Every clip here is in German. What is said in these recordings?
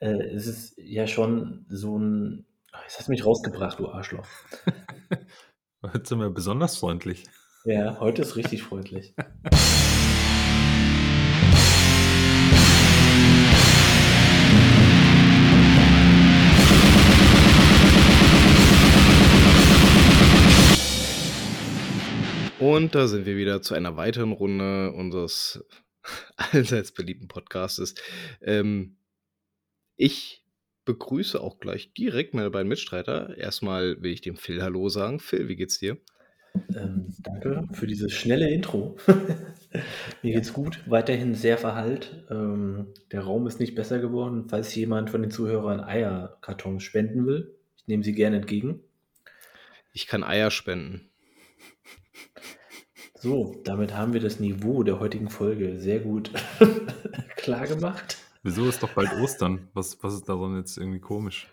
Äh, es ist ja schon so ein. Jetzt hast du mich rausgebracht, du Arschloch. Heute sind wir besonders freundlich. Ja, heute ist richtig freundlich. Und da sind wir wieder zu einer weiteren Runde unseres allseits beliebten Podcastes. Ähm, ich begrüße auch gleich direkt meine beiden Mitstreiter. Erstmal will ich dem Phil Hallo sagen. Phil, wie geht's dir? Ähm, danke für dieses schnelle Intro. Mir geht's gut, weiterhin sehr verhallt. Ähm, der Raum ist nicht besser geworden. Falls jemand von den Zuhörern Eierkartons spenden will, ich nehme sie gerne entgegen. Ich kann Eier spenden. So, damit haben wir das Niveau der heutigen Folge sehr gut klar gemacht. Wieso ist doch bald Ostern? Was, was ist daran jetzt irgendwie komisch?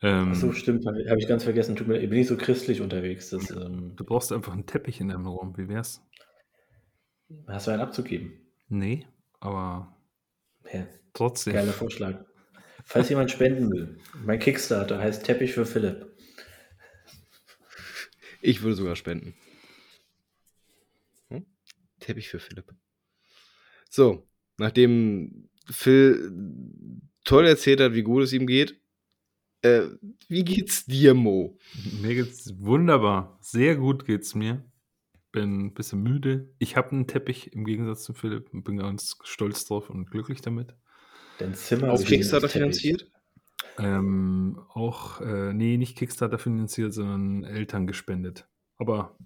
Ähm, Ach so, stimmt, habe hab ich ganz vergessen. Tut mir, bin ich so christlich unterwegs. Dass, ähm, du brauchst einfach einen Teppich in deinem Raum. Wie wär's? Hast du einen abzugeben? Nee, aber ja, trotzdem. Geiler Vorschlag. Falls jemand spenden will, mein Kickstarter heißt Teppich für Philipp. Ich würde sogar spenden. Hm? Teppich für Philipp. So, nachdem Phil toll erzählt hat, wie gut es ihm geht, äh, wie geht's dir, Mo? Mir geht's wunderbar. Sehr gut geht's mir. Bin ein bisschen müde. Ich habe einen Teppich im Gegensatz zu Philipp und bin ganz stolz drauf und glücklich damit. Dein Zimmer auf Kickstarter finanziert? Ähm, auch, äh, nee, nicht Kickstarter finanziert, sondern Eltern gespendet. Aber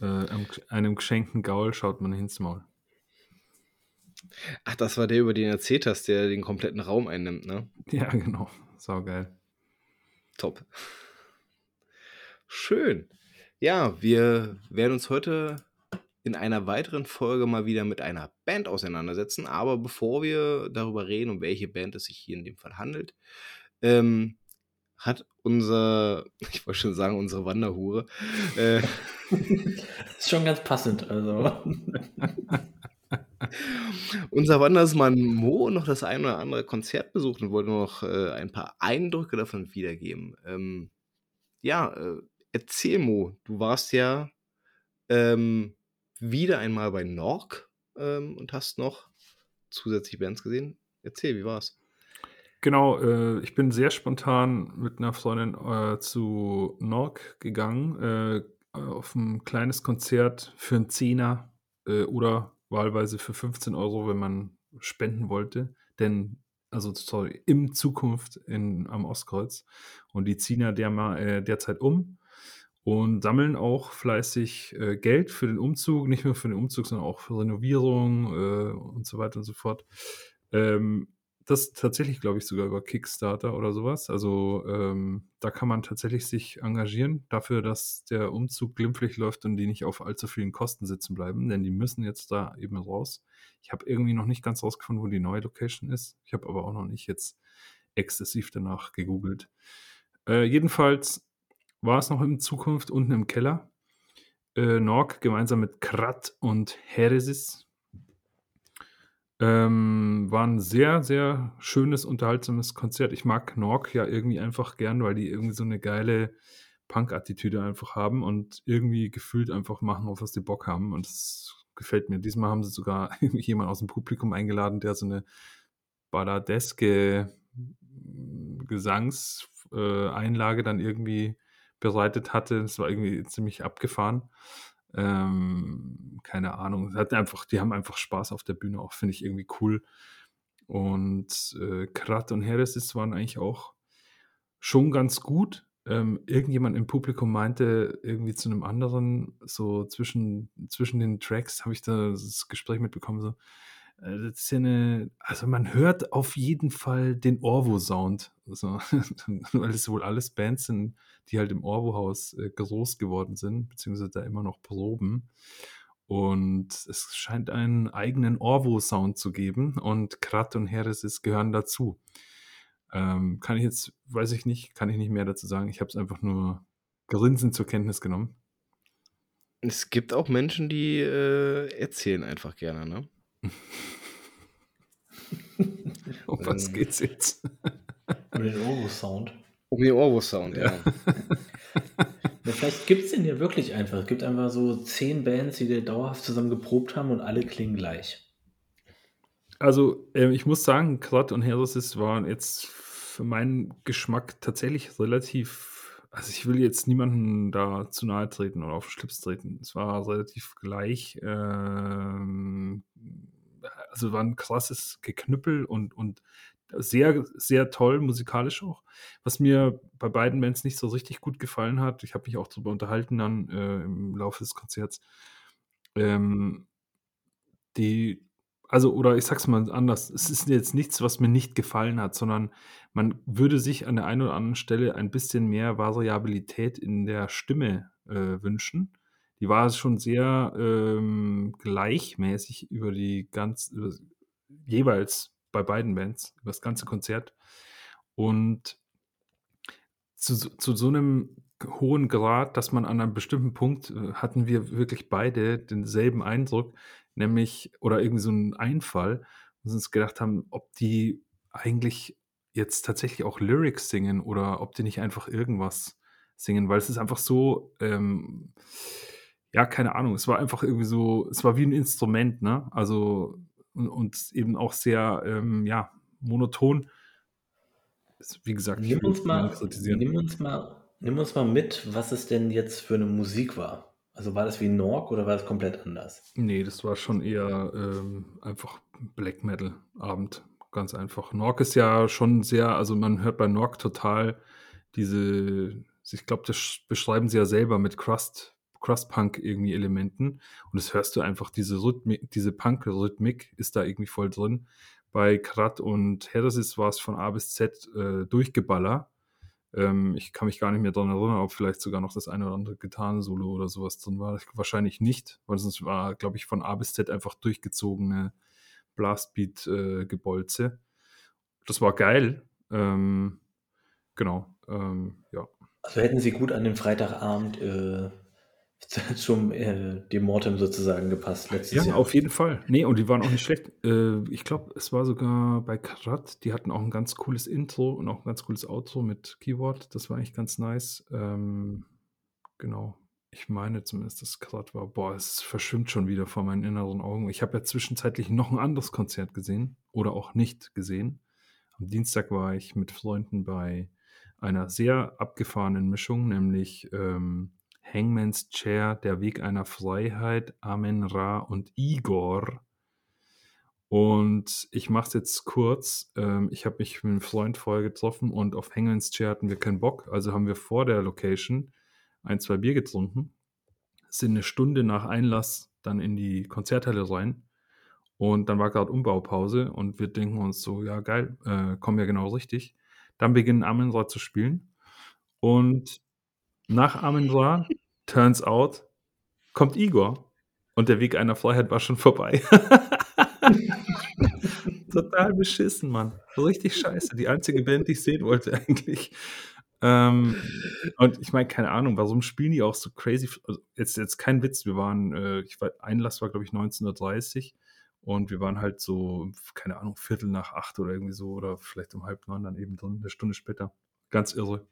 äh, einem geschenkten Gaul schaut man ins Maul. Ach, das war der, über den du erzählt hast, der den kompletten Raum einnimmt, ne? Ja, genau. Sau geil. Top. Schön. Ja, wir werden uns heute in einer weiteren Folge mal wieder mit einer Band auseinandersetzen. Aber bevor wir darüber reden, um welche Band es sich hier in dem Fall handelt, ähm, hat unser, ich wollte schon sagen, unsere Wanderhure. Äh, ist schon ganz passend, also. Unser Wandersmann Mo noch das ein oder andere Konzert besucht und wollte noch äh, ein paar Eindrücke davon wiedergeben. Ähm, ja, äh, erzähl Mo, du warst ja ähm, wieder einmal bei Nork ähm, und hast noch zusätzlich Bands gesehen. Erzähl, wie war's? Genau, äh, ich bin sehr spontan mit einer Freundin äh, zu Nork gegangen, äh, auf ein kleines Konzert für einen Zehner äh, oder wahlweise für 15 Euro, wenn man spenden wollte. Denn, also sorry, in Zukunft in, am Ostkreuz. Und die ziehen ja der, äh, derzeit um und sammeln auch fleißig äh, Geld für den Umzug, nicht nur für den Umzug, sondern auch für Renovierung äh, und so weiter und so fort. Ähm, das tatsächlich, glaube ich, sogar über Kickstarter oder sowas. Also ähm, da kann man tatsächlich sich engagieren dafür, dass der Umzug glimpflich läuft und die nicht auf allzu vielen Kosten sitzen bleiben, denn die müssen jetzt da eben raus. Ich habe irgendwie noch nicht ganz rausgefunden, wo die neue Location ist. Ich habe aber auch noch nicht jetzt exzessiv danach gegoogelt. Äh, jedenfalls war es noch in Zukunft unten im Keller. Äh, Nork gemeinsam mit Krat und Heresis ähm, war ein sehr, sehr schönes, unterhaltsames Konzert. Ich mag Nork ja irgendwie einfach gern, weil die irgendwie so eine geile Punk-Attitüde einfach haben und irgendwie gefühlt einfach machen, auf was die Bock haben. Und das gefällt mir. Diesmal haben sie sogar jemanden aus dem Publikum eingeladen, der so eine balladeske Gesangseinlage äh, dann irgendwie bereitet hatte. Das war irgendwie ziemlich abgefahren. Ähm, keine Ahnung. Hat einfach, die haben einfach Spaß auf der Bühne auch, finde ich irgendwie cool. Und äh, Krat und Heresis waren eigentlich auch schon ganz gut. Ähm, irgendjemand im Publikum meinte irgendwie zu einem anderen, so zwischen, zwischen den Tracks habe ich da das Gespräch mitbekommen, so, das ist ja eine, also man hört auf jeden Fall den Orvo-Sound. Also, weil es wohl alles Bands sind, die halt im Orwo-Haus äh, groß geworden sind, beziehungsweise da immer noch proben. Und es scheint einen eigenen Orwo-Sound zu geben und Krat und Heresis gehören dazu. Ähm, kann ich jetzt, weiß ich nicht, kann ich nicht mehr dazu sagen. Ich habe es einfach nur grinsend zur Kenntnis genommen. Es gibt auch Menschen, die äh, erzählen einfach gerne, ne? Oh was Ähm. geht's jetzt? Um den Obo-Sound. Um den Obo-Sound, ja. Ja, vielleicht gibt's den ja wirklich einfach. Es gibt einfach so 10 Bands, die da dauerhaft zusammen geprobt haben und alle klingen gleich. Also, äh, ich muss sagen, Kratt und Heresis waren jetzt für meinen Geschmack tatsächlich relativ also, ich will jetzt niemanden da zu nahe treten oder auf 'n Schlips treten. Es war relativ gleich, ähm, also, war 'n krasses Geknüppel und und sehr, sehr toll musikalisch auch. Was mir bei beiden Bands nicht so richtig gut gefallen hat, ich habe mich auch drüber unterhalten dann, äh, im Laufe des Konzerts, ähm die also, oder ich sage es mal anders, es ist jetzt nichts, was mir nicht gefallen hat, sondern man würde sich an der einen oder anderen Stelle ein bisschen mehr Variabilität in der Stimme, äh, wünschen. Die war schon sehr, ähm, gleichmäßig über die ganz über jeweils bei beiden Bands, über das ganze Konzert. Und zu so zu so 'nem hohen Grad, dass man an einem bestimmten Punkt, äh, hatten wir wirklich beide denselben Eindruck, nämlich oder irgendwie so 'n Einfall, dass wir uns gedacht haben, ob die eigentlich jetzt tatsächlich auch Lyrics singen oder ob die nicht einfach irgendwas singen, weil es ist einfach so, ähm ja, keine Ahnung, es war einfach irgendwie so es war wie 'n Instrument, ne? Also, und und eben auch sehr, ähm, ja, monoton. Wie gesagt, Nimm uns mal nimm uns mal nimm uns mal mit, was es denn jetzt für 'ne Musik war. Also, war das wie Nork oder war das komplett anders? Ne, das war schon eher, ähm, einfach Black Metal Abend, ganz einfach. Nork ist ja schon sehr also, man hört bei Nork total diese ich glaube, das beschreiben sie ja selber mit Crust Crust-Punk irgendwie Elementen und das hörst du einfach, diese Rhythmi diese Punk-Rhythmik ist da irgendwie voll drin. Bei Kratt und Heresis war's von A bis Z, äh, Durchgeballer. Ähm, ich kann mich gar nicht mehr dran erinnern, ob vielleicht sogar noch das eine oder andere Gitarrensolo oder so was drin war. Wahrscheinlich nicht, weil sonst war, glaube ich, von A bis Z einfach durchgezogene Blastbeat, äh. Das war geil. Ähm, genau, ähm, ja. Also, hätten sie gut an den Freitagabend, äh, zum, äh, dem Mortem sozusagen gepasst letztes Ja, Jahr. auf jeden Fall. Ne, und die waren auch nicht schlecht. Äh, ich glaube, es war sogar bei Kratt, die hatten auch 'n ganz cooles Intro und auch 'n ganz cooles Outro mit Keyword. Das war eigentlich ganz nice. Ähm, genau. Ich meine zumindest, dass Kratt war. Boah, es verschwimmt schon wieder vor meinen inneren Augen. Ich habe ja zwischenzeitlich noch 'n anderes Konzert gesehen oder auch nicht gesehen. Am Dienstag war ich mit Freunden bei einer sehr abgefahrenen Mischung, nämlich, ähm, Hangman's Chair, Der Weg einer Freiheit, Amen-Ra und Igor. Und ich mache es jetzt kurz. Ähm, ich habe mich mit 'nem Freund vorher getroffen und auf Hangman's Chair hatten wir keinen Bock, also haben wir vor der Location 1, 2 Bier getrunken, sind 'ne Stunde nach Einlass dann in die Konzerthalle rein und dann war grad Umbaupause und wir denken uns so: „Ja, geil, äh, kommen wir genau richtig.“ Dann beginnen Amen-Ra zu spielen und nach Amen-Ra, turns out, kommt Igor und Der Weg einer Freiheit war schon vorbei. Total beschissen, Mann. Richtig scheiße. Die einzige Band, die ich sehen wollte eigentlich. Ähm, und ich meine, keine Ahnung, warum spielen die auch so crazy also, jetzt jetzt kein Witz, wir waren, äh ich war Einlass war, glaube ich, 19:30 und wir waren halt so, keine Ahnung, 8:15 oder irgendwie so oder vielleicht um 8:30 dann eben drin, 'ne Stunde später. Ganz irre.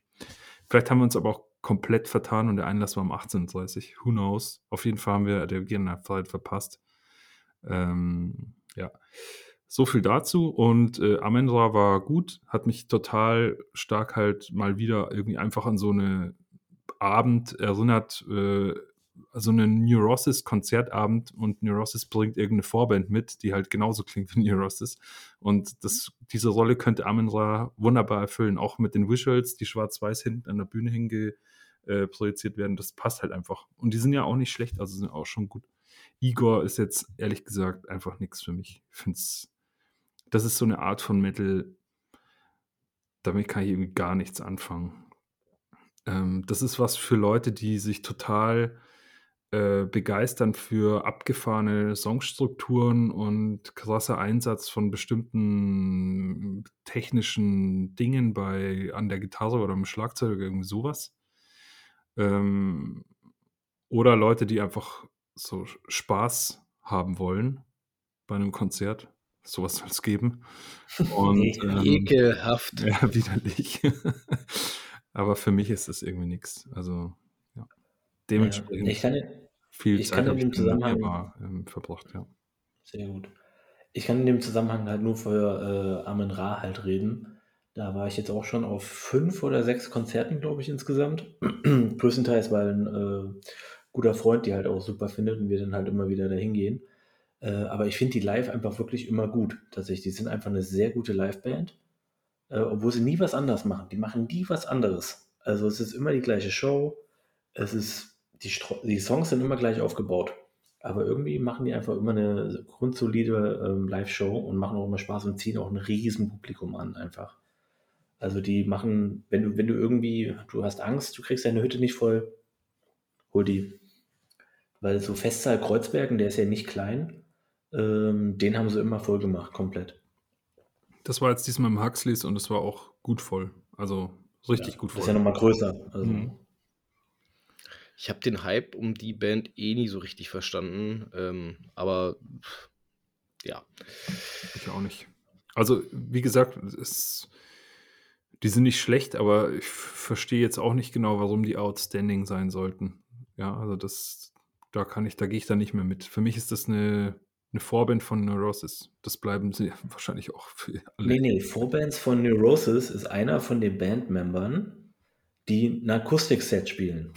Vielleicht haben wir uns aber auch komplett vertan und der Einlass war um 18:30. Who knows? Auf jeden Fall haben wir Der Freiheit verpasst. Ähm, ja. So viel dazu und, äh, Amen-Ra war gut, hat mich total stark halt mal wieder irgendwie einfach an so 'ne Abend erinnert, äh, so 'nen Neurosis-Konzertabend und Neurosis bringt irgend 'ne Vorband mit, die halt genauso klingt wie Neurosis. Und das diese Rolle könnte Amen-Ra wunderbar erfüllen, auch mit den Visuals, die schwarz-weiß hinten an der Bühne hinge äh, projiziert werden. Das passt halt einfach. Und die sind ja auch nicht schlecht, also sind auch schon gut. Igor ist jetzt ehrlich gesagt einfach nix für mich. Ich finde es das ist so 'ne Art von Metal damit kann ich irgendwie gar nichts anfangen. Ähm, das ist was für Leute, die sich total, äh, begeistern für abgefahrene Songstrukturen und krasser Einsatz von bestimmten technischen Dingen bei an der Gitarre oder am Schlagzeug, irgendwie so was. Ähm, oder Leute, die einfach so Spaß haben wollen bei 'nem Konzert. sowas soll es geben. Und, Nee, ähm, ekelhaft. ja, widerlich. Aber für mich ist das irgendwie nichts. Also, ja. Ja, Dementsprechend ich kann, viel ich Zeit kann in habe ich Java ähm, verbracht, ja. sehr gut. Ich kann in dem Zusammenhang halt nur für äh, Amen Ra halt reden. Da war ich jetzt auch schon auf fünf oder sechs Konzerten, glaube ich, insgesamt. Größtenteils, weil ein äh, guter Freund die halt auch super findet und wir dann halt immer wieder dahin gehen. Äh, aber ich finde die live einfach wirklich immer gut. Tatsächlich, die sind einfach eine sehr gute Liveband, äh, obwohl sie nie was anderes machen. Die machen nie was anderes. Also es ist immer die gleiche Show. Es ist, die, Stro die Songs sind immer gleich aufgebaut. Aber irgendwie machen die einfach immer eine grundsolide ähm, Live-Show und machen auch immer Spaß und ziehen auch ein riesen Publikum an, einfach. Also die machen, wenn du, wenn du irgendwie, du hast Angst, du kriegst deine Hütte nicht voll, hol die. Weil so Festsaal Kreuzbergen, der ist ja nicht klein, ähm, den haben sie immer voll gemacht, komplett. Das war jetzt diesmal im Huxleys und es war auch gut voll. Also richtig Ja, gut das ist ja voll. nochmal größer. Also, Mhm. Ich habe den Hype um die Band eh nie so richtig verstanden. Ähm, aber pff, ja. Ich auch nicht. Also, wie gesagt, es, die sind nicht schlecht, aber ich verstehe jetzt auch nicht genau, warum die outstanding sein sollten. Ja, also das, da kann ich, da gehe ich dann nicht mehr mit. Für mich ist das eine, eine Vorband von Neurosis. Das bleiben sie wahrscheinlich auch für alle. Nee, nee, Vorbands von Neurosis ist einer von den Bandmembern, die ein Akustikset spielen.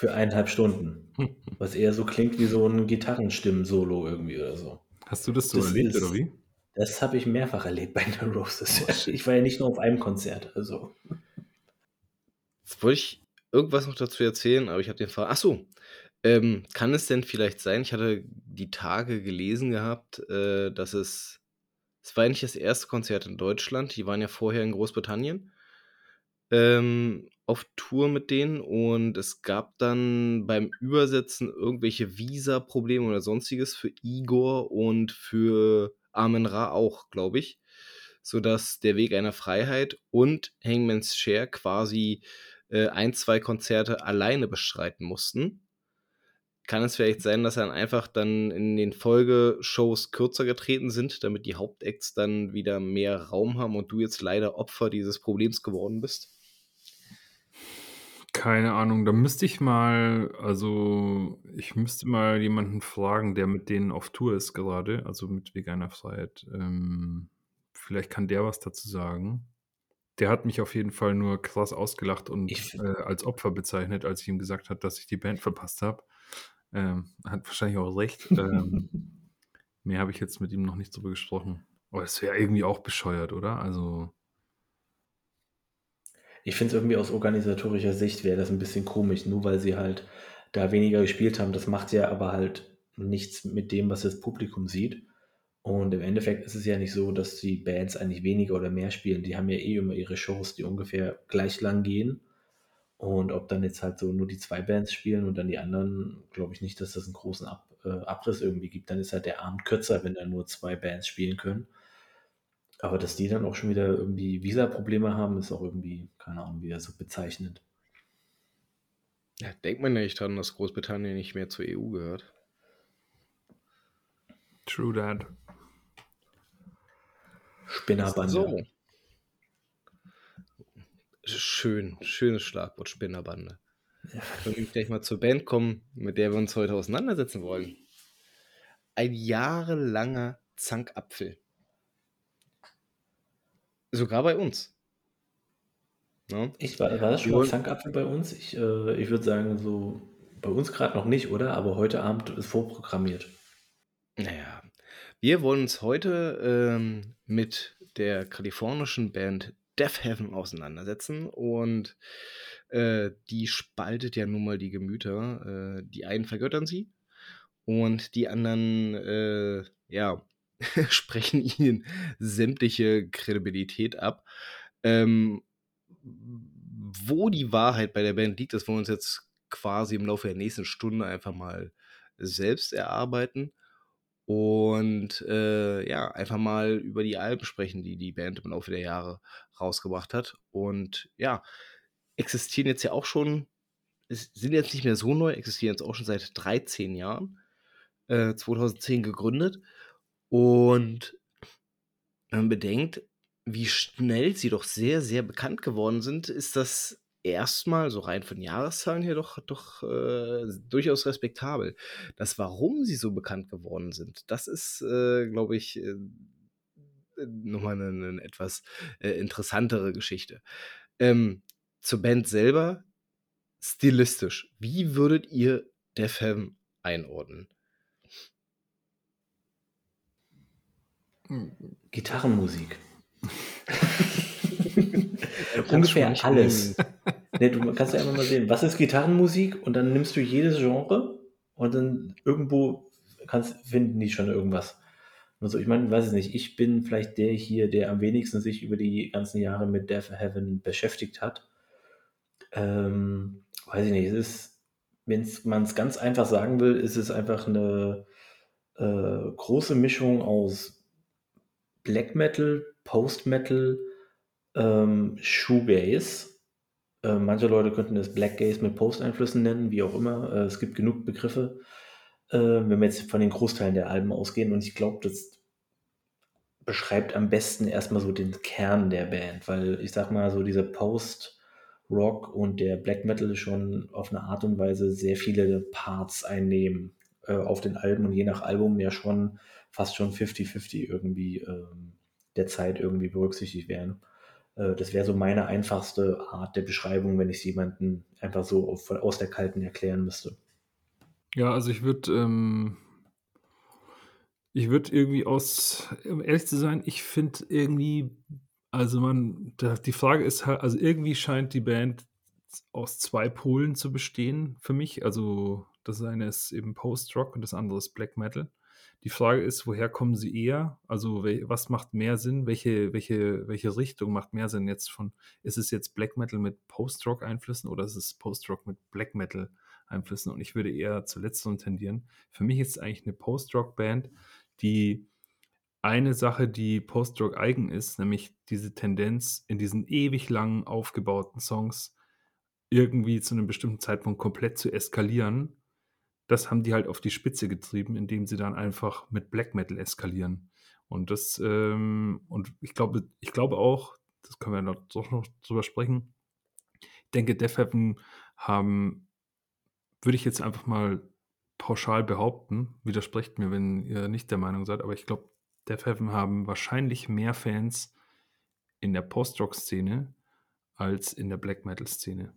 Für eineinhalb Stunden. Was eher so klingt wie so ein Gitarrenstimmen-Solo irgendwie oder so. Hast du das so Das erlebt ist- oder wie? Das habe ich mehrfach erlebt bei Neurosis. Oh, shit. Ich war ja nicht nur auf einem Konzert. Also. Jetzt wollte ich irgendwas noch dazu erzählen, aber ich habe den Fall. Achso. Ähm, kann es denn vielleicht sein, ich hatte die Tage gelesen gehabt, äh, dass es. Es war ja nicht das erste Konzert in Deutschland, die waren ja vorher in Großbritannien ähm, auf Tour mit denen und es gab dann beim Übersetzen irgendwelche Visa-Probleme oder sonstiges für Igor und für Amen Ra auch, glaube ich, sodass der Weg einer Freiheit und Hangman's Share quasi äh, ein, zwei Konzerte alleine bestreiten mussten. Kann es vielleicht sein, dass dann einfach dann in den Folgeshows kürzer getreten sind, damit die Hauptacts dann wieder mehr Raum haben und du jetzt leider Opfer dieses Problems geworden bist? Keine Ahnung, da müsste ich mal, also ich müsste mal jemanden fragen, der mit denen auf Tour ist gerade, also mit Veganer Freiheit. Ähm, vielleicht kann der was dazu sagen. Der hat mich auf jeden Fall nur krass ausgelacht und Ich- äh, als Opfer bezeichnet, als ich ihm gesagt habe, dass ich die Band verpasst habe. Ähm, hat wahrscheinlich auch recht. Ähm, mehr habe ich jetzt mit ihm noch nicht drüber gesprochen. Aber das wäre irgendwie auch bescheuert, oder? Also, Ich finde es irgendwie aus organisatorischer Sicht wäre das ein bisschen komisch, nur weil sie halt da weniger gespielt haben. Das macht ja aber halt nichts mit dem, was das Publikum sieht. Und im Endeffekt ist es ja nicht so, dass die Bands eigentlich weniger oder mehr spielen. Die haben ja eh immer ihre Shows, die ungefähr gleich lang gehen. Und ob dann jetzt halt so nur die zwei Bands spielen und dann die anderen, glaube ich nicht, dass das einen großen Ab äh, Abriss irgendwie gibt. Dann ist halt der Abend kürzer, wenn dann nur zwei Bands spielen können. Aber dass die dann auch schon wieder irgendwie Visa-Probleme haben, ist auch irgendwie, keine Ahnung, wieder so bezeichnend. Ja, denkt man ja nicht dran, dass Großbritannien nicht mehr zur EU gehört. true that. Spinnerbande. So. Schön, schönes Schlagwort, Spinnerbande. Ja. Will ich gleich mal zur Band kommen, mit der wir uns heute auseinandersetzen wollen. Ein jahrelanger Zankapfel. Sogar bei uns. Ne? Ich war, war das schon mal Zankapfel bei uns? Ich, äh, ich würde sagen, so bei uns gerade noch nicht, oder? Aber heute Abend ist vorprogrammiert. Naja, wir wollen uns heute ähm, mit der kalifornischen Band Death Heaven auseinandersetzen und äh, die spaltet ja nun mal die Gemüter. Äh, die einen vergöttern sie und die anderen, äh, ja, sprechen ihnen sämtliche Kredibilität ab. Ähm, wo die Wahrheit bei der Band liegt, das wollen wir uns jetzt quasi im Laufe der nächsten Stunde einfach mal selbst erarbeiten und äh, ja, einfach mal über die Alben sprechen, die die Band im Laufe der Jahre rausgebracht hat. Und ja, existieren jetzt ja auch schon, sind jetzt nicht mehr so neu, existieren jetzt auch schon seit 13 Jahren, äh, 2010 gegründet. Und wenn man bedenkt, wie schnell sie doch sehr, sehr bekannt geworden sind, ist das erstmal so rein von Jahreszahlen her doch, doch äh, durchaus respektabel. Das, warum sie so bekannt geworden sind, das ist, äh, glaube ich, äh, nochmal eine, eine etwas äh, interessantere Geschichte. Ähm, zur Band selber, stilistisch, wie würdet ihr Def Heaven einordnen? Gitarrenmusik. Ungefähr alles. nee, du kannst ja einfach mal sehen, was ist Gitarrenmusik und dann nimmst du jedes Genre und dann irgendwo kannst, finden die schon irgendwas. Also ich meine, weiß ich nicht, ich bin vielleicht der hier, der am wenigsten sich über die ganzen Jahre mit Death Heaven beschäftigt hat. Ähm, weiß ich nicht, es ist, wenn man es ganz einfach sagen will, ist es einfach eine äh, große Mischung aus Black Metal, Post Metal, ähm, Shoegaze. Äh, manche Leute könnten es Black Gaze mit Post-Einflüssen nennen, wie auch immer. Äh, es gibt genug Begriffe, äh, wenn wir jetzt von den Großteilen der Alben ausgehen. Und ich glaube, das beschreibt am besten erstmal so den Kern der Band, weil ich sag mal, so dieser Post-Rock und der Black Metal schon auf eine Art und Weise sehr viele Parts einnehmen auf den Alben und je nach Album ja schon fast schon 50-50 irgendwie ähm, der Zeit irgendwie berücksichtigt werden. Äh, das wäre so meine einfachste Art der Beschreibung, wenn ich es jemandem einfach so auf, aus der Kalten erklären müsste. Ja, also ich würde, ähm, ich würde irgendwie aus, um ehrlich zu sein, ich finde irgendwie, also man, die Frage ist halt, also irgendwie scheint die Band aus zwei Polen zu bestehen für mich. Also das eine ist eben Post-Rock und das andere ist Black Metal. Die Frage ist, woher kommen sie eher? Also was macht mehr Sinn? Welche, welche, welche Richtung macht mehr Sinn jetzt von, ist es jetzt Black Metal mit Post-Rock-Einflüssen oder ist es Post-Rock mit Black Metal-Einflüssen? Und ich würde eher zu letzterem tendieren. Für mich ist es eigentlich eine Post-Rock-Band, die eine Sache, die Post-Rock eigen ist, nämlich diese Tendenz in diesen ewig langen aufgebauten Songs irgendwie zu einem bestimmten Zeitpunkt komplett zu eskalieren das haben die halt auf die Spitze getrieben, indem sie dann einfach mit Black Metal eskalieren. Und das, ähm, und ich glaube, ich glaube auch, das können wir noch, doch noch drüber sprechen. Ich denke, Def Heaven haben, würde ich jetzt einfach mal pauschal behaupten, widersprecht mir, wenn ihr nicht der Meinung seid, aber ich glaube, Def Heaven haben wahrscheinlich mehr Fans in der Post-Rock-Szene als in der Black Metal-Szene.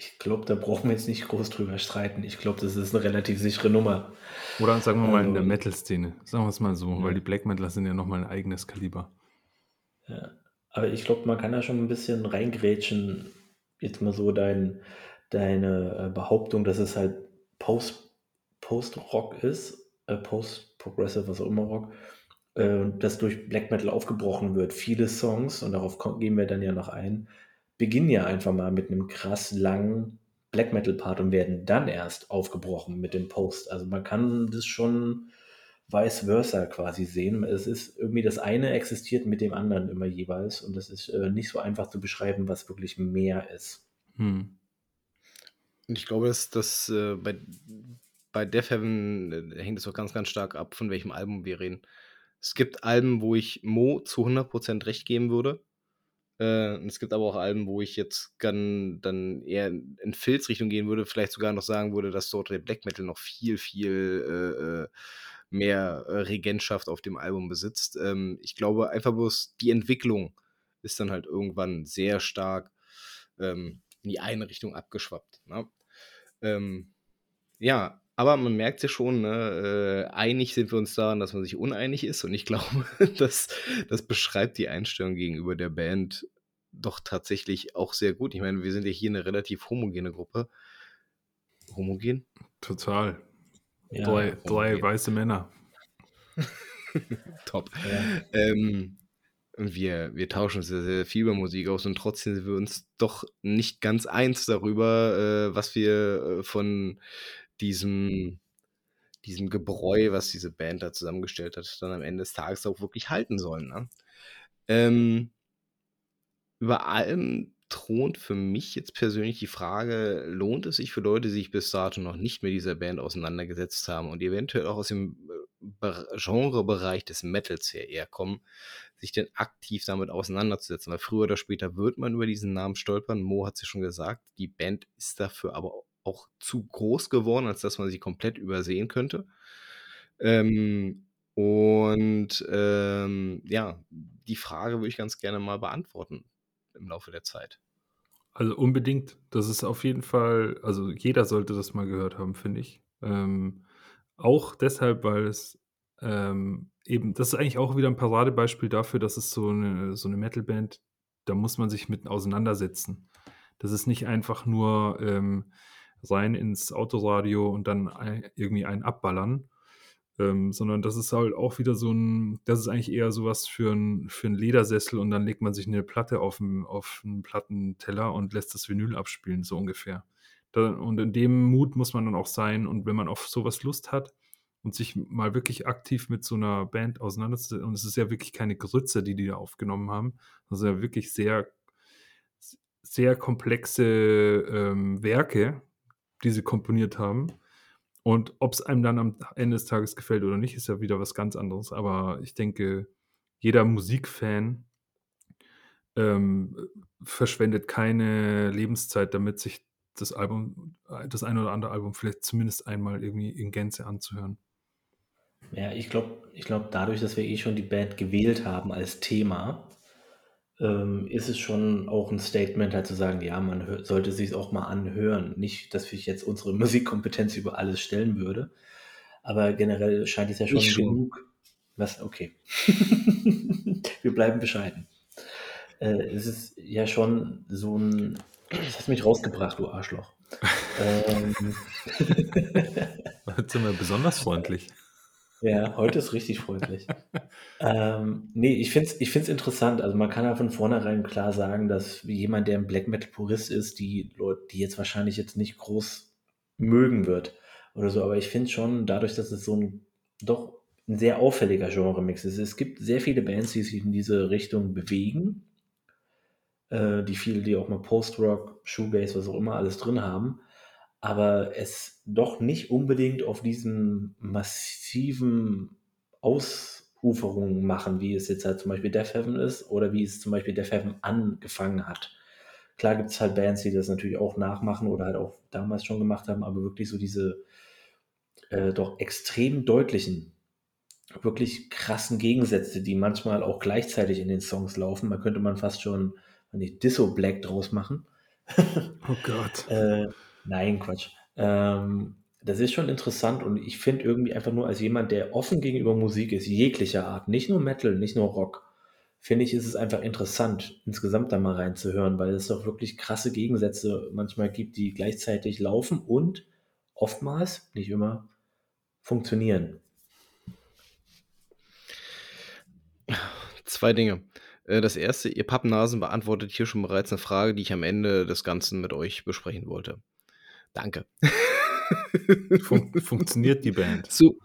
Ich glaube, da brauchen wir jetzt nicht groß drüber streiten. Ich glaube, das ist eine relativ sichere Nummer. Oder sagen wir mal in der ähm, Metal-Szene. Sagen wir es mal so, ja. weil die Black Metaler sind ja nochmal ein eigenes Kaliber. Ja. Aber ich glaube, man kann da schon ein bisschen reingrätschen. Jetzt mal so dein, deine äh, Behauptung, dass es halt Post, Post-Rock ist, äh, Post-Progressive, was auch immer Rock, äh, das durch Black Metal aufgebrochen wird. Viele Songs, und darauf gehen wir dann ja noch ein, beginnen ja einfach mal mit einem krass langen Black Metal Part und werden dann erst aufgebrochen mit dem Post. Also man kann das schon vice versa quasi sehen. Es ist irgendwie das eine existiert mit dem anderen immer jeweils und das ist äh, nicht so einfach zu beschreiben, was wirklich mehr ist. Hm. Und ich glaube, dass das äh, bei, bei Death Heaven äh, hängt es auch ganz, ganz stark ab, von welchem Album wir reden. Es gibt Alben, wo ich Mo zu 100% recht geben würde. Äh, es gibt aber auch Alben, wo ich jetzt dann, dann eher in Filzrichtung gehen würde, vielleicht sogar noch sagen würde, dass dort der Black Metal noch viel, viel äh, äh mehr äh, Regentschaft auf dem Album besitzt. Ähm, ich glaube einfach bloß, die Entwicklung ist dann halt irgendwann sehr stark ähm, in die eine Richtung abgeschwappt. Ne? Ähm, ja, aber man merkt ja schon, ne, äh, einig sind wir uns daran, dass man sich uneinig ist. Und ich glaube, das, das beschreibt die Einstellung gegenüber der Band doch tatsächlich auch sehr gut. Ich meine, wir sind ja hier eine relativ homogene Gruppe. Homogen? Total. Ja, drei, drei weiße Männer. Top. Ja. Ähm, wir, wir tauschen sehr, sehr viel über Musik aus und trotzdem sind wir uns doch nicht ganz eins darüber, äh, was wir äh, von diesem, diesem Gebräu, was diese Band da zusammengestellt hat, dann am Ende des Tages auch wirklich halten sollen. Ne? Ähm, über allem thront für mich jetzt persönlich die Frage, lohnt es sich für Leute, die sich bis dato noch nicht mit dieser Band auseinandergesetzt haben und eventuell auch aus dem äh, Genrebereich des Metals her eher kommen, sich denn aktiv damit auseinanderzusetzen? Weil früher oder später wird man über diesen Namen stolpern. Mo hat es ja schon gesagt, die Band ist dafür aber auch zu groß geworden, als dass man sie komplett übersehen könnte. Ähm, und ähm, ja, die Frage würde ich ganz gerne mal beantworten im Laufe der Zeit. Also unbedingt. Das ist auf jeden Fall, also jeder sollte das mal gehört haben, finde ich. Ähm, auch deshalb, weil es ähm, eben, das ist eigentlich auch wieder ein Paradebeispiel dafür, dass es so eine, so eine Metalband, da muss man sich mit auseinandersetzen. Das ist nicht einfach nur ähm, rein ins Autoradio und dann irgendwie einen abballern, ähm, sondern das ist halt auch wieder so ein, das ist eigentlich eher sowas für ein, für ein Ledersessel und dann legt man sich eine Platte auf einen, auf einen Plattenteller und lässt das Vinyl abspielen, so ungefähr. Da, und in dem Mut muss man dann auch sein und wenn man auf sowas Lust hat und sich mal wirklich aktiv mit so einer Band auseinandersetzt, und es ist ja wirklich keine Grütze, die die da aufgenommen haben, das sind ja wirklich sehr, sehr komplexe ähm, Werke, die sie komponiert haben und ob es einem dann am Ende des Tages gefällt oder nicht, ist ja wieder was ganz anderes. Aber ich denke, jeder Musikfan ähm, verschwendet keine Lebenszeit damit, sich das Album, das eine oder andere Album vielleicht zumindest einmal irgendwie in Gänze anzuhören. Ja, ich glaube, ich glaub, dadurch, dass wir eh schon die Band gewählt haben als Thema, ähm, ist es schon auch ein Statement, halt zu sagen, ja, man sollte sich auch mal anhören. Nicht, dass ich jetzt unsere Musikkompetenz über alles stellen würde, aber generell scheint es ja schon, schon. genug. Was? Okay. Wir bleiben bescheiden. Äh, es ist ja schon so ein. Das hast mich rausgebracht, du Arschloch. ähm. Jetzt sind wir besonders freundlich. Ja, heute ist richtig freundlich. ähm, nee, ich finde es ich find's interessant. Also man kann ja von vornherein klar sagen, dass jemand, der ein Black Metal Purist ist, die Leute, die jetzt wahrscheinlich jetzt nicht groß mögen wird oder so, aber ich finde schon, dadurch, dass es so ein doch ein sehr auffälliger Genre-Mix ist. Es gibt sehr viele Bands, die sich in diese Richtung bewegen, äh, die viele, die auch mal Post-Rock, Shoegaze, was auch immer alles drin haben aber es doch nicht unbedingt auf diesen massiven Ausuferungen machen, wie es jetzt halt zum Beispiel Death Heaven ist oder wie es zum Beispiel Death Heaven angefangen hat. Klar gibt es halt Bands, die das natürlich auch nachmachen oder halt auch damals schon gemacht haben, aber wirklich so diese äh, doch extrem deutlichen, wirklich krassen Gegensätze, die manchmal auch gleichzeitig in den Songs laufen. Da könnte man fast schon nicht Disso Black draus machen. oh Gott. äh, Nein, Quatsch. Ähm, das ist schon interessant und ich finde irgendwie einfach nur als jemand, der offen gegenüber Musik ist, jeglicher Art, nicht nur Metal, nicht nur Rock, finde ich, ist es einfach interessant, insgesamt da mal reinzuhören, weil es doch wirklich krasse Gegensätze manchmal gibt, die gleichzeitig laufen und oftmals, nicht immer, funktionieren. Zwei Dinge. Äh, das erste, ihr Pappnasen beantwortet hier schon bereits eine Frage, die ich am Ende des Ganzen mit euch besprechen wollte. Danke. Fun funktioniert die Band. So,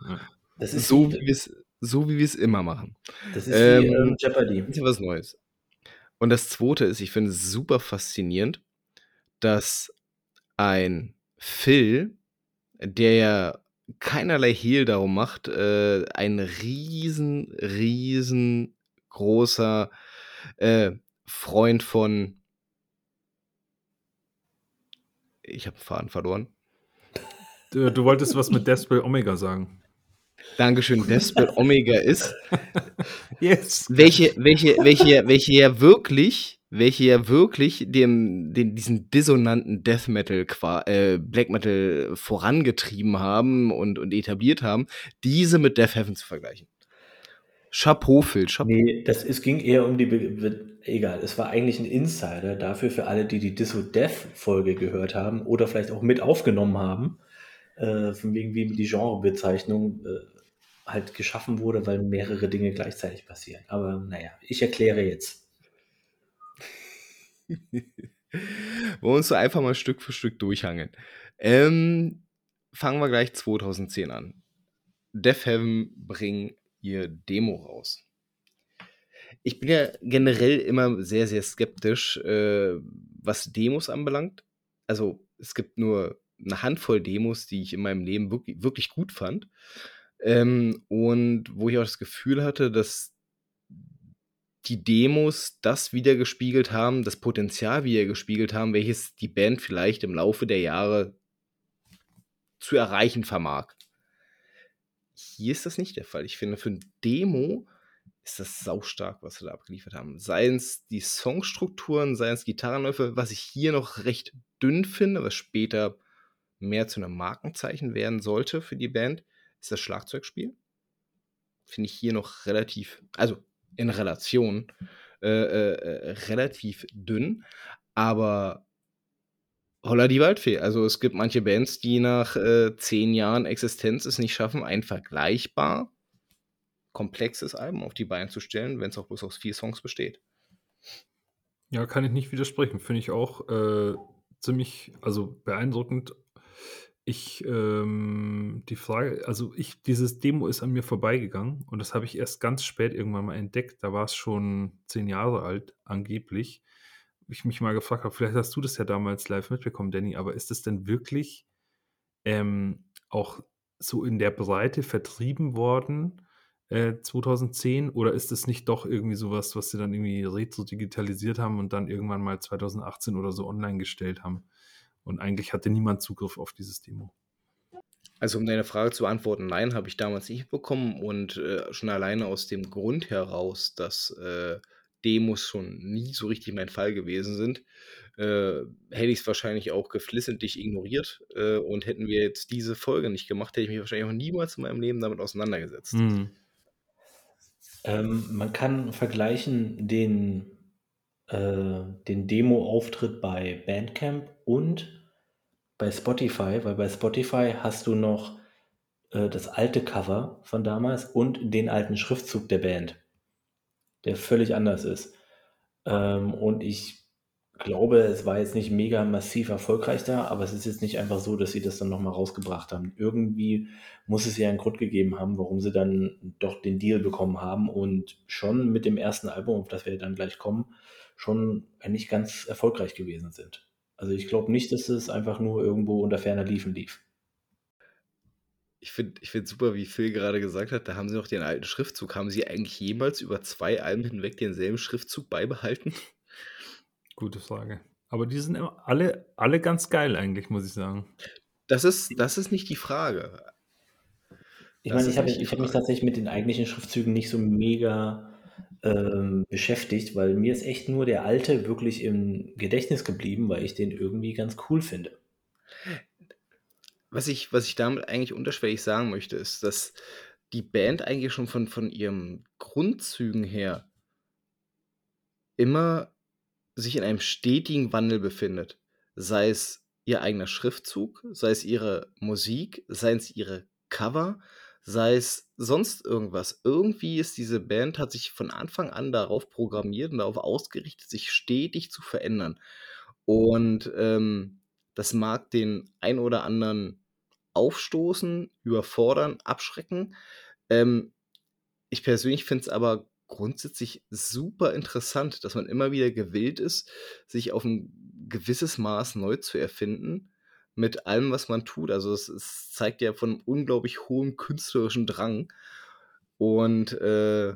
das ist so, wie wir's, so wie wir es immer machen. Das ist ähm, wie ähm, Jeopardy. Das ist was Neues. Und das zweite ist, ich finde es super faszinierend, dass ein Phil, der ja keinerlei Hehl darum macht, äh, ein riesen, riesen großer äh, Freund von ich habe Faden verloren. Du, du, wolltest was mit Despel Omega sagen. Dankeschön. Despel Omega ist. yes. Welche, welche, welche, welche ja wirklich, welche ja wirklich dem, den, diesen dissonanten Death Metal, äh, Black Metal vorangetrieben haben und, und etabliert haben, diese mit Death Heaven zu vergleichen. Chapeau, Phil. Chapeau. Nee, das, es ging eher um die. Be egal, es war eigentlich ein Insider dafür, für alle, die die Disso Death Folge gehört haben oder vielleicht auch mit aufgenommen haben, äh, von wegen wie die Genrebezeichnung äh, halt geschaffen wurde, weil mehrere Dinge gleichzeitig passieren. Aber naja, ich erkläre jetzt. Wollen wir uns so einfach mal Stück für Stück durchhangeln. Ähm, fangen wir gleich 2010 an. Death Heaven bringen ihr Demo raus. Ich bin ja generell immer sehr, sehr skeptisch, äh, was Demos anbelangt, also es gibt nur eine Handvoll Demos, die ich in meinem Leben wirklich, wirklich gut fand. Ähm, und wo ich auch das Gefühl hatte, dass die Demos das wiedergespiegelt haben, das Potenzial wiedergespiegelt haben, welches die Band vielleicht im Laufe der Jahre zu erreichen vermag. Hier ist das nicht der Fall. Ich finde, für ein Demo ist das saustark, was wir da abgeliefert haben. Seien es die Songstrukturen, seien es Gitarrenläufe, was ich hier noch recht dünn finde, was später mehr zu einem Markenzeichen werden sollte für die Band, ist das Schlagzeugspiel. Finde ich hier noch relativ, also in Relation, äh, äh, relativ dünn. Aber holla die Waldfee. Also es gibt manche Bands, die nach äh, zehn Jahren Existenz es nicht schaffen, ein vergleichbar komplexes Album auf die Beine zu stellen, wenn es auch bloß aus vier Songs besteht. Ja, kann ich nicht widersprechen. Finde ich auch äh, ziemlich, also beeindruckend ich, ähm, die Frage, also ich, dieses Demo ist an mir vorbeigegangen und das habe ich erst ganz spät irgendwann mal entdeckt. Da war es schon zehn Jahre alt, angeblich. Ich mich mal gefragt habe, vielleicht hast du das ja damals live mitbekommen, Danny, aber ist es denn wirklich ähm, auch so in der Breite vertrieben worden äh, 2010 oder ist es nicht doch irgendwie sowas, was sie dann irgendwie retro digitalisiert haben und dann irgendwann mal 2018 oder so online gestellt haben? Und eigentlich hatte niemand Zugriff auf dieses Demo. Also um deine Frage zu beantworten, nein, habe ich damals nicht bekommen und äh, schon alleine aus dem Grund heraus, dass äh, Demos schon nie so richtig mein Fall gewesen sind, äh, hätte ich es wahrscheinlich auch geflissentlich ignoriert äh, und hätten wir jetzt diese Folge nicht gemacht, hätte ich mich wahrscheinlich auch niemals in meinem Leben damit auseinandergesetzt. Mhm. Ähm, man kann vergleichen den äh, den Demo-Auftritt bei Bandcamp und bei Spotify, weil bei Spotify hast du noch äh, das alte Cover von damals und den alten Schriftzug der Band, der völlig anders ist. Ähm, und ich glaube, es war jetzt nicht mega massiv erfolgreich da, aber es ist jetzt nicht einfach so, dass sie das dann nochmal rausgebracht haben. Irgendwie muss es ja einen Grund gegeben haben, warum sie dann doch den Deal bekommen haben und schon mit dem ersten Album, auf das wir dann gleich kommen, schon eigentlich ganz erfolgreich gewesen sind. Also ich glaube nicht, dass es einfach nur irgendwo unter ferner Liefen lief. Ich finde ich find super, wie Phil gerade gesagt hat, da haben sie noch den alten Schriftzug. Haben sie eigentlich jemals über zwei Alben hinweg denselben Schriftzug beibehalten? Gute Frage. Aber die sind alle, alle ganz geil eigentlich, muss ich sagen. Das ist, das ist nicht die Frage. Ich meine, ich habe hab mich tatsächlich mit den eigentlichen Schriftzügen nicht so mega ähm, beschäftigt, weil mir ist echt nur der alte wirklich im Gedächtnis geblieben, weil ich den irgendwie ganz cool finde. Was ich, was ich damit eigentlich unterschwellig sagen möchte, ist, dass die Band eigentlich schon von, von ihren Grundzügen her immer sich in einem stetigen Wandel befindet. Sei es ihr eigener Schriftzug, sei es ihre Musik, sei es ihre Cover, sei es sonst irgendwas. Irgendwie ist diese Band, hat sich von Anfang an darauf programmiert und darauf ausgerichtet, sich stetig zu verändern. Und ähm, das mag den ein oder anderen aufstoßen, überfordern, abschrecken. Ähm, ich persönlich finde es aber grundsätzlich super interessant, dass man immer wieder gewillt ist, sich auf ein gewisses Maß neu zu erfinden mit allem, was man tut. Also es, es zeigt ja von unglaublich hohem künstlerischen Drang. Und äh,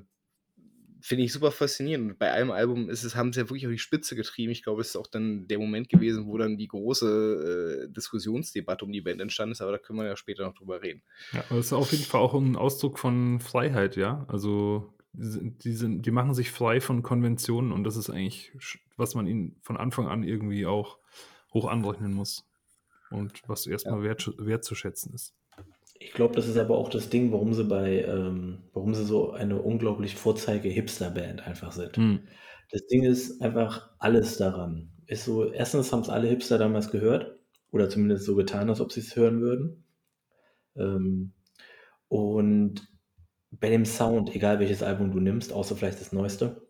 finde ich super faszinierend. Bei einem Album ist es, haben sie ja wirklich auf die Spitze getrieben. Ich glaube, es ist auch dann der Moment gewesen, wo dann die große äh, Diskussionsdebatte um die Band entstanden ist, aber da können wir ja später noch drüber reden. Ja, aber es ist auf jeden Fall auch ein Ausdruck von Freiheit, ja. Also die, sind, die machen sich frei von Konventionen und das ist eigentlich, was man ihnen von Anfang an irgendwie auch hoch anrechnen muss und was erstmal ja. wert, wertzuschätzen ist. Ich glaube, das ist aber auch das Ding, warum sie bei, ähm, warum sie so eine unglaublich Vorzeige-Hipster-Band einfach sind. Hm. Das Ding ist einfach alles daran. Ist so, erstens haben es alle Hipster damals gehört oder zumindest so getan, als ob sie es hören würden. Ähm, und bei dem Sound, egal welches Album du nimmst, außer vielleicht das neueste,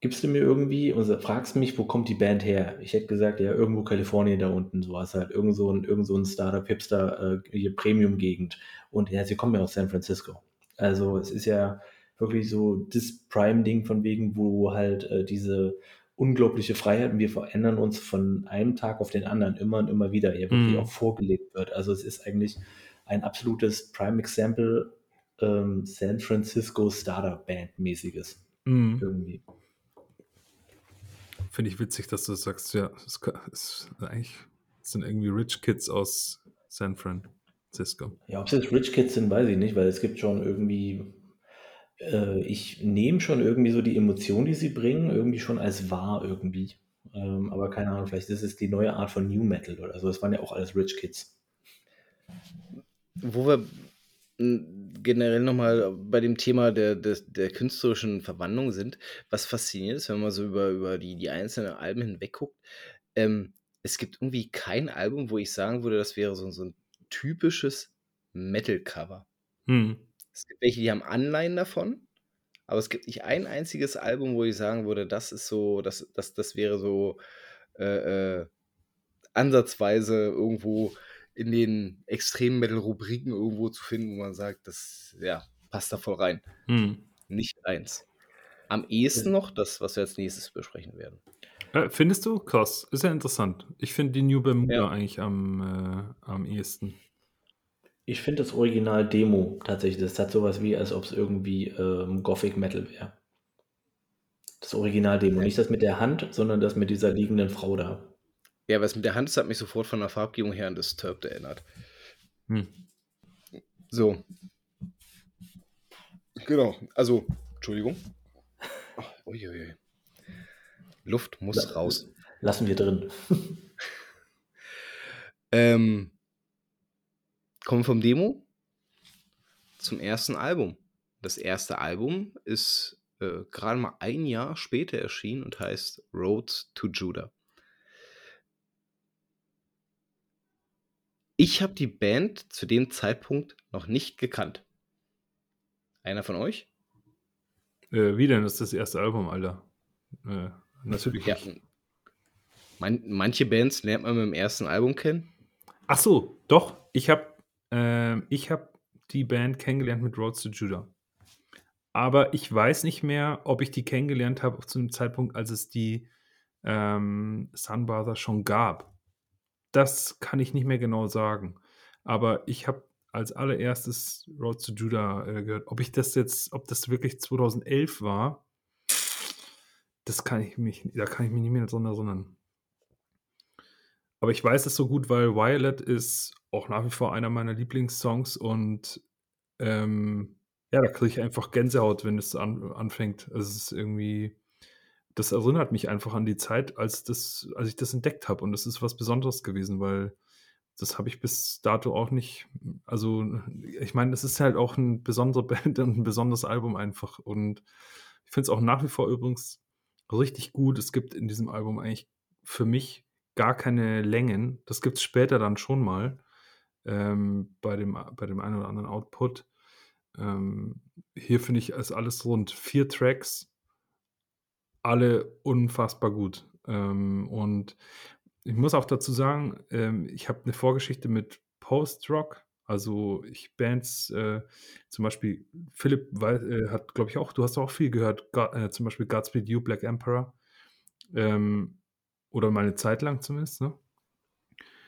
gibst du mir irgendwie und fragst mich, wo kommt die Band her? Ich hätte gesagt, ja, irgendwo Kalifornien da unten, so was halt, irgend so ein, irgend so ein Startup-Hipster, äh, hier Premium-Gegend. Und ja, sie kommen ja aus San Francisco. Also es ist ja wirklich so das Prime-Ding von wegen, wo halt äh, diese unglaubliche Freiheit und wir verändern uns von einem Tag auf den anderen immer und immer wieder, ja wirklich Mhm. auch vorgelebt wird. Also es ist eigentlich ein absolutes Prime Example ähm, San Francisco Startup Band mäßiges Mhm. irgendwie. Finde ich witzig, dass du sagst, ja, es es eigentlich es sind irgendwie Rich Kids aus San Francisco. Ja, ob es jetzt Rich Kids sind, weiß ich nicht, weil es gibt schon irgendwie, äh, ich nehme schon irgendwie so die Emotion, die sie bringen, irgendwie schon als wahr irgendwie. Ähm, aber keine Ahnung, vielleicht ist es die neue Art von New Metal oder so. Das waren ja auch alles Rich Kids. Wo wir generell nochmal bei dem Thema der, des- der künstlerischen Verwandlung sind, was faszinierend ist, wenn man so über, über die, die einzelnen Alben hinweg guckt, ähm, es gibt irgendwie kein Album, wo ich sagen würde, das wäre so, so ein typisches Metal-Cover. Mhm. Es gibt welche, die haben Anleihen davon, aber es gibt nicht ein einziges Album, wo ich sagen würde, das ist so, das, das, das wäre so äh, äh, ansatzweise irgendwo in den extremen Metal-Rubriken irgendwo zu finden, wo man sagt, das ja, passt da voll rein. Mhm. Nicht eins. Am ehesten noch das, was wir als nächstes besprechen werden. Äh, findest du? Krass. Ist ja interessant. Ich finde die New Bermuda Ja. eigentlich am, äh, am ehesten. Ich finde das Original Demo tatsächlich, das hat sowas wie, als ob es irgendwie ähm, Gothic Metal wäre. Das Original Demo, Ja. nicht das mit der Hand, sondern das mit dieser liegenden Frau da. Ja, was mit der Hand ist, hat mich sofort von der Farbgebung her an Disturbed erinnert. Hm. So. Genau. Also, Entschuldigung. Ach, uiuiui. Luft muss La- raus. Lassen wir drin. Ähm, kommen wir vom Demo zum ersten Album. Das erste Album ist äh, gerade mal ein Jahr später erschienen und heißt Road to Judah. Ich habe die Band zu dem Zeitpunkt noch nicht gekannt. Einer von euch? Äh, wie denn? Das ist das erste Album, Alter. Äh, natürlich Ja. Man, manche Bands lernt man mit dem ersten Album kennen. Ach so, doch. Ich habe ich hab die Band kennengelernt mit Roads to Judah. Aber ich weiß nicht mehr, ob ich die kennengelernt habe zu dem Zeitpunkt, als es die ähm, Sunbather schon gab. Das kann ich nicht mehr genau sagen. Aber ich habe als allererstes Roads to Judah äh, gehört. Ob ich das jetzt, ob das wirklich 2011 war, das kann ich mich, da kann ich mich nicht mehr dran erinnern. Aber ich weiß es so gut, weil Violet ist auch nach wie vor einer meiner Lieblingssongs und ähm, ja, da kriege ich einfach Gänsehaut, wenn es an, anfängt. Also es ist irgendwie, das erinnert mich einfach an die Zeit, als, das, als ich das entdeckt habe. Und das ist was Besonderes gewesen, weil das habe ich bis dato auch nicht. Also, ich meine, das ist halt auch eine besondere Band und ein besonderes Album einfach. Und ich finde es auch nach wie vor übrigens richtig gut. Es gibt in diesem Album eigentlich für mich gar keine Längen. Das gibt es später dann schon mal ähm, bei, dem, bei dem einen oder anderen Output. Ähm, hier finde ich, ist alles rund vier Tracks, alle unfassbar gut. Ähm, und ich muss auch dazu sagen, ähm, ich habe eine Vorgeschichte mit Post-Rock. Also ich Bands, äh, zum Beispiel Philipp äh, hat, glaube ich, auch, du hast auch viel gehört, Ga- äh, zum Beispiel Godspeed You, Black Emperor. Ähm, oder mal eine Zeit lang zumindest, ne?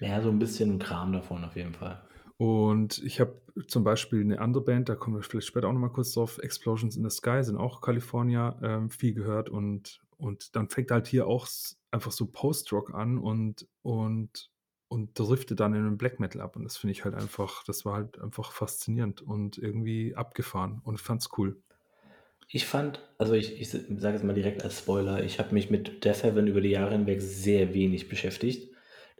Ja, so ein bisschen Kram davon auf jeden Fall. Und ich habe zum Beispiel eine andere Band, da kommen wir vielleicht später auch nochmal kurz drauf, Explosions in the Sky, sind auch California, ähm, viel gehört und, und dann fängt halt hier auch einfach so Post-Rock an und, und, und driftet dann in den Black Metal ab. Und das finde ich halt einfach, das war halt einfach faszinierend und irgendwie abgefahren und fand's cool. Ich fand, also ich, ich sage es mal direkt als Spoiler, ich habe mich mit Death Heaven über die Jahre hinweg sehr wenig beschäftigt.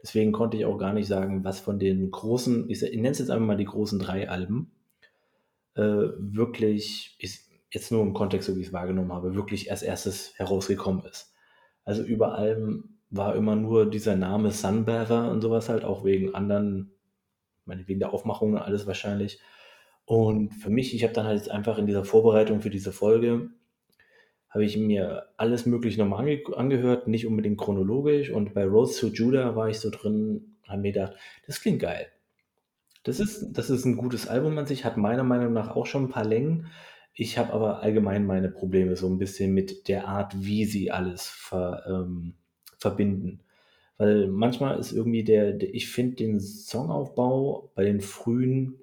Deswegen konnte ich auch gar nicht sagen, was von den großen, ich, ich nenne es jetzt einfach mal die großen drei Alben, äh, wirklich, ist jetzt nur im Kontext, so wie ich es wahrgenommen habe, wirklich als erstes herausgekommen ist. Also über allem war immer nur dieser Name Sunbather und sowas halt, auch wegen anderen, ich meine, wegen der Aufmachung und alles wahrscheinlich. Und für mich, ich habe dann halt jetzt einfach in dieser Vorbereitung für diese Folge, habe ich mir alles Mögliche nochmal ange angehört, nicht unbedingt chronologisch. Und bei Roads to Judah war ich so drin, habe mir gedacht, das klingt geil. Das ist, das ist ein gutes Album an sich, hat meiner Meinung nach auch schon ein paar Längen. Ich habe aber allgemein meine Probleme so ein bisschen mit der Art, wie sie alles ver, ähm, verbinden. Weil manchmal ist irgendwie der, der ich finde den Songaufbau bei den frühen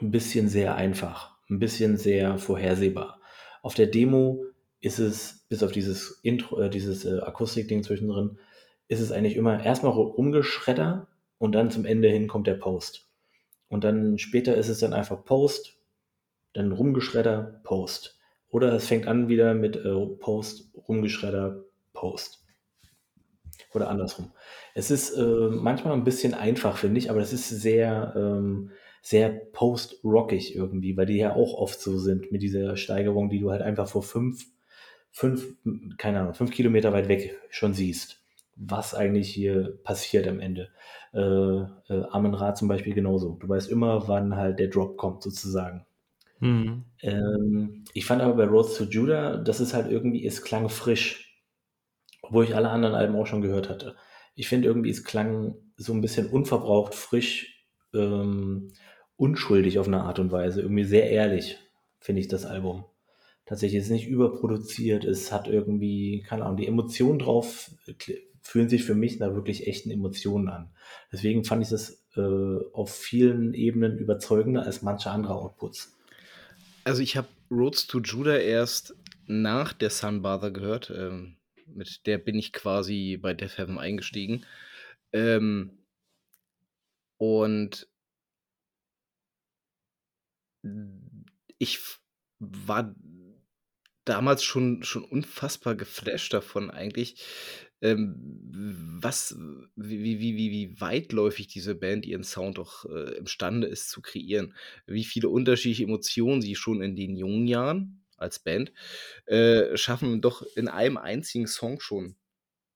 ein bisschen sehr einfach, ein bisschen sehr vorhersehbar. Auf der Demo ist es, bis auf dieses Intro, äh, dieses äh, Akustikding zwischendrin, ist es eigentlich immer erstmal rumgeschredder und dann zum Ende hin kommt der Post. Und dann später ist es dann einfach Post, dann rumgeschredder, Post. Oder es fängt an wieder mit äh, Post, rumgeschredder, Post. Oder andersrum. Es ist äh, manchmal ein bisschen einfach, finde ich, aber es ist sehr, ähm, sehr post-rockig irgendwie, weil die ja auch oft so sind mit dieser Steigerung, die du halt einfach vor fünf, fünf, keine Ahnung, fünf Kilometer weit weg schon siehst, was eigentlich hier passiert am Ende. Äh, äh, Amen Ra zum Beispiel genauso. Du weißt immer, wann halt der Drop kommt, sozusagen. Mhm. Ähm, ich fand aber bei Roads to Judah, das ist halt irgendwie, es klang frisch, obwohl ich alle anderen Alben auch schon gehört hatte. Ich finde irgendwie, es klang so ein bisschen unverbraucht, frisch, ähm, unschuldig auf eine Art und Weise. Irgendwie sehr ehrlich, finde ich das Album. Tatsächlich ist nicht überproduziert, es hat irgendwie, keine Ahnung, die Emotionen drauf kl- fühlen sich für mich nach wirklich echten Emotionen an. Deswegen fand ich das äh, auf vielen Ebenen überzeugender als manche andere Outputs. Also ich habe Roads to Judah erst nach der Sunbather gehört. Ähm, mit der bin ich quasi bei Death Heaven eingestiegen. Ähm, und ich war damals schon, schon unfassbar geflasht davon eigentlich, ähm, was, wie, wie, wie, wie weitläufig diese Band ihren Sound doch äh, imstande ist zu kreieren. Wie viele unterschiedliche Emotionen sie schon in den jungen Jahren als Band äh, schaffen, doch in einem einzigen Song schon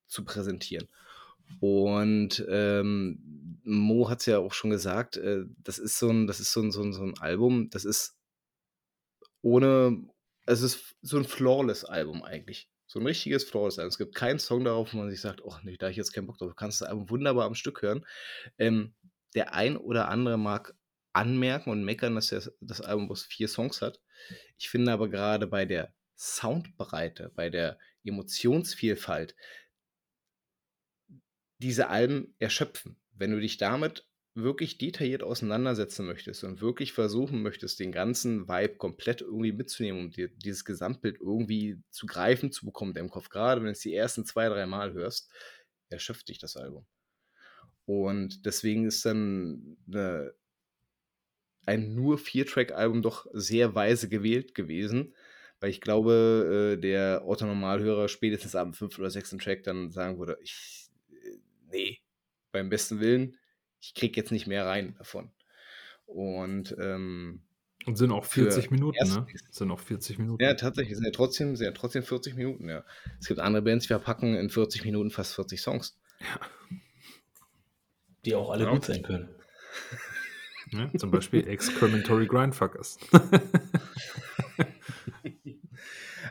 zu präsentieren. Und ähm, Mo hat es ja auch schon gesagt, äh, das ist so ein, das ist so ein, so ein, so ein Album, das ist ohne, es ist so ein flawless Album eigentlich. So ein richtiges flawless Album. Es gibt keinen Song darauf, wo man sich sagt, oh nee, da habe ich jetzt keinen Bock drauf. Du kannst das Album wunderbar am Stück hören. Ähm, der ein oder andere mag anmerken und meckern, dass der, das Album bloß vier Songs hat. Ich finde aber gerade bei der Soundbreite, bei der Emotionsvielfalt, diese Alben erschöpfen. Wenn du dich damit wirklich detailliert auseinandersetzen möchtest und wirklich versuchen möchtest, den ganzen Vibe komplett irgendwie mitzunehmen, um dir dieses Gesamtbild irgendwie zu greifen zu bekommen deinem Kopf, gerade wenn du es die ersten zwei, drei Mal hörst, erschöpft dich das Album. Und deswegen ist dann eine, ein nur Vier-Track-Album doch sehr weise gewählt gewesen, weil ich glaube, äh, der Otto-Normalhörer spätestens am fünften oder sechsten Track dann sagen würde, ich, äh, nee, beim besten Willen, ich krieg jetzt nicht mehr rein davon. Und ähm, Und sind auch 40 Minuten, ne? Sind auch 40 Minuten. ja, tatsächlich, sind ja trotzdem, sind ja trotzdem 40 Minuten, ja. Es gibt andere Bands, die verpacken in 40 Minuten fast 40 Songs. Die auch alle Ja. gut sein können. Ne? Zum Beispiel Excrementory Grindfuckers.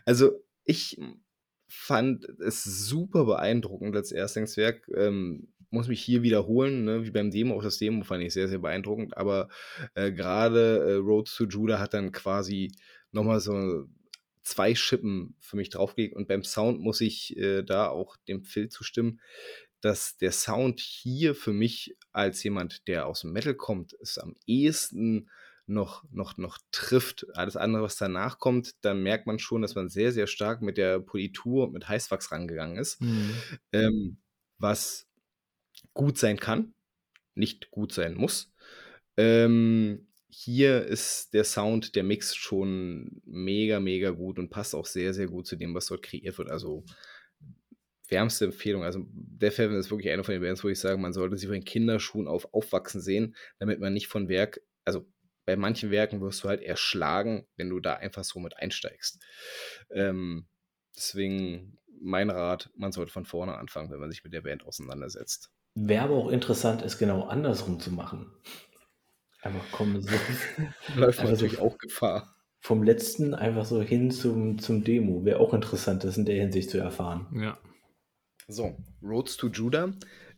Also ich fand es super beeindruckend als Erstlingswerk. Ähm, muss mich hier wiederholen, ne? wie beim Demo. Auch das Demo fand ich sehr, sehr beeindruckend. Aber äh, gerade äh, Road to Judah hat dann quasi nochmal so zwei Schippen für mich draufgelegt. Und beim Sound muss ich äh, da auch dem Phil zustimmen, dass der Sound hier für mich als jemand, der aus dem Metal kommt, es am ehesten noch, noch, noch trifft. Alles andere, was danach kommt, dann merkt man schon, dass man sehr, sehr stark mit der Politur und mit Heißwachs rangegangen ist. Mhm. Ähm, was gut sein kann, nicht gut sein muss. Ähm, hier ist der Sound, der Mix schon mega, mega gut und passt auch sehr, sehr gut zu dem, was dort kreiert wird. Also wärmste Empfehlung. Also Death Heaven ist wirklich eine von den Bands, wo ich sage, man sollte sie von den Kinderschuhen auf aufwachsen sehen, damit man nicht von Werk, also bei manchen Werken wirst du halt erschlagen, wenn du da einfach so mit einsteigst. Ähm, deswegen mein Rat, man sollte von vorne anfangen, wenn man sich mit der Band auseinandersetzt. Wäre aber auch interessant, es genau andersrum zu machen. Einfach kommen so Läuft Also- natürlich auch Gefahr. vom letzten einfach so hin zum, zum Demo. Wäre auch interessant, das in der Hinsicht zu erfahren. Ja. So, Roads to Judah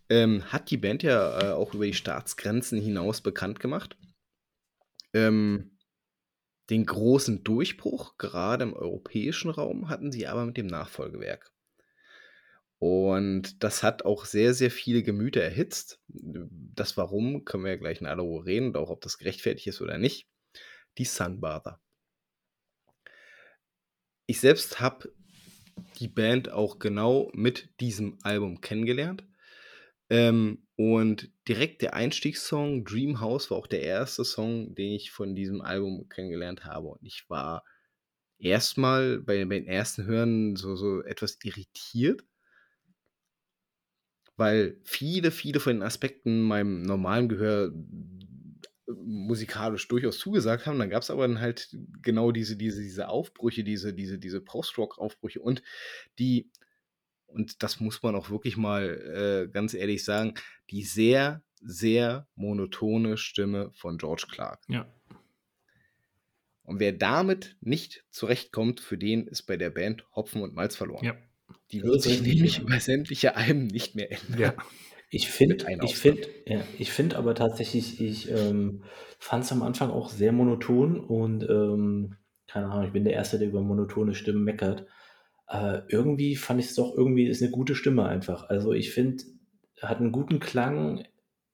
ähm, hat die Band ja äh, auch über die Staatsgrenzen hinaus bekannt gemacht. Ähm, Den großen Durchbruch, gerade im europäischen Raum, hatten sie aber mit dem Nachfolgewerk. Und das hat auch sehr, sehr viele Gemüter erhitzt. Das Warum können wir ja gleich in aller Ruhe reden und auch ob das gerechtfertigt ist oder nicht. Die Sunbather. Ich selbst habe die Band auch genau mit diesem Album kennengelernt. Ähm, und direkt der Einstiegssong Dream House war auch der erste Song, den ich von diesem Album kennengelernt habe. Und ich war erstmal bei, bei den ersten Hören so, so etwas irritiert, weil viele, viele von den Aspekten meinem normalen Gehör musikalisch durchaus zugesagt haben. Dann gab es aber dann halt genau diese, diese, diese Aufbrüche, diese, diese, diese Post-Rock-Aufbrüche und die, und das muss man auch wirklich mal äh, ganz ehrlich sagen, die sehr, sehr monotone Stimme von George Clark. Ja. Und wer damit nicht zurechtkommt, für den ist bei der Band Hopfen und Malz verloren. Ja. Die wird sich nämlich über sämtliche Alben nicht mehr ändern. Ja. Ich finde, ich finde, ja, ich finde aber tatsächlich, ich ähm, fand es am Anfang auch sehr monoton und ähm, keine Ahnung, ich bin der Erste, der über monotone Stimmen meckert. Aber irgendwie fand ich es doch irgendwie ist eine gute Stimme einfach. Also ich finde, hat einen guten Klang.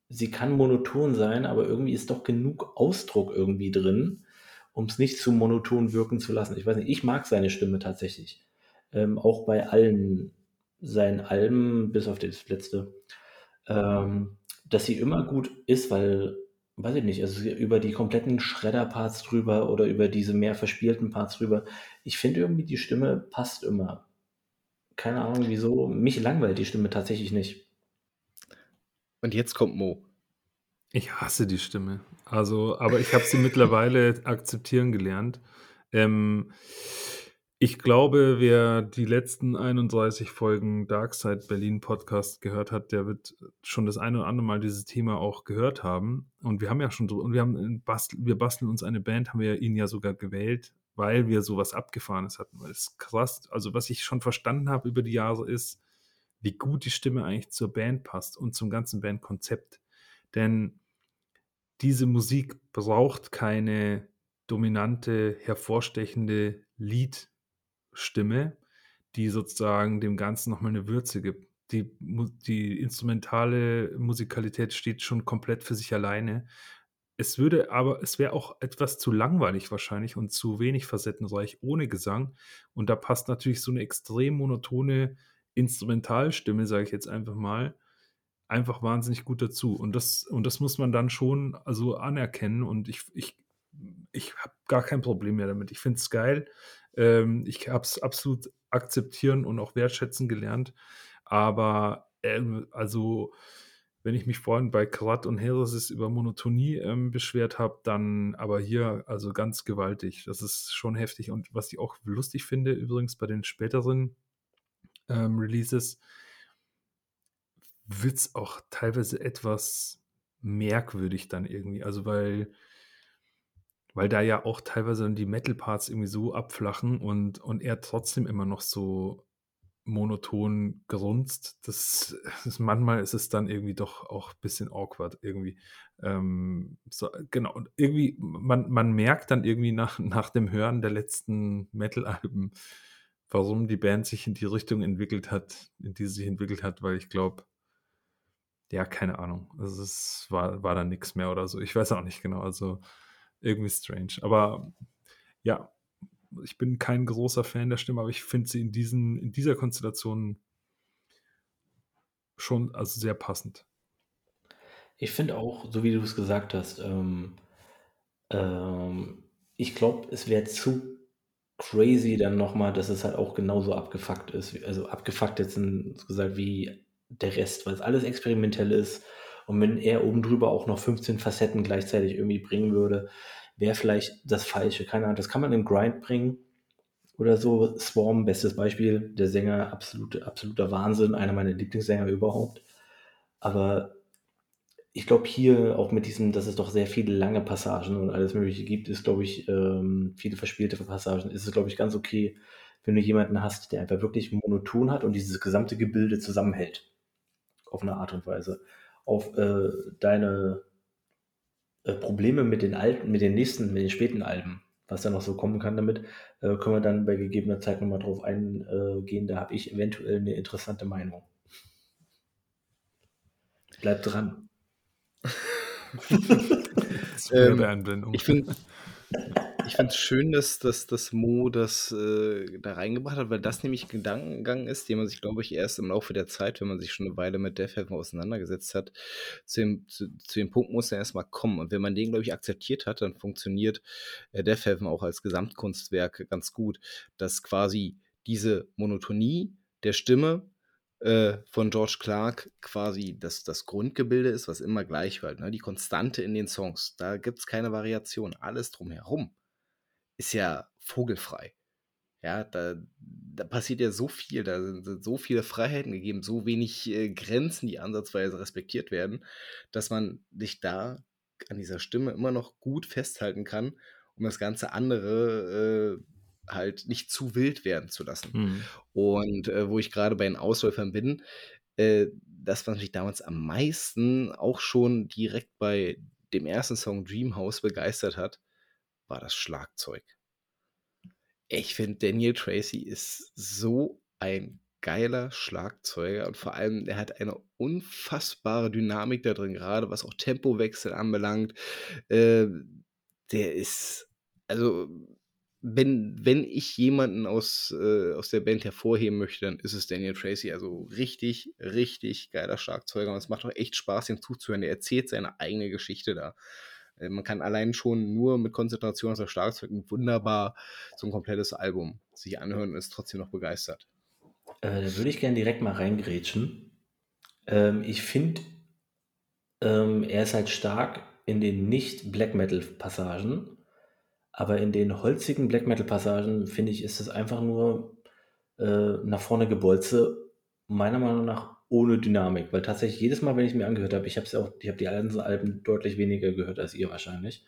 Sie kann monoton sein, aber irgendwie ist doch genug Ausdruck irgendwie drin, um es nicht zu monoton wirken zu lassen. Ich weiß nicht, ich mag seine Stimme tatsächlich. Ähm, auch bei allen seinen Alben, bis auf das letzte ähm, dass sie immer gut ist, weil, weiß ich nicht, also über die kompletten Schredder-Parts drüber oder über diese mehr verspielten Parts drüber. Ich finde irgendwie, die Stimme passt immer. Keine Ahnung wieso. Mich langweilt die Stimme tatsächlich nicht. Und jetzt kommt Mo. Ich hasse die Stimme. Also, aber ich habe sie mittlerweile akzeptieren gelernt. Ähm, ich glaube, wer die letzten 31 Folgen Darkside Berlin Podcast gehört hat, der wird schon das eine oder andere Mal dieses Thema auch gehört haben. Und wir haben ja schon, und wir haben, bastel, wir basteln uns eine Band, haben wir ihn ja sogar gewählt, weil wir sowas Abgefahrenes hatten. Weil es krass, also was ich schon verstanden habe über die Jahre ist, wie gut die Stimme eigentlich zur Band passt und zum ganzen Bandkonzept. Denn diese Musik braucht keine dominante, hervorstechende Lied- Stimme, die sozusagen dem Ganzen nochmal eine Würze gibt. Die, die instrumentale Musikalität steht schon komplett für sich alleine. Es würde aber, es wäre auch etwas zu langweilig wahrscheinlich und zu wenig facettenreich ohne Gesang. Und da passt natürlich so eine extrem monotone Instrumentalstimme, sage ich jetzt einfach mal, einfach wahnsinnig gut dazu. Und das, und das muss man dann schon also anerkennen. Und ich, ich, ich habe gar kein Problem mehr damit. Ich finde es geil. Ähm, ich habe es absolut akzeptieren und auch wertschätzen gelernt. Aber ähm, also, wenn ich mich vorhin bei Karat und Heresis über Monotonie ähm, beschwert habe, dann aber hier also ganz gewaltig. Das ist schon heftig. Und was ich auch lustig finde, übrigens bei den späteren ähm, Releases, wird es auch teilweise etwas merkwürdig dann irgendwie. Also, weil weil da ja auch teilweise die Metal-Parts irgendwie so abflachen und, und er trotzdem immer noch so monoton grunzt. Das, das manchmal ist es dann irgendwie doch auch ein bisschen awkward irgendwie. Ähm, so, genau, und irgendwie, man, man merkt dann irgendwie nach, nach dem Hören der letzten Metal-Alben, warum die Band sich in die Richtung entwickelt hat, in die sie sich entwickelt hat, weil ich glaube, ja, keine Ahnung. Also es war, war dann nichts mehr oder so. Ich weiß auch nicht genau. Also irgendwie strange. Aber ja, ich bin kein großer Fan der Stimme, aber ich finde sie in, diesen, in dieser Konstellation schon also sehr passend. Ich finde auch, so wie du es gesagt hast, ähm, ähm, ich glaube, es wäre zu crazy dann nochmal, dass es halt auch genauso abgefuckt ist. Also abgefuckt jetzt gesagt wie der Rest, weil es alles experimentell ist. Und wenn er oben drüber auch noch 15 Facetten gleichzeitig irgendwie bringen würde, wäre vielleicht das Falsche. Keine Ahnung, das kann man im Grind bringen oder so. Swarm, bestes Beispiel. Der Sänger, absolute, absoluter Wahnsinn, einer meiner Lieblingssänger überhaupt. Aber ich glaube, hier auch mit diesem, dass es doch sehr viele lange Passagen und alles Mögliche gibt, ist, glaube ich, ähm, viele verspielte Passagen, ist es, glaube ich, ganz okay, wenn du jemanden hast, der einfach wirklich monoton hat und dieses gesamte Gebilde zusammenhält. Auf eine Art und Weise. Auf äh, deine äh, Probleme mit den alten, mit den nächsten, mit den späten Alben was da noch so kommen kann damit, äh, können wir dann bei gegebener Zeit nochmal drauf eingehen. Da habe ich eventuell eine interessante Meinung. Bleibt dran. ähm, ich finde ich finde es schön, dass, dass, dass Mo das äh, da reingebracht hat, weil das nämlich ein Gedankengang ist, den man sich, glaube ich, erst im Laufe der Zeit, wenn man sich schon eine Weile mit Deathhaven auseinandergesetzt hat, zu dem, zu, zu dem Punkt muss er erstmal kommen. Und wenn man den, glaube ich, akzeptiert hat, dann funktioniert äh, Deathhaven auch als Gesamtkunstwerk ganz gut, dass quasi diese Monotonie der Stimme äh, von George Clark quasi das, das Grundgebilde ist, was immer gleich bleibt. Ne? Die Konstante in den Songs. Da gibt es keine Variation. Alles drumherum ist ja vogelfrei. Ja, da, da passiert ja so viel, da sind so viele Freiheiten gegeben, so wenig äh, Grenzen, die ansatzweise respektiert werden, dass man sich da an dieser Stimme immer noch gut festhalten kann, um das ganze andere äh, halt nicht zu wild werden zu lassen. Mhm. Und äh, wo ich gerade bei den Ausläufern bin, äh, das, was mich damals am meisten auch schon direkt bei dem ersten Song Dreamhouse begeistert hat, war das Schlagzeug. Ich finde, Daniel Tracy ist so ein geiler Schlagzeuger und vor allem, er hat eine unfassbare Dynamik da drin, gerade was auch Tempowechsel anbelangt. Äh, der ist, also, wenn, wenn ich jemanden aus, äh, aus der Band hervorheben möchte, dann ist es Daniel Tracy. Also richtig, richtig geiler Schlagzeuger und es macht auch echt Spaß, ihm zuzuhören. Er erzählt seine eigene Geschichte da. Äh, man kann allein schon nur mit Konzentration auf das Schlagzeug wunderbar so ein komplettes Album sich anhören und ist trotzdem noch begeistert. Äh, da würde ich gerne direkt mal reingrätschen. Ähm, ich finde, ähm, er ist halt stark in den nicht-Black Metal-Passagen, aber in den holzigen Black Metal-Passagen, finde ich, ist es einfach nur äh, nach vorne gebolze. Meiner Meinung nach ohne Dynamik, weil tatsächlich jedes Mal, wenn ich mir angehört habe, ich habe auch, ich habe die ganzen Alben deutlich weniger gehört als ihr wahrscheinlich.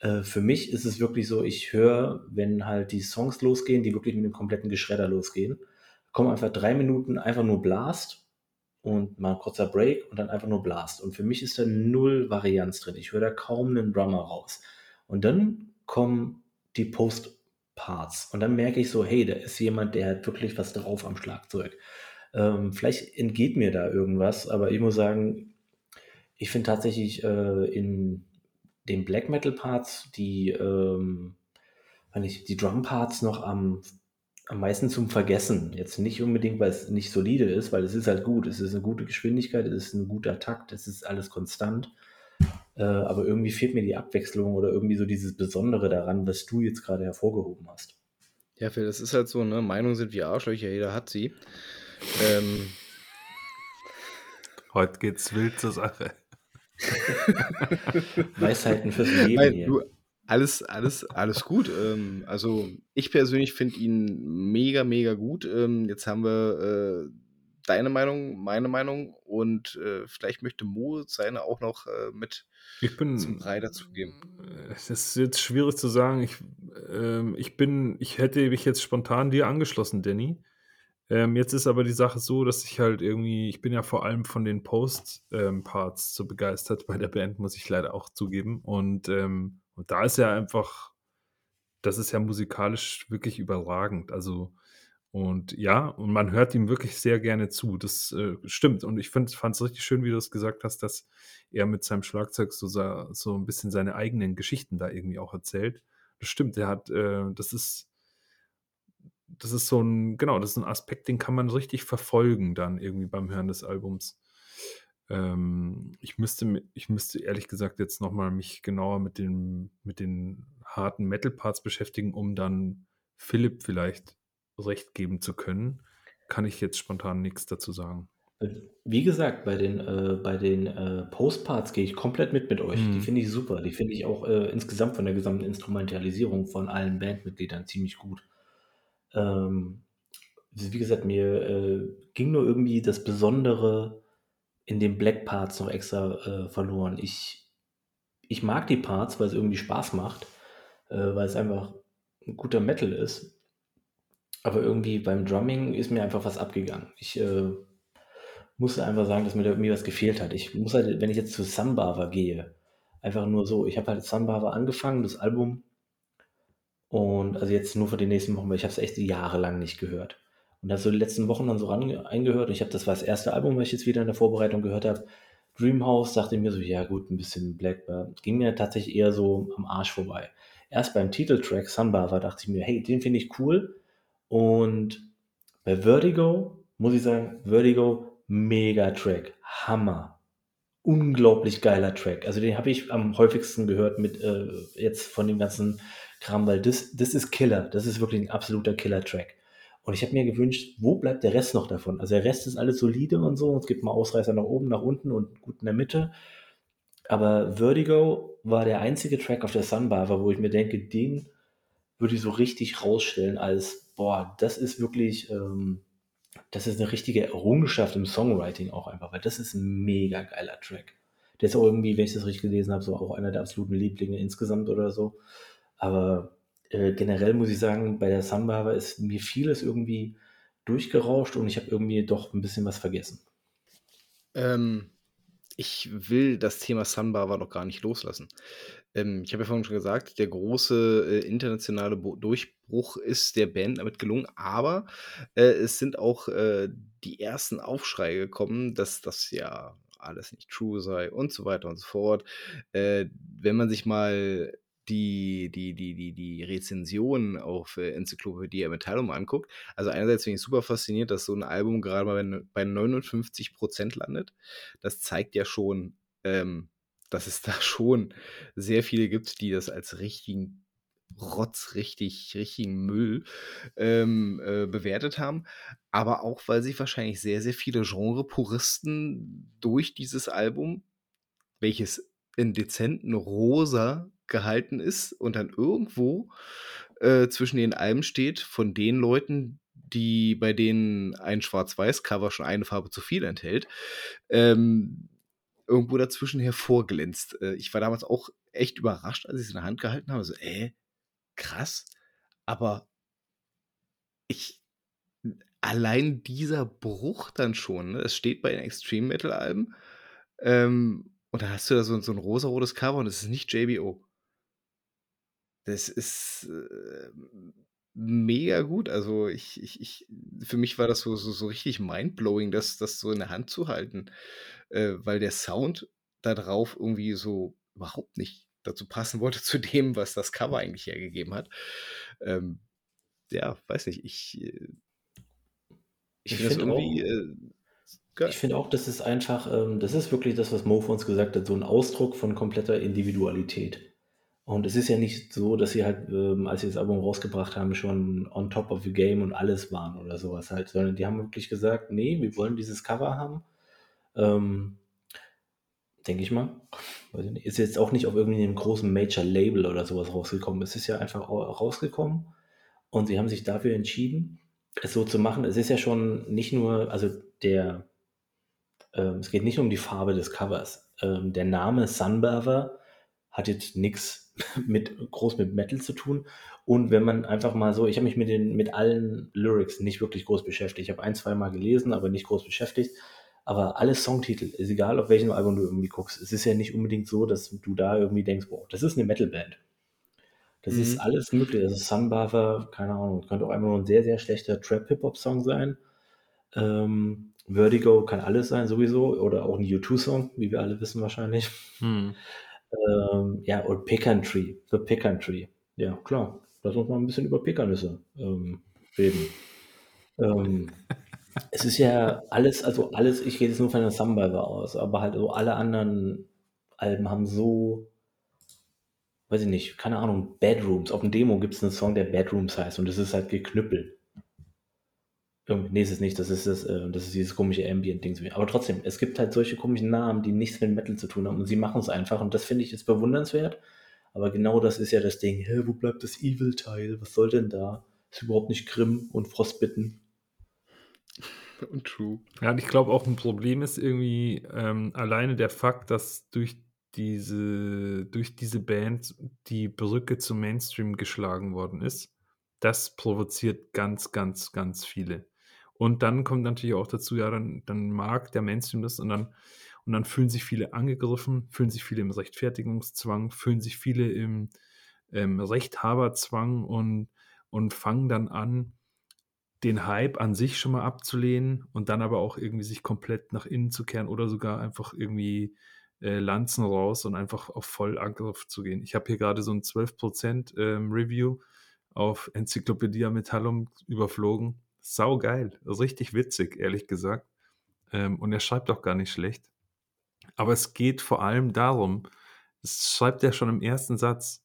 Äh, für mich ist es wirklich so, ich höre, wenn halt die Songs losgehen, die wirklich mit dem kompletten Geschredder losgehen, kommen einfach drei Minuten einfach nur Blast und mal ein kurzer Break und dann einfach nur Blast. Und für mich ist da null Varianz drin. Ich höre da kaum einen Drummer raus. Und dann kommen die Post-Parts und dann merke ich so, hey, da ist jemand, der hat wirklich was drauf am Schlagzeug. Ähm, vielleicht entgeht mir da irgendwas, aber ich muss sagen, ich finde tatsächlich äh, in den Black Metal Parts die, ähm, ich, die Drum Parts noch am, am meisten zum Vergessen. Jetzt nicht unbedingt, weil es nicht solide ist, weil es ist halt gut. Es ist eine gute Geschwindigkeit, es ist ein guter Takt, es ist alles konstant. Äh, aber irgendwie fehlt mir die Abwechslung oder irgendwie so dieses Besondere daran, was du jetzt gerade hervorgehoben hast. Ja, Phil, das ist halt so, ne? Meinungen sind wie Arschlöcher, jeder hat sie. Ähm, Heute geht's wild zur Sache. Weisheiten fürs Leben Nein, hier. Du, alles, alles, alles gut. Ähm, also ich persönlich finde ihn mega, mega gut. Ähm, jetzt haben wir äh, deine Meinung, meine Meinung und äh, vielleicht möchte Mo seine auch noch äh, mit ich bin, zum Brei dazugeben. Es ist jetzt schwierig zu sagen. Ich, ähm, ich bin, ich hätte mich jetzt spontan dir angeschlossen, Danny. Ähm, jetzt ist aber die Sache so, dass ich halt irgendwie, ich bin ja vor allem von den Post-Parts ähm, so begeistert bei der Band, muss ich leider auch zugeben. Und, ähm, und da ist ja einfach, das ist ja musikalisch wirklich überragend. Also, und ja, und man hört ihm wirklich sehr gerne zu. Das äh, stimmt. Und ich fand es richtig schön, wie du es gesagt hast, dass er mit seinem Schlagzeug so, so ein bisschen seine eigenen Geschichten da irgendwie auch erzählt. Das stimmt, er hat, äh, das ist das ist so ein, genau, das ist ein Aspekt, den kann man richtig verfolgen dann irgendwie beim Hören des Albums. Ähm, ich müsste, ich müsste ehrlich gesagt jetzt nochmal mich genauer mit den, mit den harten Metal-Parts beschäftigen, um dann Philipp vielleicht recht geben zu können. Kann ich jetzt spontan nichts dazu sagen. Wie gesagt, bei den, äh, bei den äh, Postparts gehe ich komplett mit mit euch. Die mhm. finde ich super. Die finde ich auch äh, insgesamt von der gesamten Instrumentalisierung von allen Bandmitgliedern ziemlich gut. Ähm, wie gesagt, mir äh, ging nur irgendwie das Besondere in den Black Parts noch extra äh, verloren. Ich, ich mag die Parts, weil es irgendwie Spaß macht, äh, weil es einfach ein guter Metal ist. Aber irgendwie beim Drumming ist mir einfach was abgegangen. Ich äh, musste einfach sagen, dass mir da irgendwie was gefehlt hat. Ich muss halt, wenn ich jetzt zu Sunbarber gehe, einfach nur so, ich habe halt Sunbarber angefangen, das Album Und also jetzt nur für die nächsten Wochen, weil ich habe es echt jahrelang nicht gehört. Und da so die letzten Wochen dann so ran eingehört. Und ich habe, das war das erste Album, was ich jetzt wieder in der Vorbereitung gehört habe. Dreamhouse dachte ich mir so, ja gut, ein bisschen Blackbird. Ging mir tatsächlich eher so am Arsch vorbei. Erst beim Titeltrack Sunbarber dachte ich mir, hey, den finde ich cool. Und bei Vertigo muss ich sagen, Vertigo, mega Track. Hammer. Unglaublich geiler Track. Also den habe ich am häufigsten gehört mit äh, jetzt von dem ganzen Kram, weil das, das ist Killer. Das ist wirklich ein absoluter Killer-Track. Und ich habe mir gewünscht, wo bleibt der Rest noch davon? Also der Rest ist alles solide und so. Es gibt mal Ausreißer nach oben, nach unten und gut in der Mitte. Aber Vertigo war der einzige Track auf der Sunbarber, wo ich mir denke, den würde ich so richtig rausstellen als, boah, das ist wirklich, ähm, das ist eine richtige Errungenschaft im Songwriting auch einfach, weil das ist ein mega geiler Track. Der ist auch irgendwie, wenn ich das richtig gelesen habe, so auch einer der absoluten Lieblinge insgesamt oder so. Aber äh, generell muss ich sagen, bei der Samba ist mir vieles irgendwie durchgerauscht und ich habe irgendwie doch ein bisschen was vergessen. Ähm, ich will das Thema Sunbar noch gar nicht loslassen. Ähm, ich habe ja vorhin schon gesagt, der große äh, internationale Bo Durchbruch ist der Band damit gelungen, aber äh, es sind auch äh, die ersten Aufschreie gekommen, dass das ja alles nicht true sei und so weiter und so fort. Äh, wenn man sich mal die, die, die, die, die Rezensionen auf äh, Enzyklopädie Metallum anguckt, also einerseits bin ich super fasziniert, dass so ein Album gerade mal bei, bei 59 Prozent landet. Das zeigt ja schon, ähm, dass es da schon sehr viele gibt, die das als richtigen Rotz, richtig, richtigen Müll ähm, äh, bewertet haben. Aber auch, weil sich wahrscheinlich sehr, sehr viele Genre-Puristen durch dieses Album, welches in dezenten Rosa gehalten ist und dann irgendwo äh, zwischen den Alben steht von den Leuten, die bei denen ein Schwarz-Weiß-Cover schon eine Farbe zu viel enthält, ähm, irgendwo dazwischen hervorglänzt. Äh, ich war damals auch echt überrascht, als ich es in der Hand gehalten habe. So, äh, krass. Aber ich, allein dieser Bruch dann schon, ne, das steht bei den Extreme Metal Alben, ähm, und da hast du da so, so ein rosarotes Cover und es ist nicht JBO. Das ist, äh, mega gut. Also, ich ich ich für mich war das so so so richtig mindblowing, das das so in der Hand zu halten, äh, weil der Sound da drauf irgendwie so überhaupt nicht dazu passen wollte zu dem, was das Cover eigentlich hergegeben hat. Ähm, ja, weiß nicht, ich äh ich Ich finde irgendwie, äh, ich finde auch, das ist einfach, ähm das ist wirklich das, was Mo vor uns gesagt hat, so ein Ausdruck von kompletter Individualität. Und es ist ja nicht so, dass sie halt, ähm, als sie das Album rausgebracht haben, schon on top of the game und alles waren oder sowas halt, sondern die haben wirklich gesagt, nee, wir wollen dieses Cover haben. Ähm, denke ich mal. Ist jetzt auch nicht auf irgendeinem großen Major-Label oder sowas rausgekommen. Es ist ja einfach rausgekommen und sie haben sich dafür entschieden, es so zu machen. Es ist ja schon nicht nur, also der, ähm, es geht nicht um die Farbe des Covers. Ähm, der Name Sunbather hat jetzt nichts mit groß mit Metal zu tun. Und wenn man einfach mal so, ich habe mich mit den mit allen Lyrics nicht wirklich groß beschäftigt. Ich habe ein, zwei Mal gelesen, aber nicht groß beschäftigt. Aber alle Songtitel, ist egal, auf welchem Album du irgendwie guckst, es ist ja nicht unbedingt so, dass du da irgendwie denkst, boah, das ist eine Metalband. Das mhm. ist alles möglich. Das ist Sunbather, keine Ahnung, könnte auch einfach nur ein sehr, sehr schlechter Trap-Hip-Hop-Song sein. Ähm, Vertigo kann alles sein, sowieso. Oder auch ein U2-Song, wie wir alle wissen wahrscheinlich. Mhm. Ähm, ja, und Pecan Tree, The Pecan Tree. Ja, klar. Lass uns mal ein bisschen über Pekannüsse ähm, reden. Ähm, es ist ja alles, also alles, ich rede jetzt nur von der Samba aus, aber halt so alle anderen Alben haben so, weiß ich nicht, keine Ahnung, Bedrooms. Auf dem Demo gibt es einen Song, der Bedrooms heißt und das ist halt geknüppelt. Nee, ist es nicht. Das ist, das, äh, das ist dieses komische Ambient-Ding. Aber trotzdem, es gibt halt solche komischen Namen, die nichts mit Metal zu tun haben. Und sie machen es einfach. Und das finde ich jetzt bewundernswert. Aber genau das ist ja das Ding. Hä, wo bleibt das Evil-Teil? Was soll denn da? Ist überhaupt nicht Grimm und Frostbitten. Und True. Ja, und ich glaube auch ein Problem ist irgendwie ähm, alleine der Fakt, dass durch diese, durch diese Band die Brücke zum Mainstream geschlagen worden ist. Das provoziert ganz, ganz, ganz viele. Und dann kommt natürlich auch dazu, ja, dann, dann mag der Mainstream das und dann, und dann fühlen sich viele angegriffen, fühlen sich viele im Rechtfertigungszwang, fühlen sich viele im, ähm, Rechthaberzwang und, und fangen dann an, den Hype an sich schon mal abzulehnen und dann aber auch irgendwie sich komplett nach innen zu kehren oder sogar einfach irgendwie äh, Lanzen raus und einfach auf Vollangriff zu gehen. Ich habe hier gerade so ein 12% ähm, Review auf Enzyklopädie Metallum überflogen. Sau geil. Richtig witzig, ehrlich gesagt. Ähm, und er schreibt auch gar nicht schlecht. Aber es geht vor allem darum, das schreibt er schon im ersten Satz.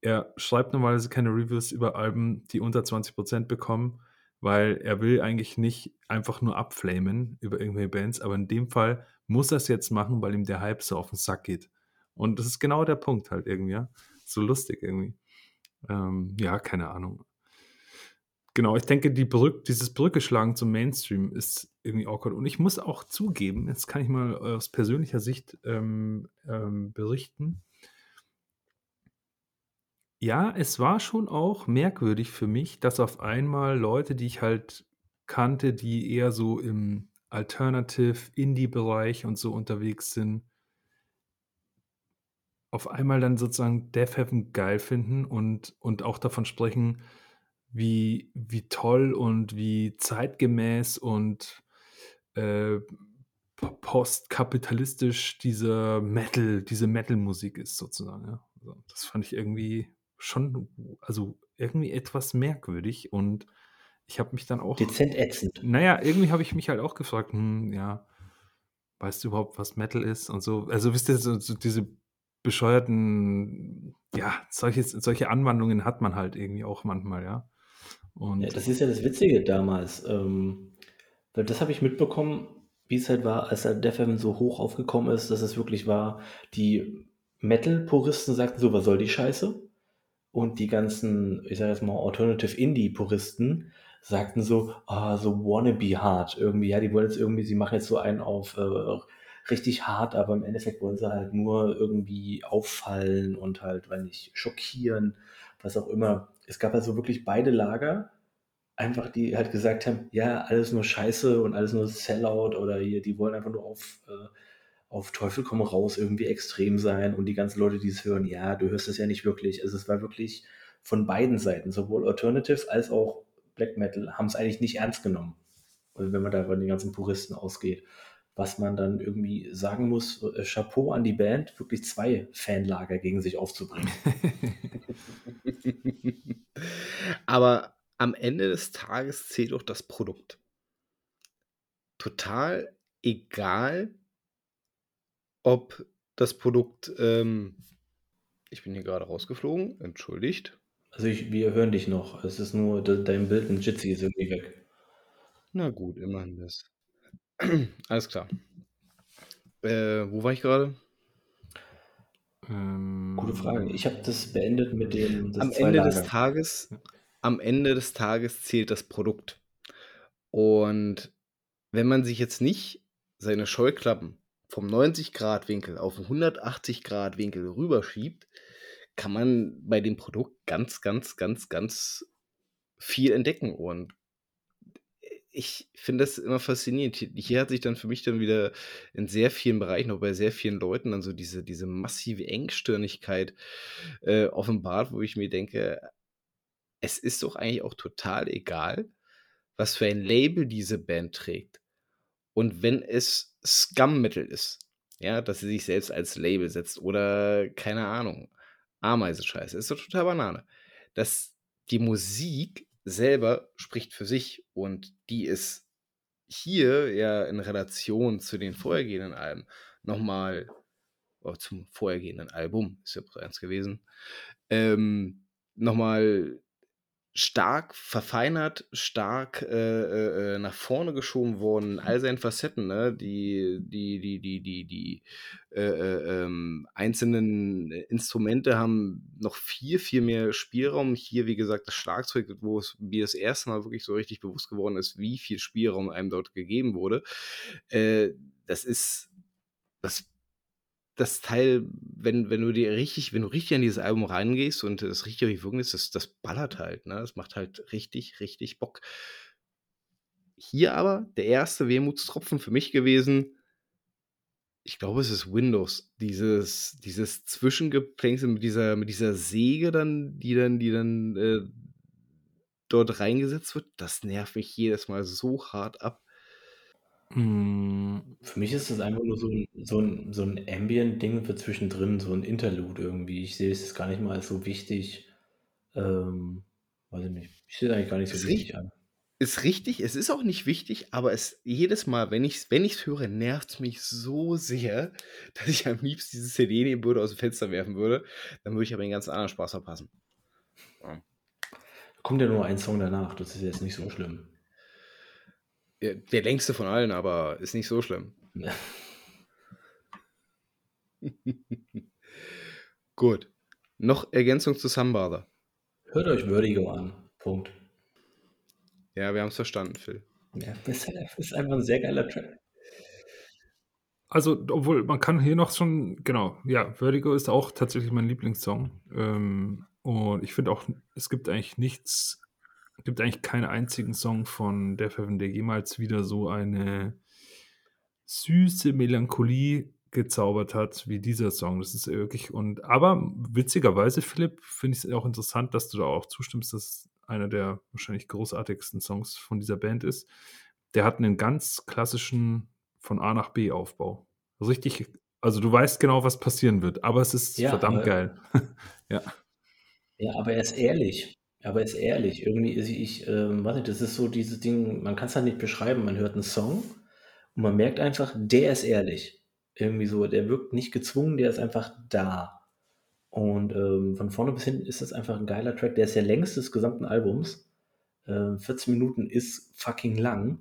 Er schreibt normalerweise keine Reviews über Alben, die unter 20% bekommen, weil er will eigentlich nicht einfach nur abflamen über irgendwelche Bands, aber in dem Fall muss er es jetzt machen, weil ihm der Hype so auf den Sack geht. Und das ist genau der Punkt halt irgendwie, ja. So lustig irgendwie. Ähm, ja, keine Ahnung. Genau, ich denke, die Brück, dieses Brückeschlagen zum Mainstream ist irgendwie awkward. Und ich muss auch zugeben, jetzt kann ich mal aus persönlicher Sicht ähm, ähm, berichten. Ja, es war schon auch merkwürdig für mich, dass auf einmal Leute, die ich halt kannte, die eher so im Alternative Indie-Bereich und so unterwegs sind, auf einmal dann sozusagen Death Heaven geil finden und, und auch davon sprechen, wie, wie toll und wie zeitgemäß und äh, postkapitalistisch diese Metal, diese Metal-Musik ist sozusagen. Ja. Also das fand ich irgendwie schon, also irgendwie etwas merkwürdig und ich habe mich dann auch. Dezent ätzend. Naja, irgendwie habe ich mich halt auch gefragt, hm, ja, weißt du überhaupt, was Metal ist und so. Also wisst ihr, so, so diese bescheuerten, ja, solche, solche Anwandlungen hat man halt irgendwie auch manchmal, ja. Und ja, das ist ja das Witzige damals. Ähm, das habe ich mitbekommen, wie es halt war, als der Def so hoch aufgekommen ist, dass es wirklich war, die Metal-Puristen sagten so, was soll die Scheiße? Und die ganzen, ich sage jetzt mal, Alternative Indie-Puristen sagten so, ah, so wannabe hard irgendwie. Ja, die wollen jetzt irgendwie, sie machen jetzt so einen auf äh, richtig hart, aber im Endeffekt wollen sie halt nur irgendwie auffallen und halt, weil nicht, schockieren, was auch immer. Es gab also wirklich beide Lager, einfach die halt gesagt haben, ja, alles nur Scheiße und alles nur Sellout oder hier, die wollen einfach nur auf, äh, auf Teufel komm raus irgendwie extrem sein und die ganzen Leute, die es hören, ja, du hörst es ja nicht wirklich. Also es war wirklich von beiden Seiten, sowohl Alternative als auch Black Metal, haben es eigentlich nicht ernst genommen. Also wenn man da von den ganzen Puristen ausgeht was man dann irgendwie sagen muss, äh, Chapeau an die Band, wirklich zwei Fanlager gegen sich aufzubringen. Aber am Ende des Tages zählt doch das Produkt. Total egal, ob das Produkt, ähm, ich bin hier gerade rausgeflogen, entschuldigt. Also ich, wir hören dich noch. Es ist nur, dein Bild in Jitsi ist irgendwie weg. Na gut, immerhin das. Alles klar. Äh, wo war ich gerade? Ähm, Gute Frage. Ich habe das beendet mit dem. Am Ende Lager. des Tages, am Ende des Tages zählt das Produkt. Und wenn man sich jetzt nicht seine Scheuklappen vom 90-Grad-Winkel auf den 180-Grad-Winkel rüberschiebt, kann man bei dem Produkt ganz, ganz, ganz, ganz viel entdecken. Und ich finde das immer faszinierend. Hier hat sich dann für mich dann wieder in sehr vielen Bereichen, auch bei sehr vielen Leuten, dann so diese, diese massive Engstirnigkeit äh, offenbart, wo ich mir denke, es ist doch eigentlich auch total egal, was für ein Label diese Band trägt. Und wenn es Scum Metal ist, ja, dass sie sich selbst als Label setzt oder keine Ahnung, Ameisenscheiße, ist doch total Banane. Dass die Musik selber spricht für sich und die ist hier ja in Relation zu den vorhergehenden Alben nochmal, oh, zum vorhergehenden Album, ist ja eins gewesen, ähm, nochmal stark verfeinert, stark äh, äh, äh, nach vorne geschoben worden, all seinen Facetten, ne? die, die, die, die, die, die äh, äh, ähm, einzelnen Instrumente haben noch viel, viel mehr Spielraum. Hier, wie gesagt, das Schlagzeug, wo es mir das erste Mal wirklich so richtig bewusst geworden ist, wie viel Spielraum einem dort gegeben wurde. Äh, das ist, das das Teil, wenn, wenn du dir richtig, wenn du richtig an dieses Album reingehst und es richtig richtig wirken ist, das, das ballert halt, ne? Das macht halt richtig, richtig Bock. Hier aber der erste Wehmutstropfen für mich gewesen, Ich glaube, es ist Windows. Dieses dieses Zwischengeplänkel mit dieser mit dieser Säge dann, die dann die dann, äh, dort reingesetzt wird, das nervt mich jedes Mal so hart ab. Hm. Für mich ist das einfach nur so 'n so 'n so 'n Ambient-Ding für zwischendrin, so 'n Interlude irgendwie. Ich sehe es gar nicht mal als so wichtig. Ähm, weiß ich nicht. Ich sehe es eigentlich gar nicht so Ist wichtig rich an. ist richtig, es ist auch nicht wichtig, aber es jedes Mal, wenn ich's wenn ich's höre, nervt's mich so sehr, dass ich am liebsten diese CD nehmen würde, aus'm Fenster werfen würde. Dann würde ich aber den ganz anderen Spaß verpassen. Ja. Kommt ja nur ein Song danach, das ist jetzt nicht so schlimm. Der längste von allen, aber ist nicht so schlimm. Gut. Noch Ergänzung zu Sunbather? Hört euch Vertigo an. Punkt. Ja, wir haben's verstanden, Phil. Ja, ist ist einfach 'n sehr geiler Track. Also, obwohl man kann hier noch schon genau, ja, Vertigo ist auch tatsächlich mein Lieblingssong. Ähm, und ich finde auch, es gibt eigentlich nichts gibt eigentlich keinen einzigen Song von Death Heaven, der jemals wieder so eine süße Melancholie gezaubert hat wie dieser Song. Das ist wirklich und aber witzigerweise, Philipp, finde ich's auch interessant, dass du da auch zustimmst, dass es einer der wahrscheinlich großartigsten Songs von dieser Band ist. Der hat 'nen ganz klassischen von A nach B Aufbau. Richtig also, du weißt genau, was passieren wird, aber es ist Ja, verdammt aber geil. Ja. Ja, aber er ist ehrlich. Aber er ist ehrlich. Irgendwie ist ich, ähm, weiß nicht, das ist so dieses Ding, man kann's halt nicht beschreiben. Man hört 'n Song und man merkt einfach, der ist ehrlich. Irgendwie so, der wirkt nicht gezwungen, der ist einfach da. Und, ähm, von vorne bis hinten ist das einfach 'n geiler Track. Der ist der längste des gesamten Albums. Ähm, 14 Minuten ist fucking lang,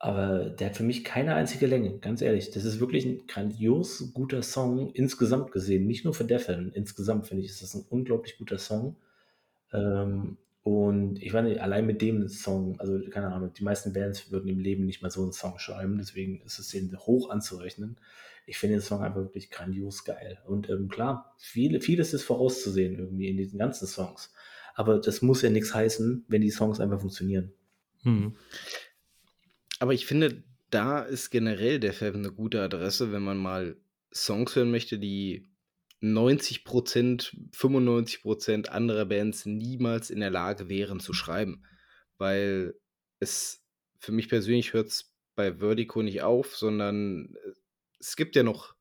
aber der hat für mich keine einzige Länge, ganz ehrlich. Das ist wirklich 'n grandios guter Song insgesamt gesehen, nicht nur für Heaven. Insgesamt finde ich, ist das 'n unglaublich guter Song. Ähm, und ich weiß nicht, allein mit dem Song also, keine Ahnung, die meisten Bands würden im Leben nicht mal so 'n Song schreiben, deswegen ist es denen hoch anzurechnen. Ich finde den Song einfach wirklich grandios geil. Und, ähm, klar, viele vieles ist vorauszusehen irgendwie in diesen ganzen Songs. Aber das muss ja nix heißen, wenn die Songs einfach funktionieren. Mhm. Aber ich finde, da ist generell Death Heaven 'ne gute Adresse, wenn man mal Songs hören möchte, die 90% 95% anderer Bands niemals in der Lage wären zu schreiben. Weil es für mich persönlich hört's bei Vertigo nicht auf, sondern, äh, es gibt ja noch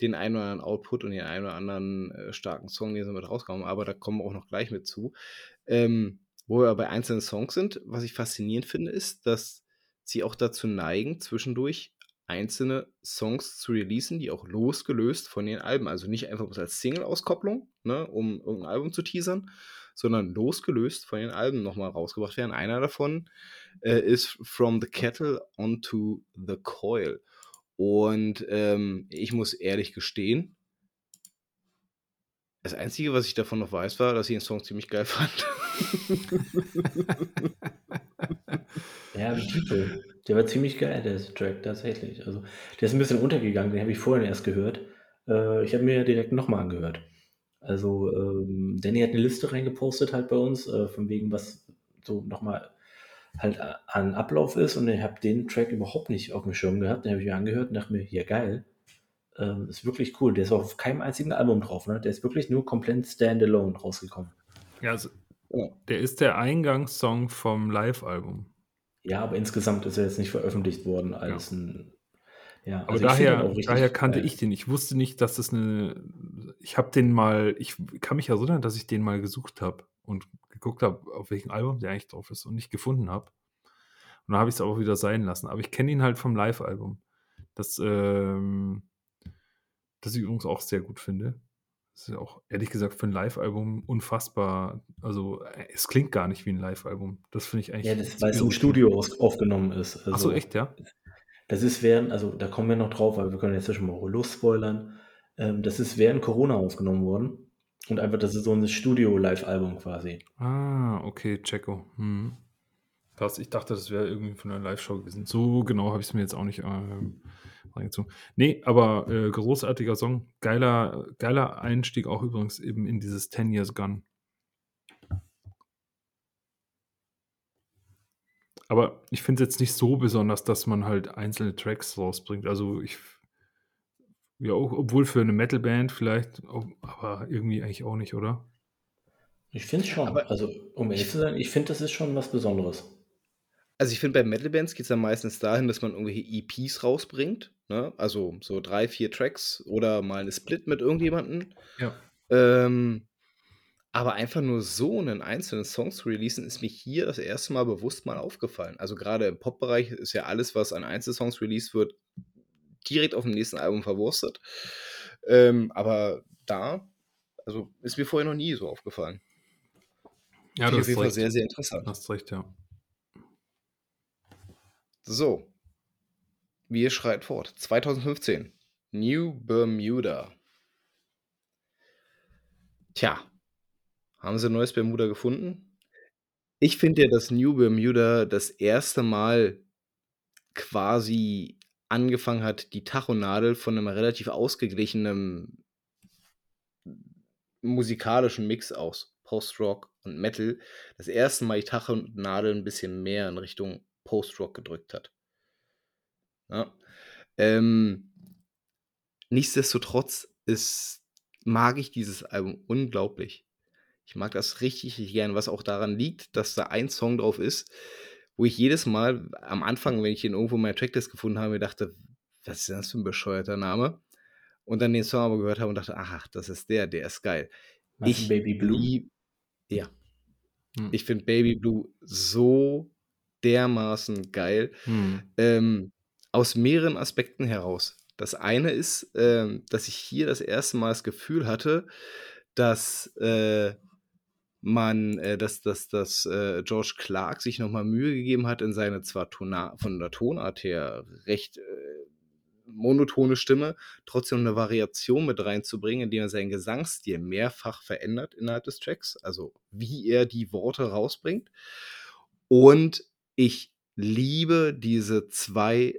den einen oder anderen Output und den einen oder anderen, äh, starken Song, den sie mit haben, aber da kommen wir auch noch gleich mit zu. Ähm, wo wir bei einzelnen Songs sind, was ich faszinierend finde, ist, dass sie auch dazu neigen, zwischendurch einzelne Songs zu releasen, die auch losgelöst von den Alben also, nicht einfach als Single-Auskopplung, ne, um irgend 'n Album zu teasern, sondern losgelöst von den Alben noch mal rausgebracht werden. Einer davon, äh, ist „From the Kettle onto the Coil“. Und, ähm, ich muss ehrlich gestehen das Einzige, was ich davon noch weiß, war, dass ich den Song ziemlich geil fand. Ja, der Titel, der war ziemlich geil, der Track, tatsächlich. Also, der ist 'n bisschen untergegangen, den habe ich vorhin erst gehört. Äh, ich habe mir direkt noch mal angehört. Also, ähm, Danny hat 'ne Liste reingepostet halt bei uns, äh, von wegen, was so noch mal halt an Ablauf ist und ich habe den Track überhaupt nicht auf'm Schirm gehabt. Den habe ich mir angehört und dachte mir: „Ja, geil.“ Ähm, ist wirklich cool. Der ist auch auf keinem einzigen Album drauf, ne? Der ist wirklich nur komplett standalone rausgekommen. Ja, also, Ja. der ist der Eingangssong vom Livealbum. Ja, aber insgesamt ist er jetzt nicht veröffentlicht worden Ja. als 'n ja, Aber also, ich daher richtig daher kannte geil. ich den. Ich wusste nicht, dass das 'ne ich habe den mal ich kann mich erinnern, dass ich den mal gesucht habe und geguckt habe, auf welchem Album der eigentlich drauf ist und nicht gefunden habe. Und dann habe ich's auch wieder sein lassen. Aber ich kenne ihn halt vom Livealbum. Das, ähm das ich übrigens auch sehr gut finde. Das ist ja auch ehrlich gesagt für 'n Livealbum unfassbar also, äh, es klingt gar nicht wie 'n Livealbum. Das finde ich eigentlich Ja, das weil's im irre. Studio aus aufgenommen ist. Ach so, Also, echt, ja? das ist während also, da kommen wir noch drauf, aber wir können jetzt ja schon mal losspoilern. Ähm, das ist während Corona aufgenommen worden und einfach das ist so 'n Studio-Livealbum quasi. Ah, okay, checko. Mhm. Krass, ich dachte, das wäre irgendwie von 'ner Liveshow gewesen. So genau habe ich's mir jetzt auch nicht, ähm, reingezogen. Ne, aber, äh, großartiger Song. Geiler geiler Einstieg auch übrigens eben in dieses „10 Years Gone“. Aber ich finde es jetzt nicht so besonders, dass man halt einzelne Tracks rausbringt. Also, ich Ja, auch, obwohl für eine Metalband vielleicht, aber irgendwie eigentlich auch nicht, oder? Ich finde es schon. Aber Also, um ehrlich zu sein, ich finde, das ist schon was Besonderes. Also ich finde, bei Metal-Bands geht es dann meistens dahin, dass man irgendwelche EPs rausbringt. Ne? Also so drei, vier Tracks oder mal eine Split mit irgendjemandem. Ja. Ähm, aber einfach nur so einen einzelnen Song zu releasen, ist mir hier das erste Mal bewusst mal aufgefallen. Also gerade im Pop-Bereich ist ja alles, was an Einzelsongs released wird, direkt auf dem nächsten Album verwurstet. Ähm, aber da, also ist mir vorher noch nie so aufgefallen. Ja, das auf ist jeden Fall recht. sehr, sehr interessant. Hast recht, ja. So. Wir schreit fort. 2015. New Bermuda. Tja. Haben sie ein neues Bermuda gefunden? Ich finde ja, dass New Bermuda das erste Mal quasi angefangen hat, die Tachonadel von einem relativ ausgeglichenen musikalischen Mix aus Post-Rock und Metal das erste Mal die Tachonadel ein bisschen mehr in Richtung Post-Rock gedrückt hat. Ja. Ähm, nichtsdestotrotz ist, mag ich dieses Album unglaublich. Ich mag das richtig, richtig gern, was auch daran liegt, dass da ein Song drauf ist, wo ich jedes Mal am Anfang, wenn ich ihn irgendwo in meiner Tracklist gefunden habe, mir dachte, was ist denn das für ein bescheuerter Name? Und dann den Song aber gehört habe und dachte, ach, das ist der, der ist geil. Du Ich Baby Blue? ja, Hm. ich finde Baby Blue so dermaßen geil. Hm. Ähm, aus mehreren Aspekten heraus. Das eine ist, ähm, dass ich hier das erste Mal das Gefühl hatte, dass äh, man, äh, dass, dass, dass äh, George Clark sich nochmal Mühe gegeben hat, in seine zwar Tona von der Tonart her recht äh, monotone Stimme trotzdem eine Variation mit reinzubringen, indem er seinen Gesangsstil mehrfach verändert innerhalb des Tracks, also wie er die Worte rausbringt. Und ich liebe diese zwei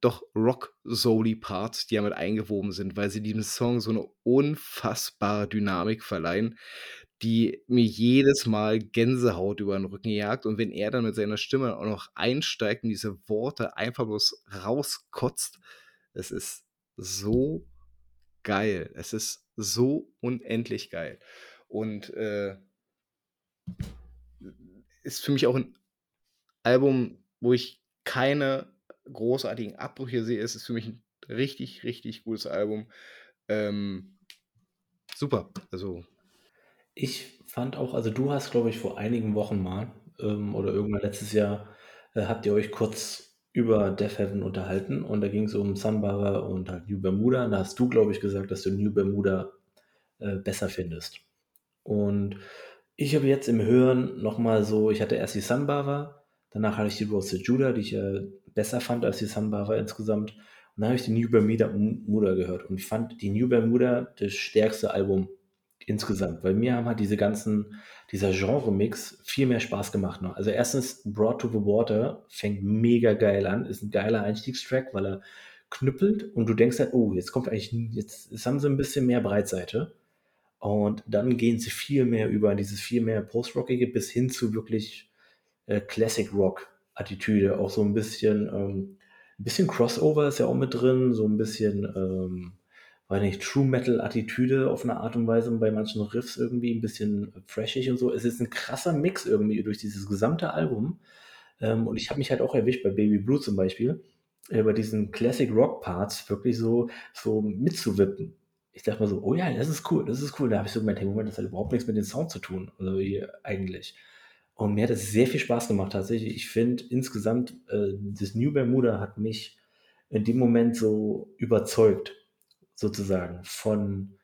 doch rock-soli-Parts, die damit eingewoben sind, weil sie diesem Song so eine unfassbare Dynamik verleihen, die mir jedes Mal Gänsehaut über den Rücken jagt. Und wenn er dann mit seiner Stimme auch noch einsteigt und diese Worte einfach bloß rauskotzt, es ist so geil. Es ist so unendlich geil. Und äh, ist für mich auch ein Album, wo ich keine großartigen Abbrüche sehe. Es ist für mich ein richtig, richtig gutes Album. Ähm, super. Also, Ich fand auch, also du hast, glaube ich, vor einigen Wochen mal ähm, oder irgendwann letztes Jahr äh, habt ihr euch kurz über Death Heaven unterhalten und da ging es um Sunbara und halt New Bermuda. Und da hast du, glaube ich, gesagt, dass du New Bermuda äh, besser findest. Und ich habe jetzt im Hören nochmal so, ich hatte erst die Sunbara, danach hatte ich die Roasted Judah, die ich äh, besser fand als die Sunbara insgesamt. Und dann habe ich die New Bermuda Bermuda gehört und ich fand die New Bermuda das stärkste Album insgesamt, weil mir haben halt diese ganzen, dieser Genre-Mix viel mehr Spaß gemacht noch. Also erstens, Brought to the Water fängt mega geil an, ist ein geiler Einstiegstrack, weil er knüppelt und du denkst halt, oh, jetzt kommt eigentlich, jetzt, jetzt haben sie ein bisschen mehr Breitseite. Und dann gehen sie viel mehr über dieses viel mehr Post-Rockige bis hin zu wirklich äh, Classic Rock-Attitüde. Auch so ein bisschen, ähm, ein bisschen Crossover ist ja auch mit drin, so ein bisschen, ähm, weiß nicht, True Metal-Attitüde auf eine Art und Weise bei manchen Riffs irgendwie ein bisschen freshig und so. Es ist ein krasser Mix irgendwie durch dieses gesamte Album. Ähm, und ich habe mich halt auch erwischt bei Baby Blue zum Beispiel, äh, bei diesen Classic Rock Parts wirklich so, so mitzuwippen. Ich dachte mal so, oh ja, das ist cool, das ist cool. Da habe ich so gemeint, hey, Moment, das hat überhaupt nichts mit dem Sound zu tun, also hier eigentlich. Und mir hat es sehr viel Spaß gemacht tatsächlich. Ich finde insgesamt, äh, das New Bermuda hat mich in dem Moment so überzeugt, sozusagen, von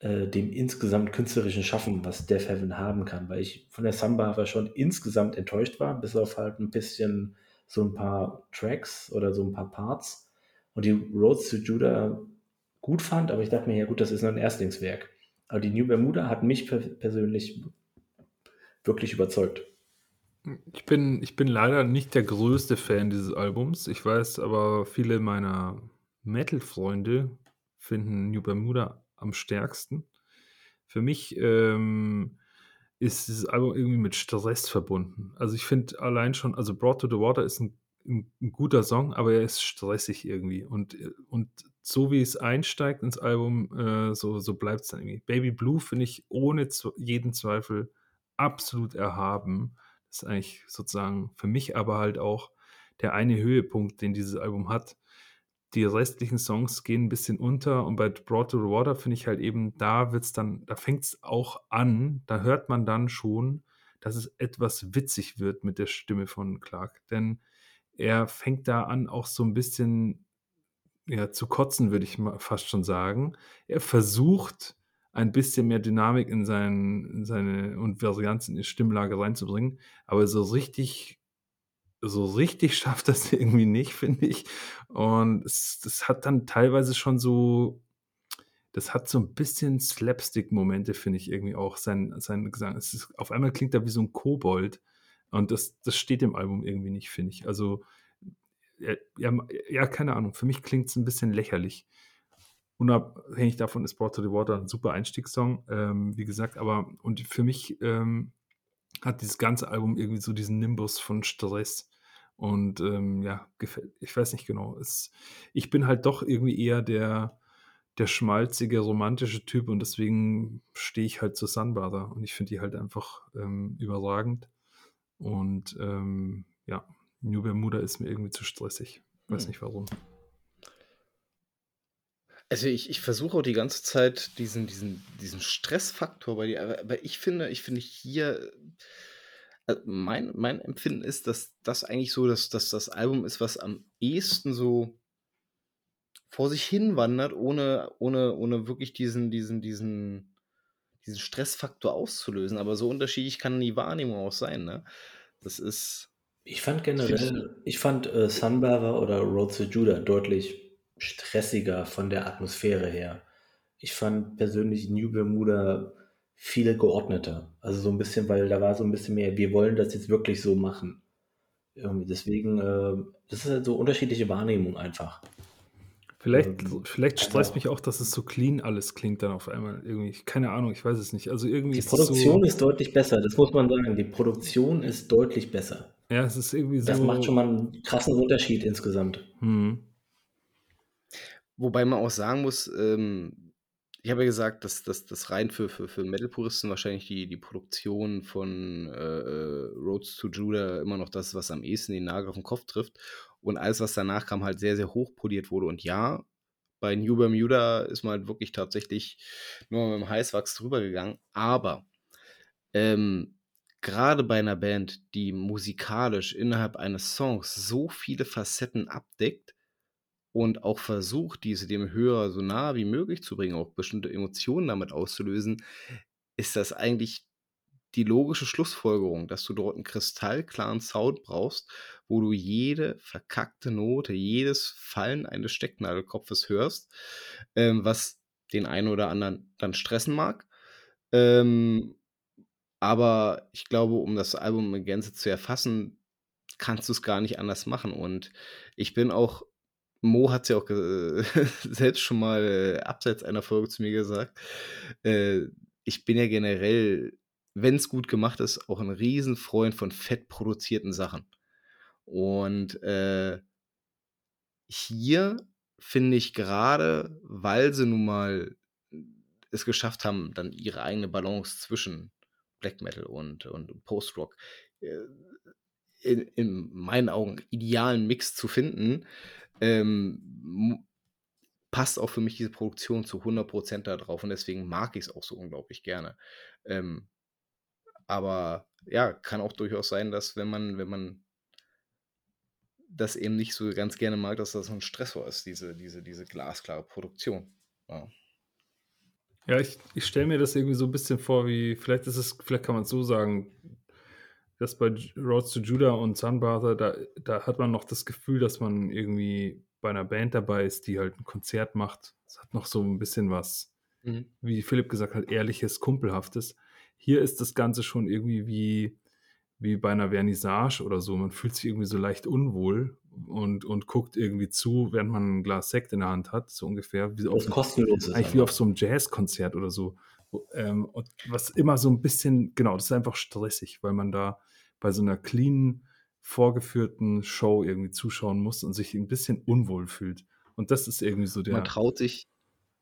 äh, dem insgesamt künstlerischen Schaffen, was Death Heaven haben kann, weil ich von der Samba schon insgesamt enttäuscht war, bis auf halt ein bisschen so ein paar Tracks oder so ein paar Parts und die Roads to Judah gut fand, aber ich dachte mir, ja gut, das ist nur ein Erstlingswerk. Aber die New Bermuda hat mich per persönlich wirklich überzeugt. Ich bin, ich bin leider nicht der größte Fan dieses Albums. Ich weiß aber, viele meiner Metal-Freunde finden New Bermuda am stärksten. Für mich ähm, ist dieses Album irgendwie mit Stress verbunden. Also ich finde allein schon, also Brought to the Water ist ein 'n 'n guter Song, aber er ist stressig irgendwie und und so wie es einsteigt ins Album, äh, so so bleibt's dann irgendwie. Baby Blue finde ich ohne jeden Zweifel absolut erhaben. Das ist eigentlich sozusagen für mich aber halt auch der eine Höhepunkt, den dieses Album hat. Die restlichen Songs gehen 'n bisschen unter und bei Brought to the Water finde ich halt eben, da wird's dann da fängt's auch an, da hört man dann schon, dass es etwas witzig wird mit der Stimme von Clark, denn er fängt da an, auch so 'n bisschen, ja, zu kotzen, würde ich fast schon sagen. Er versucht, ein bisschen mehr Dynamik in sein in seine und Varianz in die Stimmlage reinzubringen, aber so richtig so richtig schafft er's irgendwie nicht, finde ich. Und es das hat dann teilweise schon so das hat so 'n bisschen Slapstick-Momente, finde ich irgendwie auch, sein sein Gesang. Es ist auf einmal klingt er wie so 'n Kobold und das das steht dem Album irgendwie nicht, finde ich. Also, ja, ja, keine Ahnung, für mich klingt's 'n bisschen lächerlich. Unabhängig davon ist „Brought to the Water“ 'n super Einstiegssong, ähm, wie gesagt, aber und für mich, ähm, hat dieses ganze Album irgendwie so diesen Nimbus von Stress und, ähm, ja, gefällt ich weiß nicht genau. Es ich bin halt doch irgendwie eher der der schmalzige, romantische Typ und deswegen stehe ich halt zu „Sunbather“ und ich finde die halt einfach, ähm, überragend und, ähm, ja, „New Bermuda“ ist mir irgendwie zu stressig. Weiß Hm. nicht warum. Also, ich ich versuche auch die ganze Zeit diesen diesen diesen Stressfaktor bei dir aber aber ich finde ich finde hier äh, mein mein Empfinden ist, dass das eigentlich so dass dass das Album ist, was am ehesten so vor sich hin wandert, ohne ohne ohne wirklich diesen diesen diesen diesen Stressfaktor auszulösen. Aber so unterschiedlich kann die Wahrnehmung auch sein, ne? Das ist Ich fand finde ich generell ich fand, äh, „Sunbather“ oder „Road to Judah“ deutlich stressiger von der Atmosphäre her. Ich fand persönlich „New Bermuda“ viel geordneter. Also, so 'n bisschen weil da war so 'n bisschen mehr: „Wir wollen das jetzt wirklich so machen.“ Irgendwie deswegen, ähm das ist halt so unterschiedliche Wahrnehmung einfach. Vielleicht Ähm, vielleicht stresst aber mich auch, dass es so clean alles klingt dann auf einmal irgendwie. Keine Ahnung, ich weiß es nicht. Also, irgendwie Die ist Produktion so ist deutlich besser, das muss man sagen. Die Produktion ist deutlich besser. Ja, es ist irgendwie Das macht schon so mal 'n krassen Unterschied insgesamt. Mhm. Wobei man auch sagen muss, ähm, ich habe ja gesagt, dass das rein für für für Metal-Puristen wahrscheinlich die die Produktion von, äh, äh, „Roads to Judah“ immer noch das, was am ehesten den Nagel auf 'n Kopf trifft und alles, was danach kam, halt sehr, sehr hochpoliert wurde. Und ja, bei „New Bermuda“ ist man halt wirklich tatsächlich nur mit'm Heißwachs drüber gegangen. Aber, ähm, grade bei 'ner Band, die musikalisch innerhalb eines Songs so viele Facetten abdeckt und auch versucht, diese dem Hörer so nah wie möglich zu bringen, auch bestimmte Emotionen damit auszulösen, ist das eigentlich die logische Schlussfolgerung, dass du dort 'n kristallklaren Sound brauchst, wo du jede verkackte Note, jedes Fallen eines Stecknadelkopfes hörst, ähm, was den einen oder anderen dann stressen mag. Ähm, aber ich glaube, um das Album in Gänze zu erfassen, kannst du's gar nicht anders machen. Und ich bin auch Mo hat's ja auch ge selbst schon mal, äh, abseits einer Folge zu mir gesagt. Äh, ich bin ja generell, wenn's gut gemacht ist, auch 'n Riesenfreund von fett produzierten Sachen. Und, äh hier finde ich grade, weil sie nun mal es geschafft haben, dann ihre eigene Balance zwischen Black Metal und und Post-Rock, äh, in in meinen Augen idealen Mix zu finden, ähm, passt auch für mich diese Produktion zu 100 % da drauf und deswegen mag ich's auch so unglaublich gerne. Ähm, aber ja, kann auch durchaus sein, dass wenn man wenn man das eben nicht so ganz gerne mag, dass das so 'n Stressor ist, diese diese diese glasklare Produktion, ja. Ja, ich ich stelle mir das irgendwie so 'n bisschen vor wie vielleicht ist es vielleicht kann man's so sagen, dass bei „Roads to Judah“ und „Sunbather“, da da hat man noch das Gefühl, dass man irgendwie bei 'ner Band dabei ist, die halt 'n Konzert macht. Es hat noch so 'n bisschen was, Mhm. wie Philipp gesagt hat, Ehrliches, Kumpelhaftes. Hier ist das Ganze schon irgendwie wie wie bei 'ner Vernissage oder so. Man fühlt sich irgendwie so leicht unwohl und und guckt irgendwie zu, während man 'n Glas Sekt in der Hand hat, so ungefähr, wie auf kostenlos ist eigentlich wie auf so 'nem Jazzkonzert oder so. Ähm, und was immer so 'n bisschen genau, das ist einfach stressig, weil man da bei so 'ner cleanen vorgeführten Show irgendwie zuschauen muss und sich ein bisschen unwohl fühlt. Und das ist irgendwie so der. Man traut sich.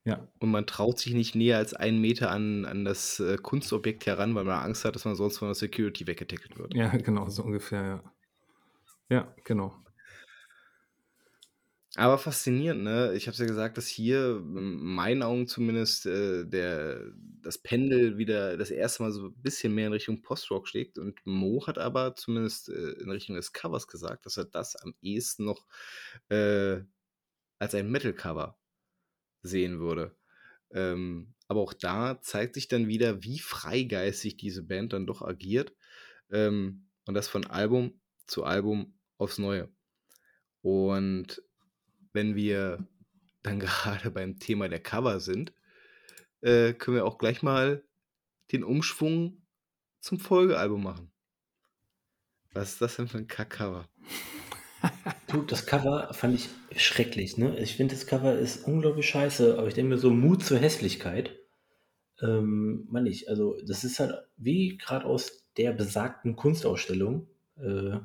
Ja. Und man traut sich nicht näher als einen Meter an, an das äh, Kunstobjekt heran, weil man Angst hat, dass man sonst von der Security weggetackelt wird. Ja, genau, so ungefähr, ja. Ja, genau. Aber faszinierend, ne? Ich habe es ja gesagt, dass hier in meinen Augen zumindest äh, der, das Pendel wieder das erste Mal so ein bisschen mehr in Richtung Post-Rock schlägt. Und Mo hat aber zumindest äh, in Richtung des Covers gesagt, dass er das am ehesten noch äh, als ein Metal-Cover sehen würde. Ähm, aber auch da zeigt sich dann wieder, wie freigeistig diese Band dann doch agiert. Ähm, und das von Album zu Album aufs Neue. Und wenn wir dann gerade beim Thema der Cover sind, äh, können wir auch gleich mal den Umschwung zum Folgealbum machen. Was ist das denn für ein Kack-Cover? Du, das Cover fand ich schrecklich, ne? Ich finde, das Cover ist unglaublich scheiße, aber ich denke mir so Mut zur Hässlichkeit. Ähm, Mann, ich, also das ist halt wie gerade aus der besagten Kunstausstellung äh,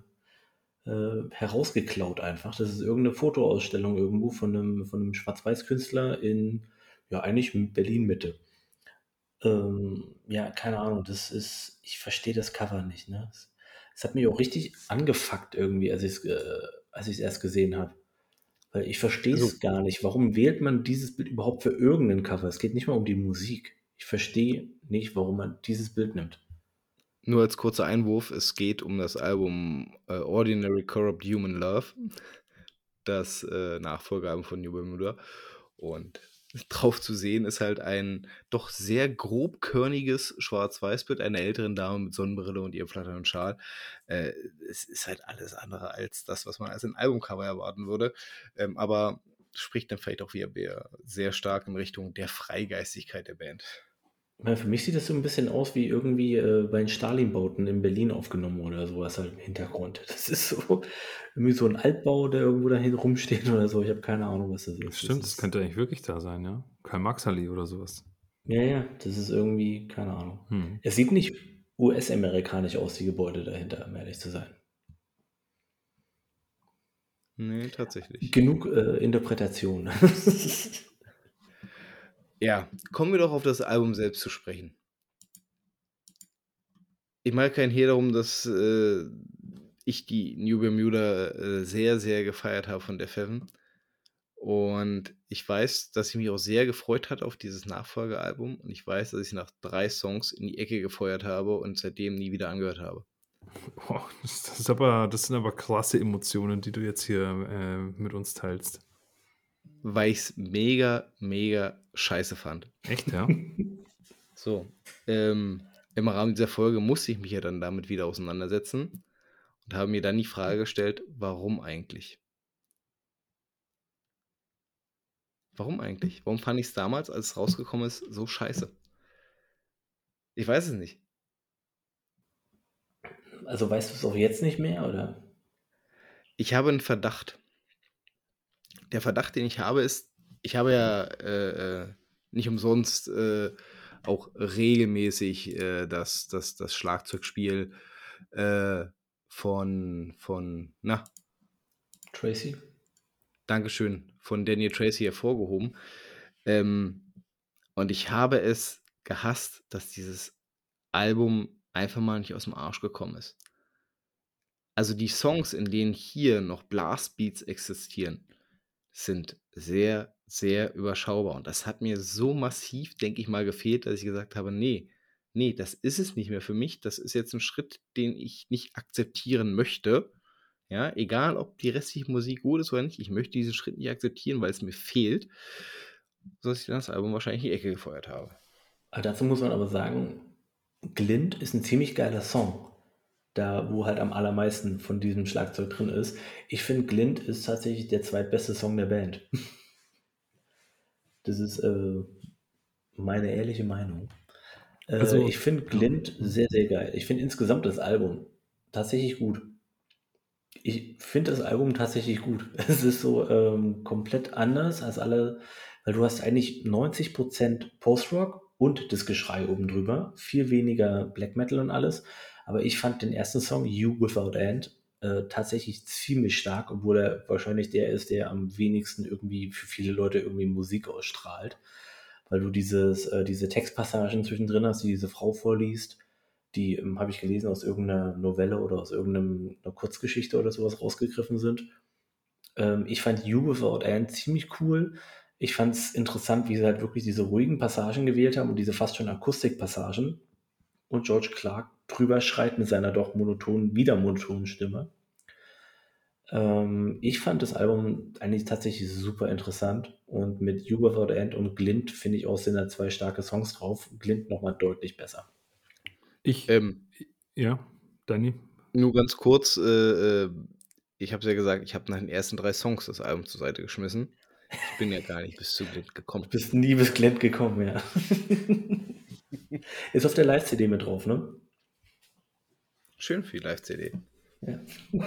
äh, herausgeklaut einfach. Das ist irgendeine Fotoausstellung irgendwo von einem, von einem Schwarz-Weiß-Künstler in, ja, eigentlich Berlin-Mitte. Ähm, ja, keine Ahnung, das ist, ich verstehe das Cover nicht, ne? Es, hat mich auch richtig angefuckt irgendwie, als ich es äh, als ich's erst gesehen habe. Weil ich verstehe es Also- gar nicht. Warum wählt man dieses Bild überhaupt für irgendein Cover? Es geht nicht mal um die Musik. Ich verstehe nicht, warum man dieses Bild nimmt. Nur als kurzer Einwurf, es geht um das Album äh, Ordinary Corrupt Human Love, das äh, Nachfolgealbum von New Bermuda. Und drauf zu sehen ist halt ein doch sehr grobkörniges Schwarz-Weiß-Bild einer älteren Dame mit Sonnenbrille und ihrem flatternden Schal. Äh, es ist halt alles andere als das, was man als ein Albumcover erwarten würde. Ähm, aber spricht dann vielleicht auch wieder sehr stark in Richtung der Freigeistigkeit der Band. Für mich sieht das so ein bisschen aus wie irgendwie äh, bei den Stalin-Bauten in Berlin aufgenommen oder sowas halt im Hintergrund. Das ist so irgendwie so ein Altbau, der irgendwo dahin rumsteht oder so. Ich habe keine Ahnung, was das ist. Stimmt, das ist, könnte eigentlich wirklich da sein, ja. Karl Maxali oder sowas. Ja, ja, das ist irgendwie, keine Ahnung. Hm. Es sieht nicht US-amerikanisch aus, die Gebäude dahinter, um ehrlich zu sein. Nee, tatsächlich. Genug äh, Interpretation. Ja, kommen wir doch auf das Album selbst zu sprechen. Ich mache keinen Hehl darum, dass äh, ich die New Bermuda äh, sehr, sehr gefeiert habe von der Heaven. Und ich weiß, dass ich mich auch sehr gefreut hatte auf dieses Nachfolgealbum. Und ich weiß, dass ich nach drei Songs in die Ecke gefeuert habe und seitdem nie wieder angehört habe. Boah, das, aber, das sind aber klasse Emotionen, die du jetzt hier äh, mit uns teilst. Weil ich es mega, mega scheiße fand. Echt, ja? So, ähm, im Rahmen dieser Folge musste ich mich ja dann damit wieder auseinandersetzen und habe mir dann die Frage gestellt, warum eigentlich? Warum eigentlich? Warum fand ich es damals, als es rausgekommen ist, so scheiße? Ich weiß es nicht. also weißt du es auch jetzt nicht mehr, oder? Ich habe einen Verdacht. Der Verdacht, den ich habe, ist, ich habe ja äh, äh, nicht umsonst äh, auch regelmäßig äh, das, das, das Schlagzeugspiel äh, von, von, na, Tracy? Dankeschön, von Daniel Tracy hervorgehoben. Ähm, und ich habe es gehasst, dass dieses Album einfach mal nicht aus dem Arsch gekommen ist. Also die Songs, in denen hier noch Blastbeats existieren, sind sehr, sehr überschaubar. Und das hat mir so massiv, denke ich mal, gefehlt, dass ich gesagt habe, nee, nee, das ist es nicht mehr für mich. Das ist jetzt ein Schritt, den ich nicht akzeptieren möchte. Ja, egal, ob die restliche Musik gut ist oder nicht, ich möchte diesen Schritt nicht akzeptieren, weil es mir fehlt, sodass ich dann das Album wahrscheinlich in die Ecke gefeuert habe. Aber dazu muss man aber sagen, Glint ist ein ziemlich geiler Song. Da, wo halt am allermeisten von diesem Schlagzeug drin ist. Ich finde, Glint ist tatsächlich der zweitbeste Song der Band. Das ist äh, meine ehrliche Meinung. Äh, Also, ich finde Glint sehr, sehr geil. Ich finde insgesamt das Album tatsächlich gut. Ich finde das Album tatsächlich gut. Es ist so ähm, komplett anders als alle, weil du hast eigentlich 90% Post-Rock und das Geschrei oben drüber. Viel weniger Black Metal und alles. Aber ich fand den ersten Song, You Without End, äh, tatsächlich ziemlich stark, obwohl er wahrscheinlich der ist, der am wenigsten irgendwie für viele Leute irgendwie Musik ausstrahlt. Weil du dieses, äh, diese Textpassagen zwischendrin hast, die diese Frau vorliest, die ähm, habe ich gelesen aus irgendeiner Novelle oder aus irgendeiner Kurzgeschichte oder sowas rausgegriffen sind. Ähm, ich fand You Without End ziemlich cool. Ich fand es interessant, wie sie halt wirklich diese ruhigen Passagen gewählt haben und diese fast schon Akustikpassagen. Und George Clark drüber schreit mit seiner doch monotonen, wieder monotonen Stimme. Ähm, ich fand das Album eigentlich tatsächlich super interessant und mit You Without End und Glint finde ich auch sind da zwei starke Songs drauf. Glint nochmal deutlich besser. Ich, ähm, ja, Danny. Nur ganz kurz, äh, äh ich habe es ja gesagt, ich habe nach den ersten drei Songs das Album zur Seite geschmissen. Ich bin ja gar nicht bis zu Glint gekommen. Du bist nie bis Glint gekommen, ja. Ist auf der Live-CD mit drauf, ne? Schön für die Live-CD. Ja.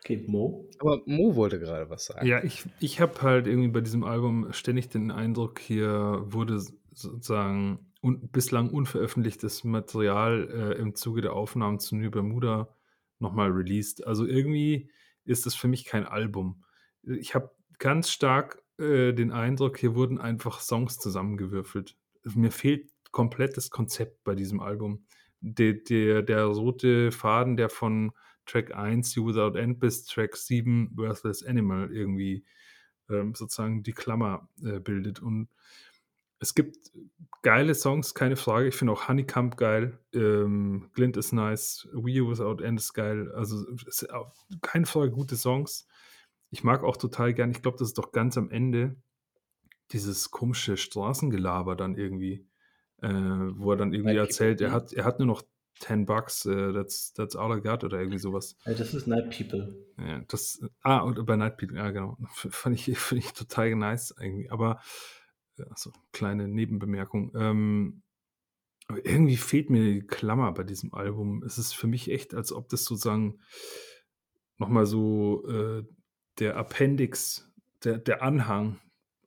Okay, Mo. Aber Mo wollte gerade was sagen. Ja, ich, ich habe halt irgendwie bei diesem Album ständig den Eindruck, hier wurde sozusagen un bislang unveröffentlichtes Material äh, im Zuge der Aufnahmen zu New Bermuda nochmal released. Also irgendwie ist das für mich kein Album. Ich habe ganz stark äh, den Eindruck, hier wurden einfach Songs zusammengewürfelt. Mir fehlt komplett das Konzept bei diesem Album. Der, der, der rote Faden, der von Track 1, You Without End, bis Track 7, Worthless Animal, irgendwie ähm, sozusagen die Klammer äh, bildet. Und es gibt geile Songs, keine Frage. Ich finde auch Honeycomb geil. Ähm, Glint ist nice. We You Without End ist geil. Also keine Frage, gute Songs. Ich mag auch total gern, ich glaube, das ist doch ganz am Ende dieses komische Straßengelaber dann irgendwie, äh, wo er dann irgendwie Night erzählt, er hat, er hat nur noch 10 Bucks, uh, that's, that's all I got oder irgendwie sowas. das ist Night People. Ja, das, ah, und bei Night People, ja genau. Fand ich, fand ich total nice irgendwie. Aber also kleine Nebenbemerkung. Ähm, aber irgendwie fehlt mir die Klammer bei diesem Album. Es ist für mich echt, als ob das sozusagen nochmal so äh, der Appendix, der, der Anhang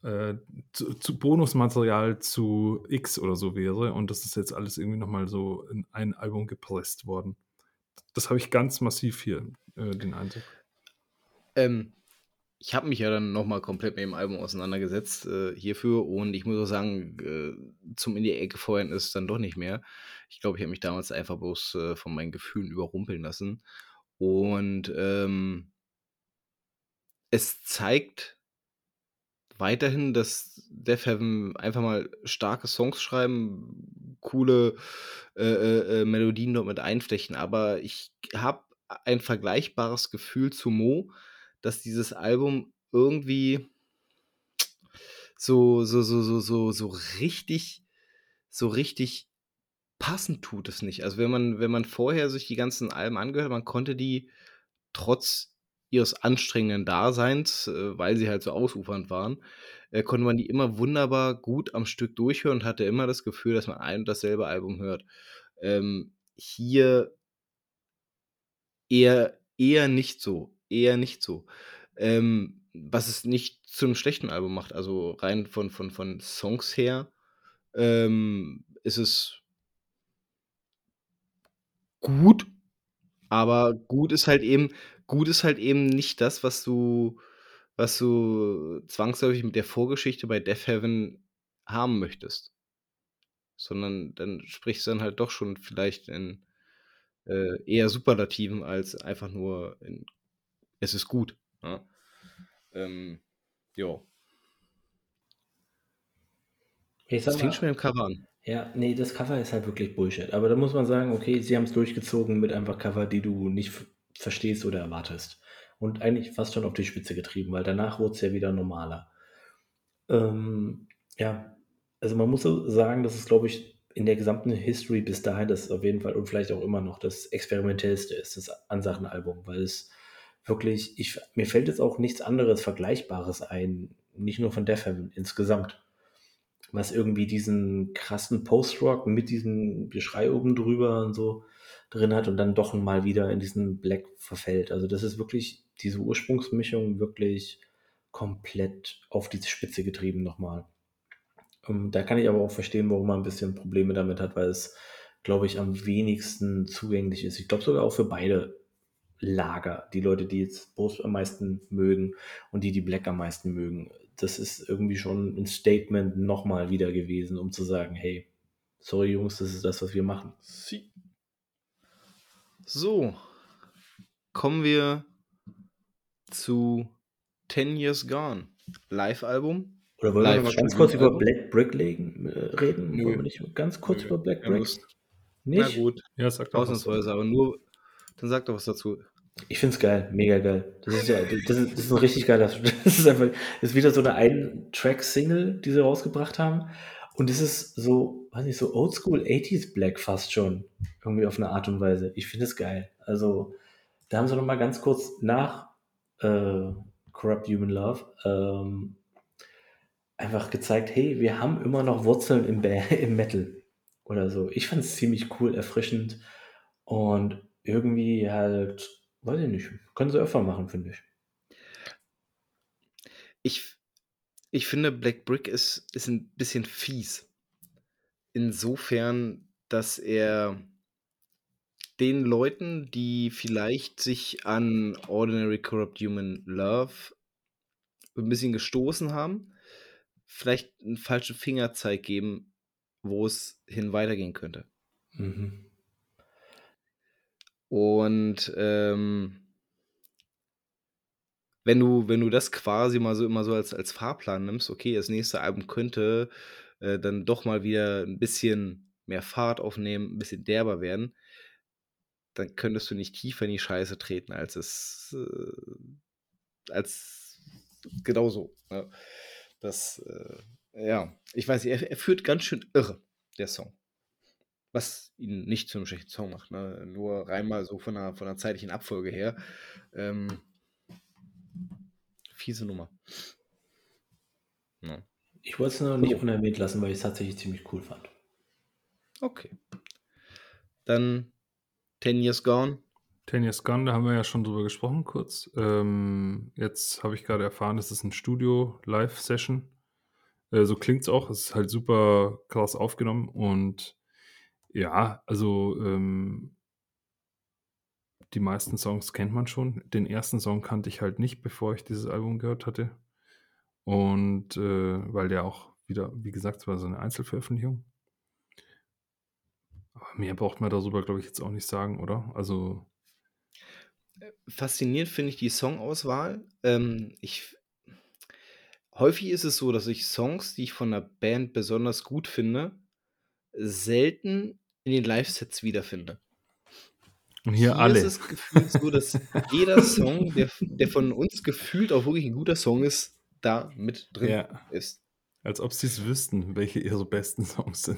äh, zu, zu, Bonusmaterial zu X oder so wäre. Und das ist jetzt alles irgendwie nochmal so in ein Album gepresst worden. Das habe ich ganz massiv hier, äh, den Eindruck. Ähm, ich habe mich ja dann nochmal komplett mit dem Album auseinandergesetzt äh, hierfür und ich muss auch sagen, äh, zum in die Ecke feuern ist es dann doch nicht mehr. Ich glaube, ich habe mich damals einfach bloß äh, von meinen Gefühlen überrumpeln lassen. Und ähm, es zeigt weiterhin, dass Def Heaven einfach mal starke Songs schreiben, coole äh, äh, äh Melodien dort mit einflechten, aber ich habe ein vergleichbares Gefühl zu Mo, dass dieses Album irgendwie so, so, so, so, so, so richtig, so richtig passend tut es nicht. Also wenn man, wenn man vorher sich die ganzen Alben angehört, man konnte die trotz ihres anstrengenden Daseins, äh, weil sie halt so ausufernd waren, äh, konnte man die immer wunderbar gut am Stück durchhören und hatte immer das Gefühl, dass man ein und dasselbe Album hört. Ähm, hier eher, eher nicht so eher nicht so. Ähm, was es nicht zu einem schlechten Album macht. Also rein von, von, von Songs her ähm, ist es gut, aber gut ist halt eben, gut ist halt eben nicht das, was du, was du zwangsläufig mit der Vorgeschichte bei Death Heaven haben möchtest. Sondern dann sprichst du dann halt doch schon vielleicht in äh, eher Superlativen als einfach nur in es ist gut. Ja. Ne? Ähm, jo. Das fängt schon mit dem Cover an. Ja, nee, das Cover ist halt wirklich Bullshit. Aber da muss man sagen, okay, sie haben es durchgezogen mit einfach Cover, die du nicht verstehst oder erwartest. Und eigentlich fast schon auf die Spitze getrieben, weil danach wurde es ja wieder normaler. Ähm, ja, also man muss so sagen, das ist, glaube ich, in der gesamten History bis dahin das auf jeden Fall und vielleicht auch immer noch das experimentellste ist, das Ansachenalbum, weil es wirklich, ich, mir fällt jetzt auch nichts anderes Vergleichbares ein, nicht nur von Def Heaven, insgesamt. Was irgendwie diesen krassen Post-Rock mit diesem Geschrei oben drüber und so drin hat und dann doch mal wieder in diesen Black verfällt. Also das ist wirklich diese Ursprungsmischung wirklich komplett auf die Spitze getrieben nochmal. Ähm, da kann ich aber auch verstehen, warum man ein bisschen Probleme damit hat, weil es, glaube ich, am wenigsten zugänglich ist. Ich glaube sogar auch für beide Lager. Die Leute, die jetzt Bruce am meisten mögen und die, die Black am meisten mögen. Das ist irgendwie schon ein Statement nochmal wieder gewesen, um zu sagen, hey, sorry Jungs, das ist das, was wir machen. Sie. So, kommen wir zu 10 Years Gone. Live-Album. Oder wollen wir Live mal ganz kurz über Album? Black Brick legen, äh, reden? Nö. Wollen wir nicht ganz kurz Nö. über Black Brick? Lust. Na Nicht? gut, Ja, sag doch was. ausnahmsweise, aber nur, dann sag doch was dazu. Ich find's geil, mega geil. Das ist ja, das ist, das ist ein richtig geiler, das ist einfach, das ist wieder so eine Ein-Track-Single, die sie rausgebracht haben. Und es ist so, weiß nicht, so Oldschool 80s Black fast schon. Irgendwie auf eine Art und Weise. Ich finde es geil. Also, da haben sie noch mal ganz kurz nach äh, Corrupt Human Love ähm, einfach gezeigt, hey, wir haben immer noch Wurzeln im, Ba- im Metal oder so. Ich fand es ziemlich cool, erfrischend und irgendwie halt, weiß ich nicht, können sie öfter machen, finde ich. Ich, ich finde, Black Brick ist, ist ein bisschen fies. Insofern, dass er den Leuten, die vielleicht sich an Ordinary Corrupt Human Love ein bisschen gestoßen haben, vielleicht einen falschen Fingerzeig geben, wo es hin weitergehen könnte. Mhm. Und ähm, wenn du, wenn du das quasi mal so immer so als, als Fahrplan nimmst, okay, das nächste Album könnte äh, dann doch mal wieder ein bisschen mehr Fahrt aufnehmen, ein bisschen derber werden, dann könntest du nicht tiefer in die Scheiße treten, als es äh, als genauso. Ne? Das, äh, ja, ich weiß nicht, er, er führt ganz schön irre, der Song. Was ihn nicht zu einem schlechten Song macht, ne? Nur rein mal so von der, von der zeitlichen Abfolge her. Ähm, fiese Nummer. Ja. Ich wollte es noch nicht unerwähnt lassen, weil ich es tatsächlich ziemlich cool fand. Okay. Dann 10 Years Gone. Ten Years Gone, da haben wir ja schon drüber gesprochen kurz. Ähm, jetzt habe ich gerade erfahren, das ist ein Studio-Live-Session. Äh, so klingt es auch. Es ist halt super krass aufgenommen und ja, also ähm, die meisten Songs kennt man schon. Den ersten Song kannte ich halt nicht, bevor ich dieses Album gehört hatte. Und äh, weil der auch wieder, wie gesagt, es war so eine Einzelveröffentlichung. Aber mehr braucht man darüber, glaube ich, jetzt auch nicht sagen, oder? Also, Faszinierend finde ich die Songauswahl. Ähm, ich, häufig ist es so, dass ich Songs, die ich von einer Band besonders gut finde, selten in den Live-Sets wiederfinde. Und hier, alle. ist es gefühlt so, dass jeder Song, der, der von uns gefühlt auch wirklich ein guter Song ist, da mit drin Ja. ist. Als ob sie es wüssten, welche ihre besten Songs sind.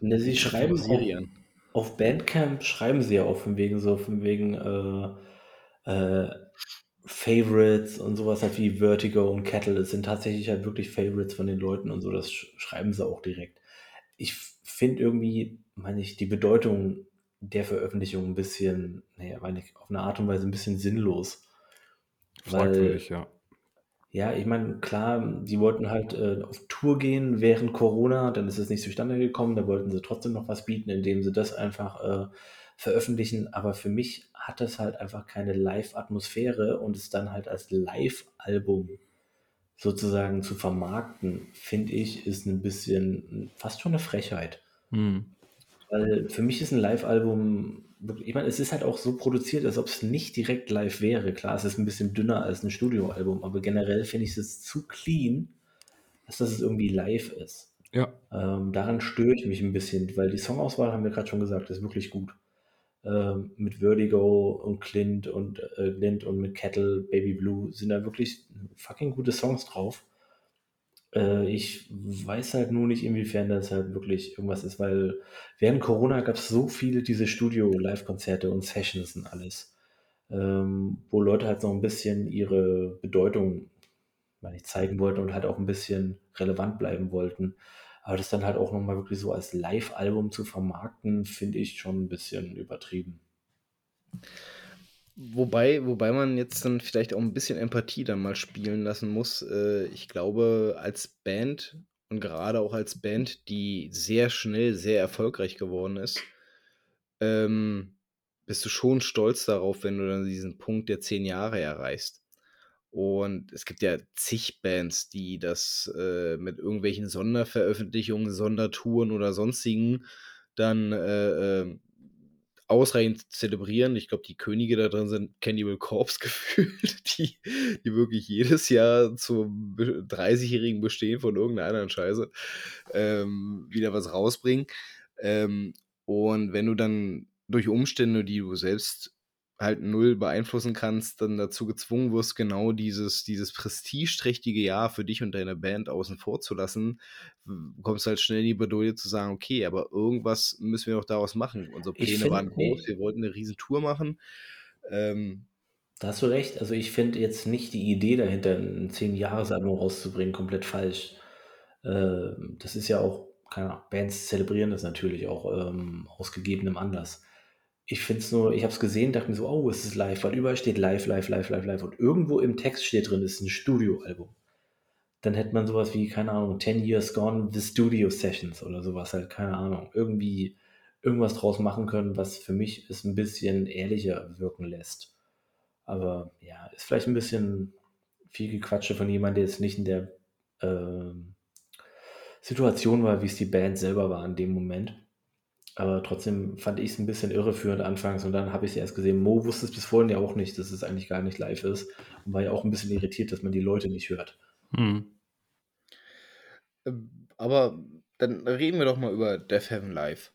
Ne, sie schreiben an. auf Bandcamp schreiben sie ja auch von wegen so, von wegen äh, äh, Favorites und sowas halt wie Vertigo und Kettle. Das sind tatsächlich halt wirklich Favorites von den Leuten und so, das sch schreiben sie auch direkt. Ich finde irgendwie, meine ich, die Bedeutung der Veröffentlichung ein bisschen, naja, meine ich, auf eine Art und Weise ein bisschen sinnlos. Fragwürdig, ja. ja, ich meine, klar, die wollten halt äh, auf Tour gehen während Corona, dann ist es nicht zustande gekommen, da wollten sie trotzdem noch was bieten, indem sie das einfach äh, veröffentlichen. Aber für mich hat das halt einfach keine Live-Atmosphäre und es dann halt als Live-Album sozusagen zu vermarkten, finde ich, ist ein bisschen fast schon eine Frechheit. Hm. Weil für mich ist ein Live-Album, wirklich- ich meine, es ist halt auch so produziert, als ob es nicht direkt live wäre. Klar, es ist ein bisschen dünner als ein Studioalbum, aber generell finde ich es zu clean, als dass es irgendwie live ist. Ja, Ähm, daran störe ich mich ein bisschen, weil die Songauswahl, haben wir gerade schon gesagt, ist wirklich gut. Ähm, mit Vertigo und Clint und äh, Clint und mit Kettle, Baby Blue sind da wirklich fucking gute Songs drauf. Äh, ich weiß halt nur nicht, inwiefern das halt wirklich irgendwas ist, weil während Corona gab es so viele diese Studio-Live-Konzerte und Sessions und alles, ähm, wo Leute halt noch ein bisschen ihre Bedeutung meine ich, zeigen wollten und halt auch ein bisschen relevant bleiben wollten. Aber das dann halt auch nochmal wirklich so als Live-Album zu vermarkten, finde ich schon ein bisschen übertrieben. Wobei, wobei man jetzt dann vielleicht auch ein bisschen Empathie dann mal spielen lassen muss. Äh, ich glaube, als Band und gerade auch als Band, die sehr schnell sehr erfolgreich geworden ist, ähm, bist du schon stolz darauf, wenn du dann diesen Punkt der zehn Jahre erreichst. Und es gibt ja zig Bands, die das äh, mit irgendwelchen Sonderveröffentlichungen, Sondertouren oder sonstigen dann äh, äh, ausreichend zelebrieren. Ich glaube, die Könige da drin sind Cannibal Corpse gefühlt, die, die wirklich jedes Jahr zum 30-jährigen Bestehen von irgendeiner anderen Scheiße ähm, wieder was rausbringen. Ähm, und wenn du dann durch Umstände, die du selbst halt null beeinflussen kannst, dann dazu gezwungen wirst, genau dieses, dieses prestigeträchtige Jahr für dich und deine Band außen vor zu lassen, kommst du halt schnell in die Bedeutung zu sagen, okay, aber irgendwas müssen wir doch daraus machen. Unsere Pläne find, waren groß, wir wollten eine Riesentour machen. Ähm, da hast du recht. Also ich finde jetzt nicht die Idee dahinter, ein 10-Jahres-Album rauszubringen, komplett falsch. Ähm, das ist ja auch, keine Ahnung, Bands zelebrieren das natürlich auch ähm, aus gegebenem Anlass. Ich finde es nur, ich habe es gesehen, dachte mir so, oh, es ist live, weil überall steht live, live, live, live, live. Und irgendwo im Text steht drin, es ist ein Studioalbum. Dann hätte man sowas wie, keine Ahnung, 10 Years Gone, The Studio Sessions oder sowas halt, keine Ahnung. Irgendwie irgendwas draus machen können, was für mich es ein bisschen ehrlicher wirken lässt. Aber ja, ist vielleicht ein bisschen viel Gequatsche von jemandem, der jetzt nicht in der äh, Situation war, wie es die Band selber war in dem Moment. Aber trotzdem fand ich es ein bisschen irreführend anfangs und dann habe ich es erst gesehen. Mo wusste es bis vorhin ja auch nicht, dass es eigentlich gar nicht live ist und war ja auch ein bisschen irritiert, dass man die Leute nicht hört. Hm. Ähm, aber dann reden wir doch mal über Death Heaven Live.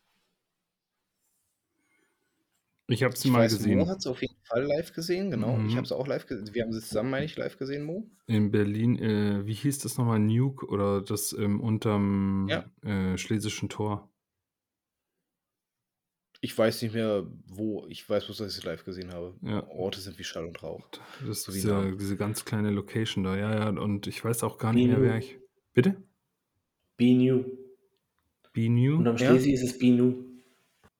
Ich habe es mal weiß, gesehen. Mo hat es auf jeden Fall live gesehen, genau. Mhm. Ich habe es auch live gesehen. Wir haben es zusammen, meine ich, live gesehen, Mo. In Berlin, äh, wie hieß das nochmal? Nuke oder das ähm, unterm ja. äh, Schlesischen Tor? Ich weiß nicht mehr, wo. Ich weiß bloß, dass ich es live gesehen habe. Ja. Orte sind wie Schall und Rauch. Das so ist diese, diese ganz kleine Location da, ja, ja. Und ich weiß auch gar nicht mehr, wer ich. Bitte? Binu. Binu? Und am Schlesi ja? ist es Binu.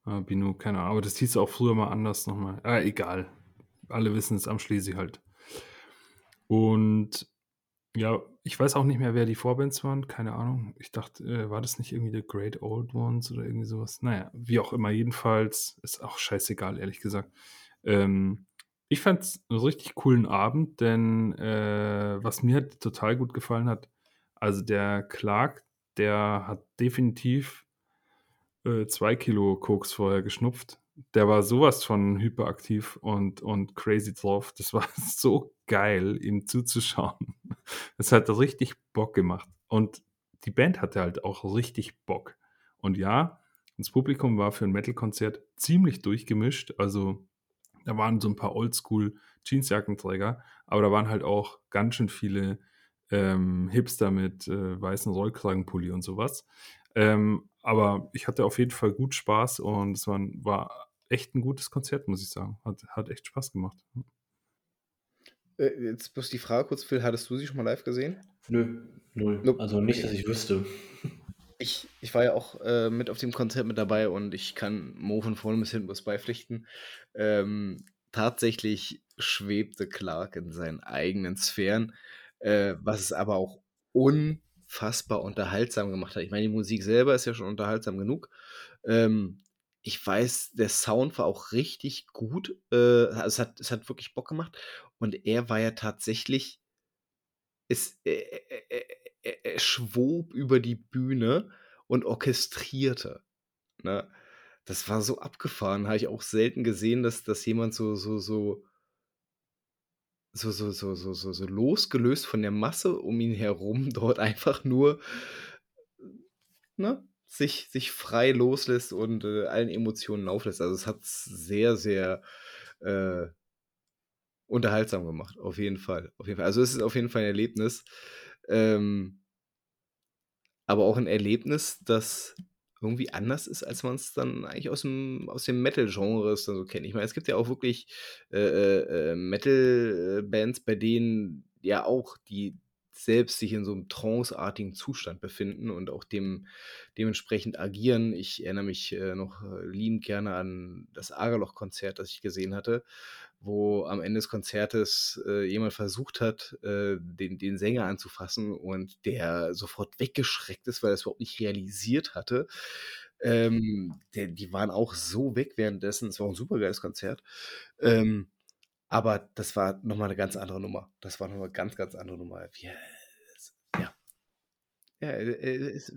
Ah, Binu, keine Ahnung. Aber das hieß auch früher mal anders nochmal. Ah, egal. Alle wissen es am Schlesi halt. Und ja, ich weiß auch nicht mehr, wer die Vorbands waren, keine Ahnung. Ich dachte, äh, war das nicht irgendwie The Great Old Ones oder irgendwie sowas? Naja, wie auch immer, jedenfalls ist auch scheißegal, ehrlich gesagt. Ähm, ich fand es einen richtig coolen Abend, denn äh, was mir halt total gut gefallen hat, also der Clark, der hat definitiv äh, zwei Kilo Koks vorher geschnupft der war sowas von hyperaktiv und, und crazy drauf. Das war so geil, ihm zuzuschauen. Es hat richtig Bock gemacht. Und die Band hatte halt auch richtig Bock. Und ja, das Publikum war für ein Metal-Konzert ziemlich durchgemischt. Also da waren so ein paar Oldschool Jeansjackenträger, aber da waren halt auch ganz schön viele ähm, Hipster mit äh, weißen Rollkragenpulli und sowas. Ähm, aber ich hatte auf jeden Fall gut Spaß und es war, war echt ein gutes Konzert, muss ich sagen. Hat, hat echt Spaß gemacht. Äh, jetzt bloß die Frage kurz, Phil, hattest du sie schon mal live gesehen? Nö, null. Nope. Also nicht, dass ich wüsste. Ich, ich war ja auch äh, mit auf dem Konzert mit dabei und ich kann Mo von vorne bis hinten was beipflichten. Ähm, tatsächlich schwebte Clark in seinen eigenen Sphären, äh, was es aber auch unfassbar unterhaltsam gemacht hat. Ich meine, die Musik selber ist ja schon unterhaltsam genug. Ähm, ich weiß, der Sound war auch richtig gut. Äh, es, hat, es hat wirklich Bock gemacht. Und er war ja tatsächlich, es, er, er, er, er schwob über die Bühne und orchestrierte. Ne? Das war so abgefahren. Habe ich auch selten gesehen, dass, dass jemand so, so, so, so, so, so, so, so, so losgelöst von der Masse um ihn herum dort einfach nur ne, sich, sich frei loslässt und äh, allen Emotionen auflässt. Also es hat sehr, sehr äh, unterhaltsam gemacht, auf jeden Fall. Auf jeden Fall. Also es ist auf jeden Fall ein Erlebnis. Ähm, aber auch ein Erlebnis, das irgendwie anders ist, als man es dann eigentlich aus dem, aus dem Metal-Genre so kennt. Ich meine, es gibt ja auch wirklich äh, äh, äh Metal-Bands, bei denen ja auch die selbst sich in so einem tranceartigen Zustand befinden und auch dem, dementsprechend agieren. Ich erinnere mich äh, noch äh, liebend gerne an das Agerloch-Konzert, das ich gesehen hatte, wo am Ende des Konzertes äh, jemand versucht hat, äh, den, den Sänger anzufassen und der sofort weggeschreckt ist, weil er es überhaupt nicht realisiert hatte, Ähm, der, die waren auch so weg währenddessen. Es war ein super geiles Konzert. Ähm, aber das war nochmal eine ganz andere Nummer. Das war nochmal eine ganz, ganz andere Nummer. Ja. Ja, ja es,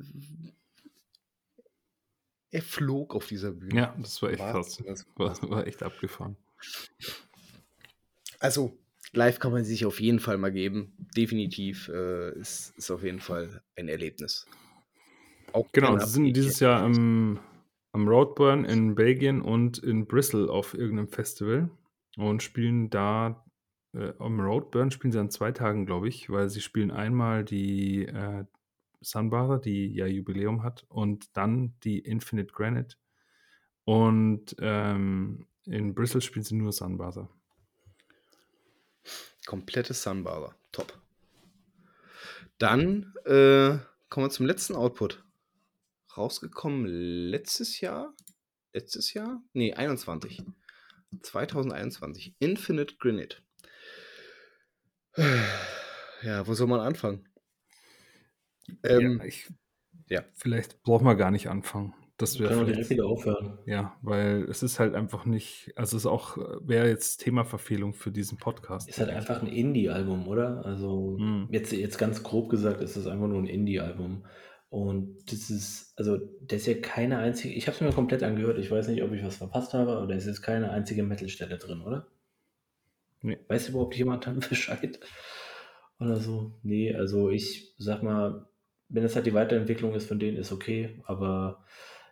er flog auf dieser Bühne. Ja, das war echt krass. Das war, war echt abgefahren. Also, live kann man sich auf jeden Fall mal geben. Definitiv äh, ist, ist auf jeden Fall ein Erlebnis. Auch genau, sie sind dieses Jahr am, am Roadburn in Belgien und in Bristol auf irgendeinem Festival und spielen da äh, am Roadburn spielen sie an zwei Tagen, glaube ich, weil sie spielen einmal die äh, Sunbather, die ja Jubiläum hat, und dann die Infinite Granite. Und ähm, in Bristol spielen sie nur Sunbather. Komplette Sunbather. Top. Dann äh, kommen wir zum letzten Output. Rausgekommen letztes Jahr? Letztes Jahr? Nee, 21. 2021. Infinite Granite. Ja, wo soll man anfangen? Ähm, ja, ich, ja, vielleicht braucht man gar nicht anfangen. Das wäre Können wir direkt wieder aufhören. Ja, weil es ist halt einfach nicht, also es ist auch, wäre jetzt Themaverfehlung für diesen Podcast. Ist halt einfach ein Indie-Album, oder? Also hm. jetzt, jetzt ganz grob gesagt, ist es einfach nur ein Indie-Album. Und das ist, also das ist ja keine einzige, ich habe es mir komplett angehört, ich weiß nicht, ob ich was verpasst habe, aber da ist jetzt keine einzige Metal-Stelle drin, oder? Nee. Weiß überhaupt jemand dann Bescheid? Oder so? Nee, also ich sag mal, wenn es halt die Weiterentwicklung ist von denen, ist okay, aber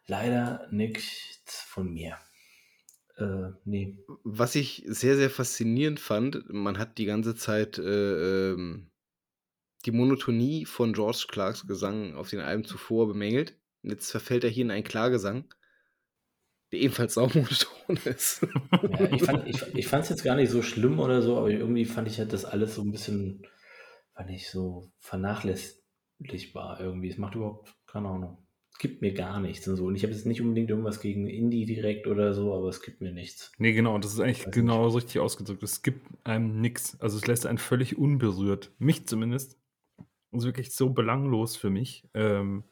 leider nichts von mir. Äh, nee. Was ich sehr, sehr faszinierend fand, man hat die ganze Zeit äh, ähm, die Monotonie von George Clarks Gesang auf den Alben zuvor bemängelt. Und jetzt verfällt er hier in einen Klagesang, der ebenfalls saumonoton ist. Ja, ich fand es ich, ich jetzt gar nicht so schlimm oder so, aber irgendwie fand ich halt das alles so ein bisschen, fand ich so vernachlässigt war irgendwie. Es macht überhaupt keine Ahnung. Es gibt mir gar nichts und so. Und ich habe jetzt nicht unbedingt irgendwas gegen Indie direkt oder so, aber es gibt mir nichts. Nee, genau, das ist eigentlich genau nicht. richtig ausgedrückt. Es gibt einem nichts. Also es lässt einen völlig unberührt. Mich zumindest. Das ist wirklich so belanglos für mich. Ähm,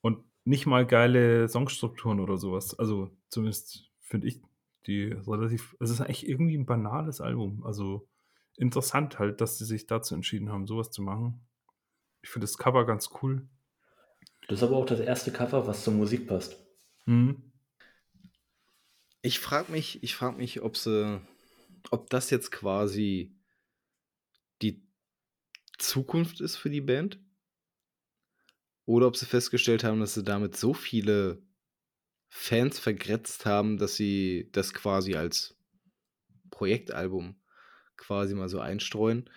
und nicht mal geile Songstrukturen oder sowas. Also zumindest finde ich die relativ. Es ist eigentlich irgendwie ein banales Album. Also interessant halt, dass sie sich dazu entschieden haben, sowas zu machen. Ich finde das Cover ganz cool. Das ist aber auch das erste Cover, was zur Musik passt. Mhm. Ich frage mich, ich frage mich, ob sie, ob das jetzt quasi die Zukunft ist für die Band. Oder ob sie festgestellt haben, dass sie damit so viele Fans vergrätzt haben, dass sie das quasi als Projektalbum quasi mal so einstreuen.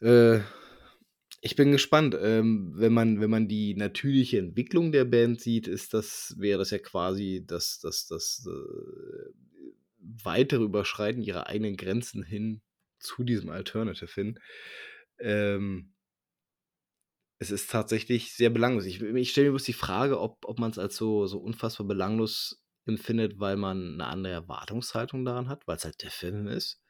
Äh, ich bin gespannt. Ähm, wenn, man, wenn man die natürliche Entwicklung der Band sieht, ist das, wäre das ja quasi das, das, das äh, weitere Überschreiten ihrer eigenen Grenzen hin zu diesem Alternative hin. Ähm, es ist tatsächlich sehr belanglos. Ich, ich stelle mir bloß die Frage, ob, ob man es als so, so unfassbar belanglos empfindet, weil man eine andere Erwartungshaltung daran hat, weil es halt der Film ist.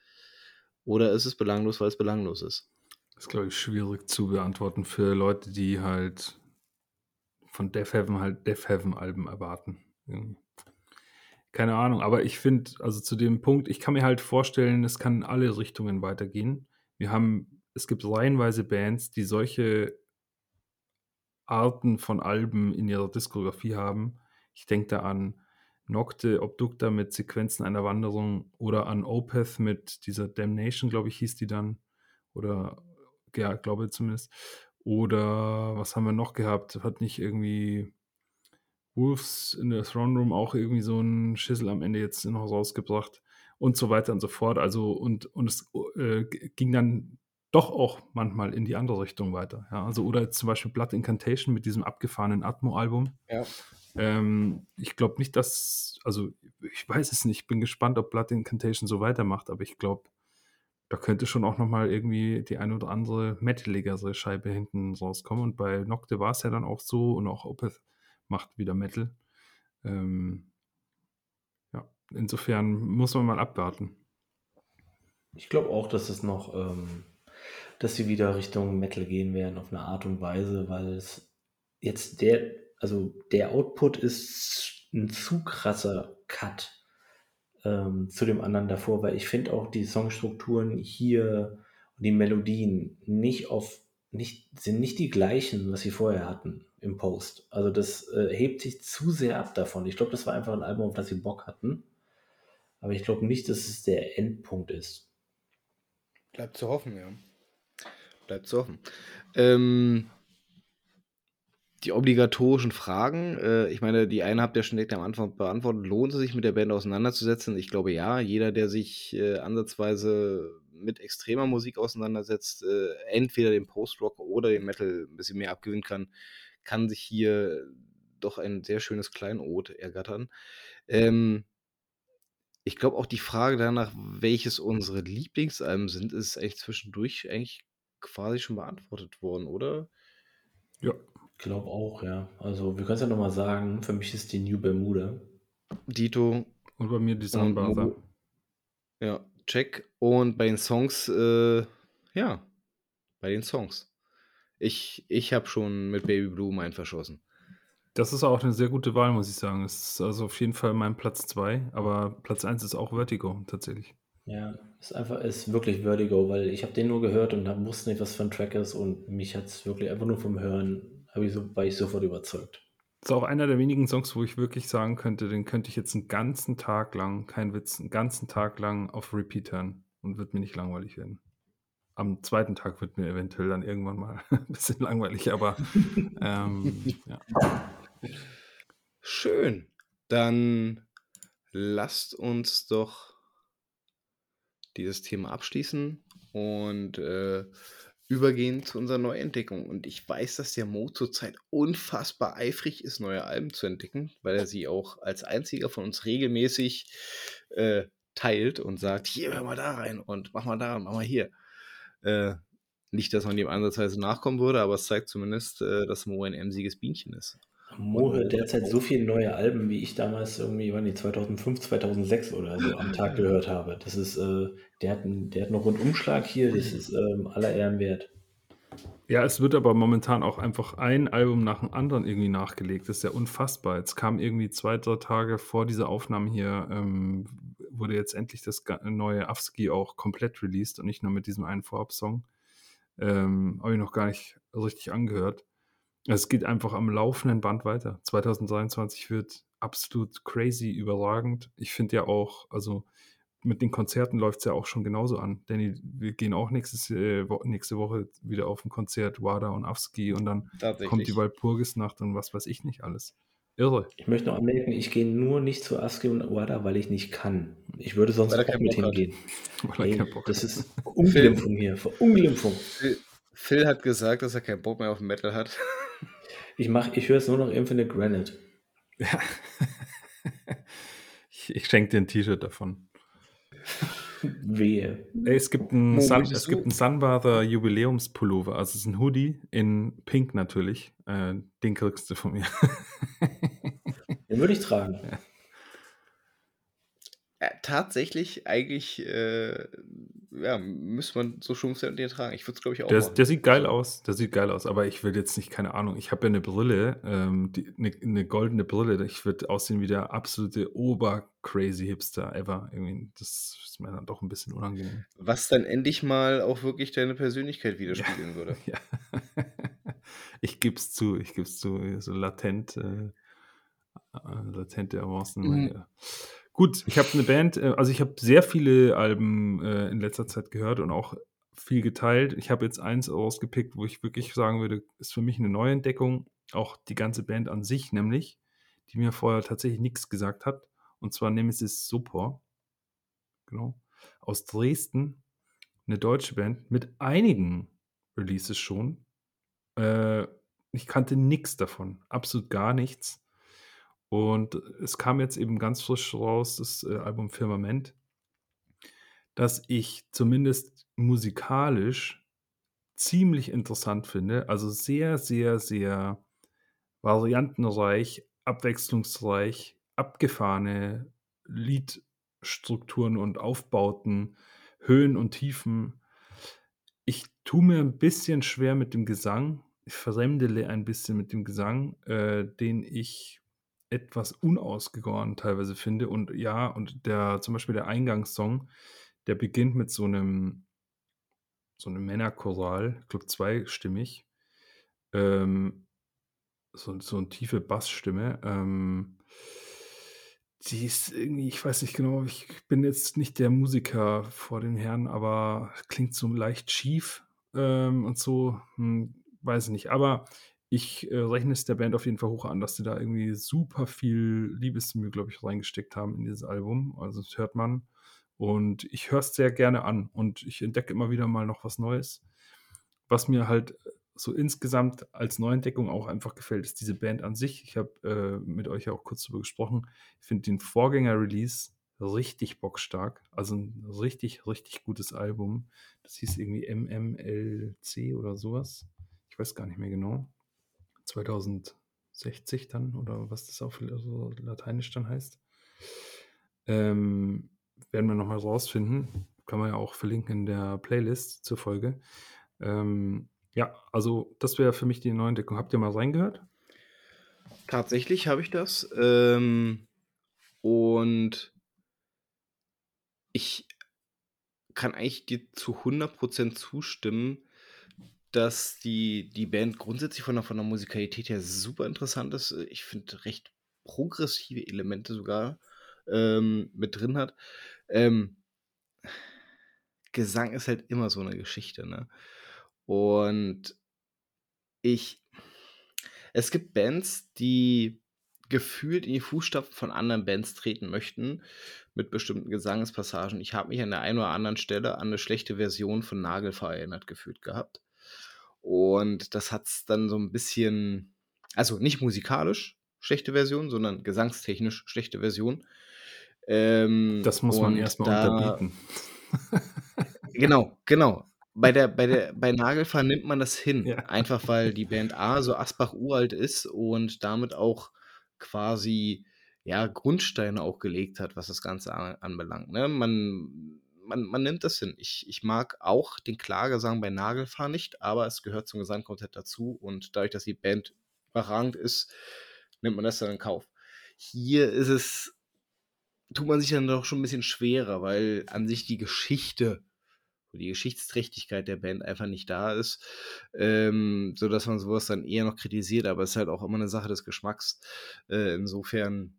Oder ist es belanglos, weil es belanglos ist? Das ist, glaube ich, schwierig zu beantworten für Leute, die halt von Death Heaven halt Death Heaven Alben erwarten. Keine Ahnung, aber ich finde, also zu dem Punkt, ich kann mir halt vorstellen, es kann in alle Richtungen weitergehen. Wir haben, es gibt reihenweise Bands, die solche Arten von Alben in ihrer Diskografie haben. Ich denke da an Nocte Obducta mit Sequenzen einer Wanderung oder an Opeth mit dieser Damnation, glaube ich, hieß die dann. Oder ja, glaube zumindest. Oder was haben wir noch gehabt? Hat nicht irgendwie Wolves in der Throne Room auch irgendwie so ein Schissel am Ende jetzt noch rausgebracht und so weiter und so fort. Also und, und es äh, ging dann doch auch manchmal in die andere Richtung weiter. Ja, also oder zum Beispiel Blood Incantation mit diesem abgefahrenen Atmo-Album. Ja. Ähm, ich glaube nicht, dass, also ich weiß es nicht, ich bin gespannt, ob Blood Incantation so weitermacht, aber ich glaube, da könnte schon auch nochmal irgendwie die eine oder andere metaligere Scheibe hinten rauskommen. Und bei Nocte war es ja dann auch so und auch Opeth macht wieder Metal. Ähm, ja, insofern muss man mal abwarten. Ich glaube auch, dass es noch, ähm, dass sie wieder Richtung Metal gehen werden auf eine Art und Weise, weil es jetzt der, also der Output ist ein zu krasser Cut ähm, zu dem anderen davor, weil ich finde auch die Songstrukturen hier und die Melodien nicht auf nicht, sind nicht die gleichen, was sie vorher hatten im Post. Also das äh, hebt sich zu sehr ab davon. Ich glaube, das war einfach ein Album, auf das sie Bock hatten. Aber ich glaube nicht, dass es der Endpunkt ist. Bleibt zu hoffen, ja. Bleibt zu hoffen. Ähm, die obligatorischen Fragen. Äh, ich meine, die eine habt ihr schon direkt am Anfang beantwortet. Lohnt es sich mit der Band auseinanderzusetzen? Ich glaube ja. Jeder, der sich äh, ansatzweise mit extremer Musik auseinandersetzt, äh, entweder den Post-Rock oder den Metal ein bisschen mehr abgewinnen kann, kann sich hier doch ein sehr schönes Kleinod ergattern. Ähm, ich glaube auch die Frage danach, welches unsere Lieblingsalben sind, ist eigentlich zwischendurch eigentlich quasi schon beantwortet worden, oder? Ja. Ich glaube auch, ja. Also wir können es ja nochmal sagen, für mich ist die New Bermuda. Dito. Und bei mir die Soundbather. Ja, check. Und bei den Songs, äh, ja, bei den Songs. Ich, ich habe schon mit Baby Blue meinen verschossen. Das ist auch eine sehr gute Wahl, muss ich sagen. Es ist also auf jeden Fall mein Platz 2, aber Platz 1 ist auch Vertigo tatsächlich. Ja, ist einfach, ist wirklich Vertigo, weil ich habe den nur gehört und wusste nicht, was für ein Track ist und mich hat es wirklich einfach nur vom Hören, ich so, war ich sofort überzeugt. Das ist auch einer der wenigen Songs, wo ich wirklich sagen könnte, den könnte ich jetzt einen ganzen Tag lang, kein Witz, einen ganzen Tag lang auf Repeat hören und wird mir nicht langweilig werden. Am zweiten Tag wird mir eventuell dann irgendwann mal ein bisschen langweilig, aber ähm, ja. Schön. Dann lasst uns doch dieses Thema abschließen und äh, übergehen zu unserer Neuentdeckung. Und ich weiß, dass der Mo zurzeit unfassbar eifrig ist, neue Alben zu entdecken, weil er sie auch als einziger von uns regelmäßig äh, teilt und sagt, hier, hör mal da rein und mach mal da, mach mal hier. Äh, nicht, dass man dem ansatzweise nachkommen würde, aber es zeigt zumindest, äh, dass Mo ein emsiges Bienchen ist. Mo hört derzeit so viele neue Alben, wie ich damals irgendwie, wann die 2005, 2006 oder so am Tag gehört habe. Das ist, äh, der, hat einen, der hat einen Rundumschlag hier, das ist ähm, aller Ehren wert. Ja, es wird aber momentan auch einfach ein Album nach dem anderen irgendwie nachgelegt. Das ist ja unfassbar. Jetzt kam irgendwie zwei, drei Tage vor dieser Aufnahme hier, ähm, wurde jetzt endlich das neue Afski auch komplett released und nicht nur mit diesem einen Vorab-Song. Ähm, Habe ich noch gar nicht richtig angehört. Es geht einfach am laufenden Band weiter. 2023 wird absolut crazy überragend. Ich finde ja auch, also mit den Konzerten läuft es ja auch schon genauso an. Denn wir gehen auch nächstes, äh, nächste Woche wieder auf ein Konzert, Wada und Avski und dann kommt die Walpurgisnacht und was weiß ich nicht alles. Irre. Ich möchte noch anmerken, ich gehe nur nicht zu Aski und Wada, weil ich nicht kann. Ich würde sonst auch mit hingehen. Nee, das ist Unglimpfung hier. Unglimpfung. Phil, hat gesagt, dass er keinen Bock mehr auf Metal hat. Ich, ich höre es nur noch Infinite Granite. Ja. ich, ich schenke dir ein T-Shirt davon. Wehe. Ey, es gibt einen, Sun, es gibt einen Sunbather Jubiläumspullover. Also es ist ein Hoodie in Pink natürlich. Äh, den kriegst du von mir. den würde ich tragen. Ja. Ja, tatsächlich, eigentlich, äh, ja, müsste man so und den tragen. Ich würde es, glaube ich, auch der, der, sieht geil aus, der sieht geil aus, aber ich will jetzt nicht, keine Ahnung, ich habe ja eine Brille, ähm, die, eine, eine, goldene Brille, ich würde aussehen wie der absolute obercrazy Hipster ever. Irgendwie, das ist mir dann doch ein bisschen unangenehm. Was dann endlich mal auch wirklich deine Persönlichkeit widerspiegeln ja. würde. Ja. ich gebe es zu, ich gebe es zu, so latent, äh, äh latente Avancen. Mhm. Gut, ich habe eine Band, äh, also ich habe sehr viele Alben äh, in letzter Zeit gehört und auch viel geteilt. Ich habe jetzt eins ausgepickt, wo ich wirklich sagen würde, ist für mich eine Neuentdeckung. Auch die ganze Band an sich, nämlich, die mir vorher tatsächlich nichts gesagt hat. Und zwar Nemesis Sopor. Genau. Aus Dresden. Eine deutsche Band mit einigen Releases schon. Äh, ich kannte nichts davon. Absolut gar nichts. Und es kam jetzt eben ganz frisch raus, das äh, Album Firmament, das ich zumindest musikalisch ziemlich interessant finde. Also sehr, sehr, sehr variantenreich, abwechslungsreich, abgefahrene Liedstrukturen und Aufbauten, Höhen und Tiefen. Ich tue mir ein bisschen schwer mit dem Gesang versemdele ein bisschen mit dem Gesang, äh, den ich etwas unausgegoren teilweise finde. Und ja, und der, zum Beispiel der Eingangssong, der beginnt mit so einem, so einem Männerchoral, ich glaube zweistimmig. Ähm, so, so eine tiefe Bassstimme. Ähm, die ist irgendwie, ich weiß nicht genau, ich bin jetzt nicht der Musiker vor den Herren, aber klingt so leicht schief ähm, und so, hm, weiß ich nicht. Aber ich äh, rechne es der Band auf jeden Fall hoch an, dass sie da irgendwie super viel Liebesmühe, glaube ich, reingesteckt haben in dieses Album. Also das hört man. Und ich höre es sehr gerne an und ich entdecke immer wieder mal noch was Neues. Was mir halt so insgesamt als Neuentdeckung auch einfach gefällt, ist diese Band an sich. Ich habe äh, mit euch ja auch kurz darüber gesprochen. Ich finde den Vorgänger-Release richtig bockstark. Also ein richtig, richtig gutes Album. Das hieß irgendwie MMLC oder sowas. Ich weiß gar nicht mehr genau. 2060 dann oder was das auf Lateinisch dann heißt. Ähm, werden wir nochmal rausfinden. Kann man ja auch verlinken in der Playlist zur Folge. Ähm, ja, also das wäre für mich die neue Entdeckung. Habt ihr mal reingehört? Tatsächlich habe ich das. Ähm, und ich kann eigentlich dir zu 100% zustimmen, dass die, die Band grundsätzlich von der, von der Musikalität her super interessant ist. Ich finde recht progressive Elemente sogar ähm, mit drin hat. Ähm, Gesang ist halt immer so eine Geschichte, ne? Und ich es gibt Bands, die gefühlt in die Fußstapfen von anderen Bands treten möchten mit bestimmten Gesangspassagen. Ich habe mich an der einen oder anderen Stelle an eine schlechte Version von Nagelfahr erinnert gefühlt gehabt. Und das hat es dann so ein bisschen, also nicht musikalisch schlechte Version, sondern gesangstechnisch schlechte Version. Ähm, das muss man erstmal da, unterbieten. genau, genau bei der, bei der, bei Nagelfahr nimmt man das hin. Ja. Einfach weil die Band A so Asbach uralt ist und damit auch quasi ja, Grundsteine auch gelegt hat, was das Ganze anbelangt. Ne? Man, man, man nimmt das hin. Ich, ich mag auch den Klagesang bei Nagelfahr nicht, aber es gehört zum Gesamtkonzept dazu und dadurch, dass die Band überragend ist, nimmt man das dann in Kauf. Hier ist es, tut man sich dann doch schon ein bisschen schwerer, weil an sich die Geschichte die Geschichtsträchtigkeit der Band einfach nicht da ist, ähm, sodass man sowas dann eher noch kritisiert, aber es ist halt auch immer eine Sache des Geschmacks. Äh, insofern,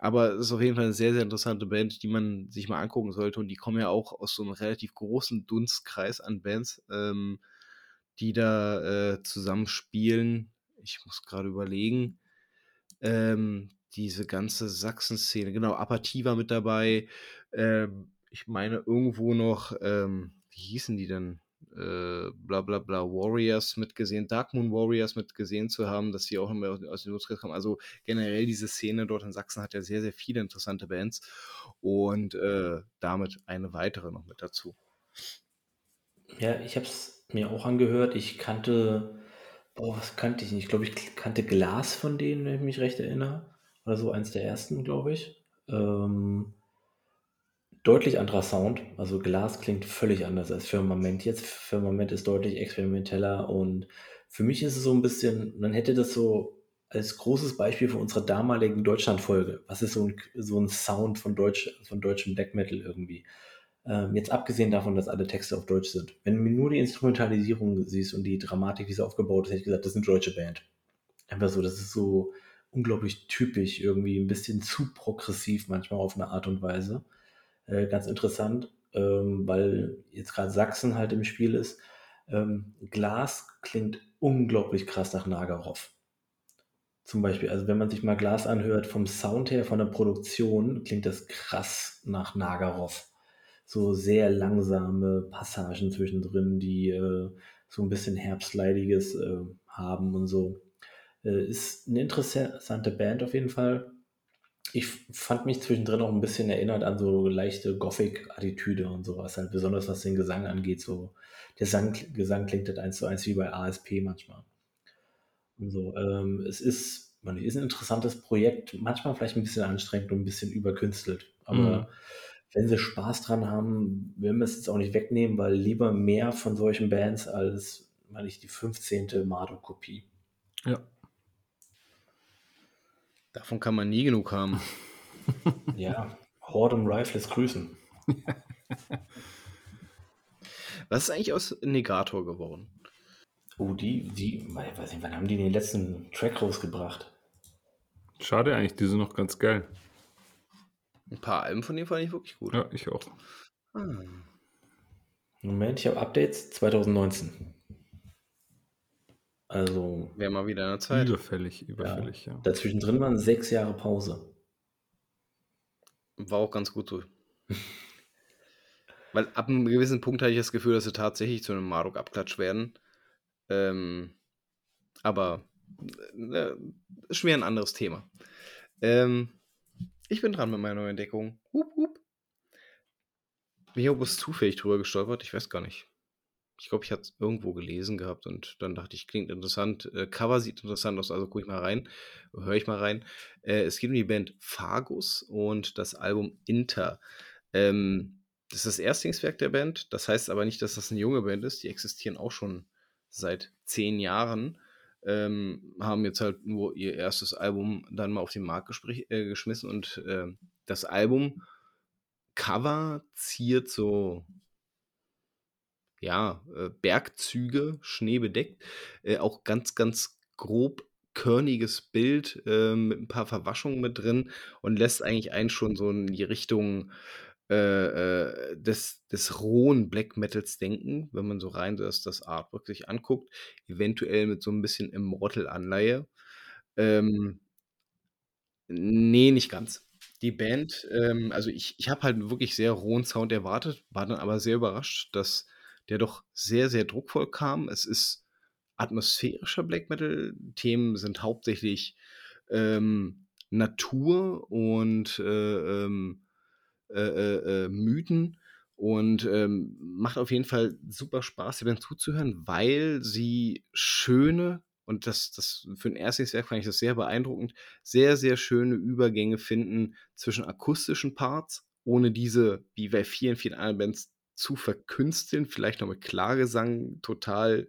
aber es ist auf jeden Fall eine sehr, sehr interessante Band, die man sich mal angucken sollte und die kommen ja auch aus so einem relativ großen Dunstkreis an Bands, ähm, die da äh, zusammenspielen. Ich muss gerade überlegen. Ähm, diese ganze Sachsen-Szene, genau, Apathie war mit dabei. Ähm, ich meine irgendwo noch, ähm, wie hießen die denn? Äh, bla bla bla Warriors mitgesehen, Dark Moon Warriors mitgesehen zu haben, dass sie auch immer aus den Nutzkreis kommen. Also generell diese Szene dort in Sachsen hat ja sehr, sehr viele interessante Bands und äh, damit eine weitere noch mit dazu. Ja, ich habe es mir auch angehört. Ich kannte, boah, was kannte ich nicht? Ich glaube, ich kannte Glas von denen, wenn ich mich recht erinnere. Oder so eins der ersten, glaube ich. Ähm, deutlich anderer Sound. Also Glas klingt völlig anders als Firmament. Jetzt Firmament ist deutlich experimenteller und für mich ist es so ein bisschen, man hätte das so als großes Beispiel für unsere damaligen Deutschlandfolge. Was ist so ein, so ein Sound von, Deutsch, von deutschem Black Metal irgendwie? Ähm, jetzt abgesehen davon, dass alle Texte auf Deutsch sind. Wenn du mir nur die Instrumentalisierung siehst und die Dramatik, wie sie aufgebaut ist, hätte ich gesagt, das ist eine deutsche Band. Einfach so, das ist so unglaublich typisch, irgendwie ein bisschen zu progressiv manchmal auf eine Art und Weise. Äh, ganz interessant, ähm, weil jetzt gerade Sachsen halt im Spiel ist. Ähm, Glas klingt unglaublich krass nach Nagarov. Zum Beispiel, also wenn man sich mal Glas anhört, vom Sound her, von der Produktion, klingt das krass nach Nagarov. So sehr langsame Passagen zwischendrin, die äh, so ein bisschen Herbstleidiges äh, haben und so. Äh, ist eine interessante Band auf jeden Fall ich fand mich zwischendrin auch ein bisschen erinnert an so leichte Gothic-Attitüde und sowas, halt besonders was den Gesang angeht. So, der Sang, Gesang klingt halt eins zu eins wie bei ASP manchmal. Und so, ähm, es ist, man, ist ein interessantes Projekt, manchmal vielleicht ein bisschen anstrengend und ein bisschen überkünstelt. Aber mhm. wenn sie Spaß dran haben, will man es jetzt auch nicht wegnehmen, weil lieber mehr von solchen Bands als meine ich, die 15. Marduk-Kopie. Ja. Davon kann man nie genug haben. Ja, Hordem Rifles grüßen. Was ist eigentlich aus Negator geworden? Oh, die, die, ich weiß nicht, wann haben die den letzten Track rausgebracht? Schade eigentlich, die sind noch ganz geil. Ein paar Alben von denen fand ich wirklich gut. Ja, ich auch. Ah. Moment, ich habe Updates 2019. Also, Wäre mal wieder eine Zeit. Überfällig, überfällig, ja. dazwischen drin waren sechs Jahre Pause. War auch ganz gut so. Weil ab einem gewissen Punkt hatte ich das Gefühl, dass sie tatsächlich zu einem Marok-Abklatsch werden. Ähm, aber äh, schwer ein anderes Thema. Ähm, ich bin dran mit meiner neuen Entdeckung. Hup, hup. Bin ich auch bloß zufällig drüber gestolpert? Ich weiß gar nicht. Ich glaube, ich hatte es irgendwo gelesen gehabt und dann dachte ich, klingt interessant. Äh, Cover sieht interessant aus, also gucke ich mal rein, höre ich mal rein. Äh, es geht um die Band Fargus und das Album Inter. Ähm, das ist das Erstlingswerk der Band. Das heißt aber nicht, dass das eine junge Band ist. Die existieren auch schon seit zehn Jahren. Ähm, haben jetzt halt nur ihr erstes Album dann mal auf den Markt äh, geschmissen und äh, das Album Cover ziert so ja, äh, Bergzüge, schneebedeckt, äh, auch ganz, ganz grob körniges Bild äh, mit ein paar Verwaschungen mit drin und lässt eigentlich einen schon so in die Richtung äh, äh, des, des rohen Black Metals denken, wenn man so rein das, das Artwork sich anguckt, eventuell mit so ein bisschen Immortal-Anleihe. Ähm, nee, nicht ganz. Die Band, ähm, also ich, ich habe halt wirklich sehr rohen Sound erwartet, war dann aber sehr überrascht, dass der doch sehr, sehr druckvoll kam. Es ist atmosphärischer Black Metal. Themen sind hauptsächlich ähm, Natur und äh, ähm, äh, äh, äh, Mythen und ähm, macht auf jeden Fall super Spaß, dir dann zuzuhören, weil sie schöne und das, das für ein erstes Werk fand ich das sehr beeindruckend, sehr, sehr schöne Übergänge finden zwischen akustischen Parts, ohne diese, wie bei vielen, vielen anderen Bands, zu verkünsteln, vielleicht noch mit Klagesang total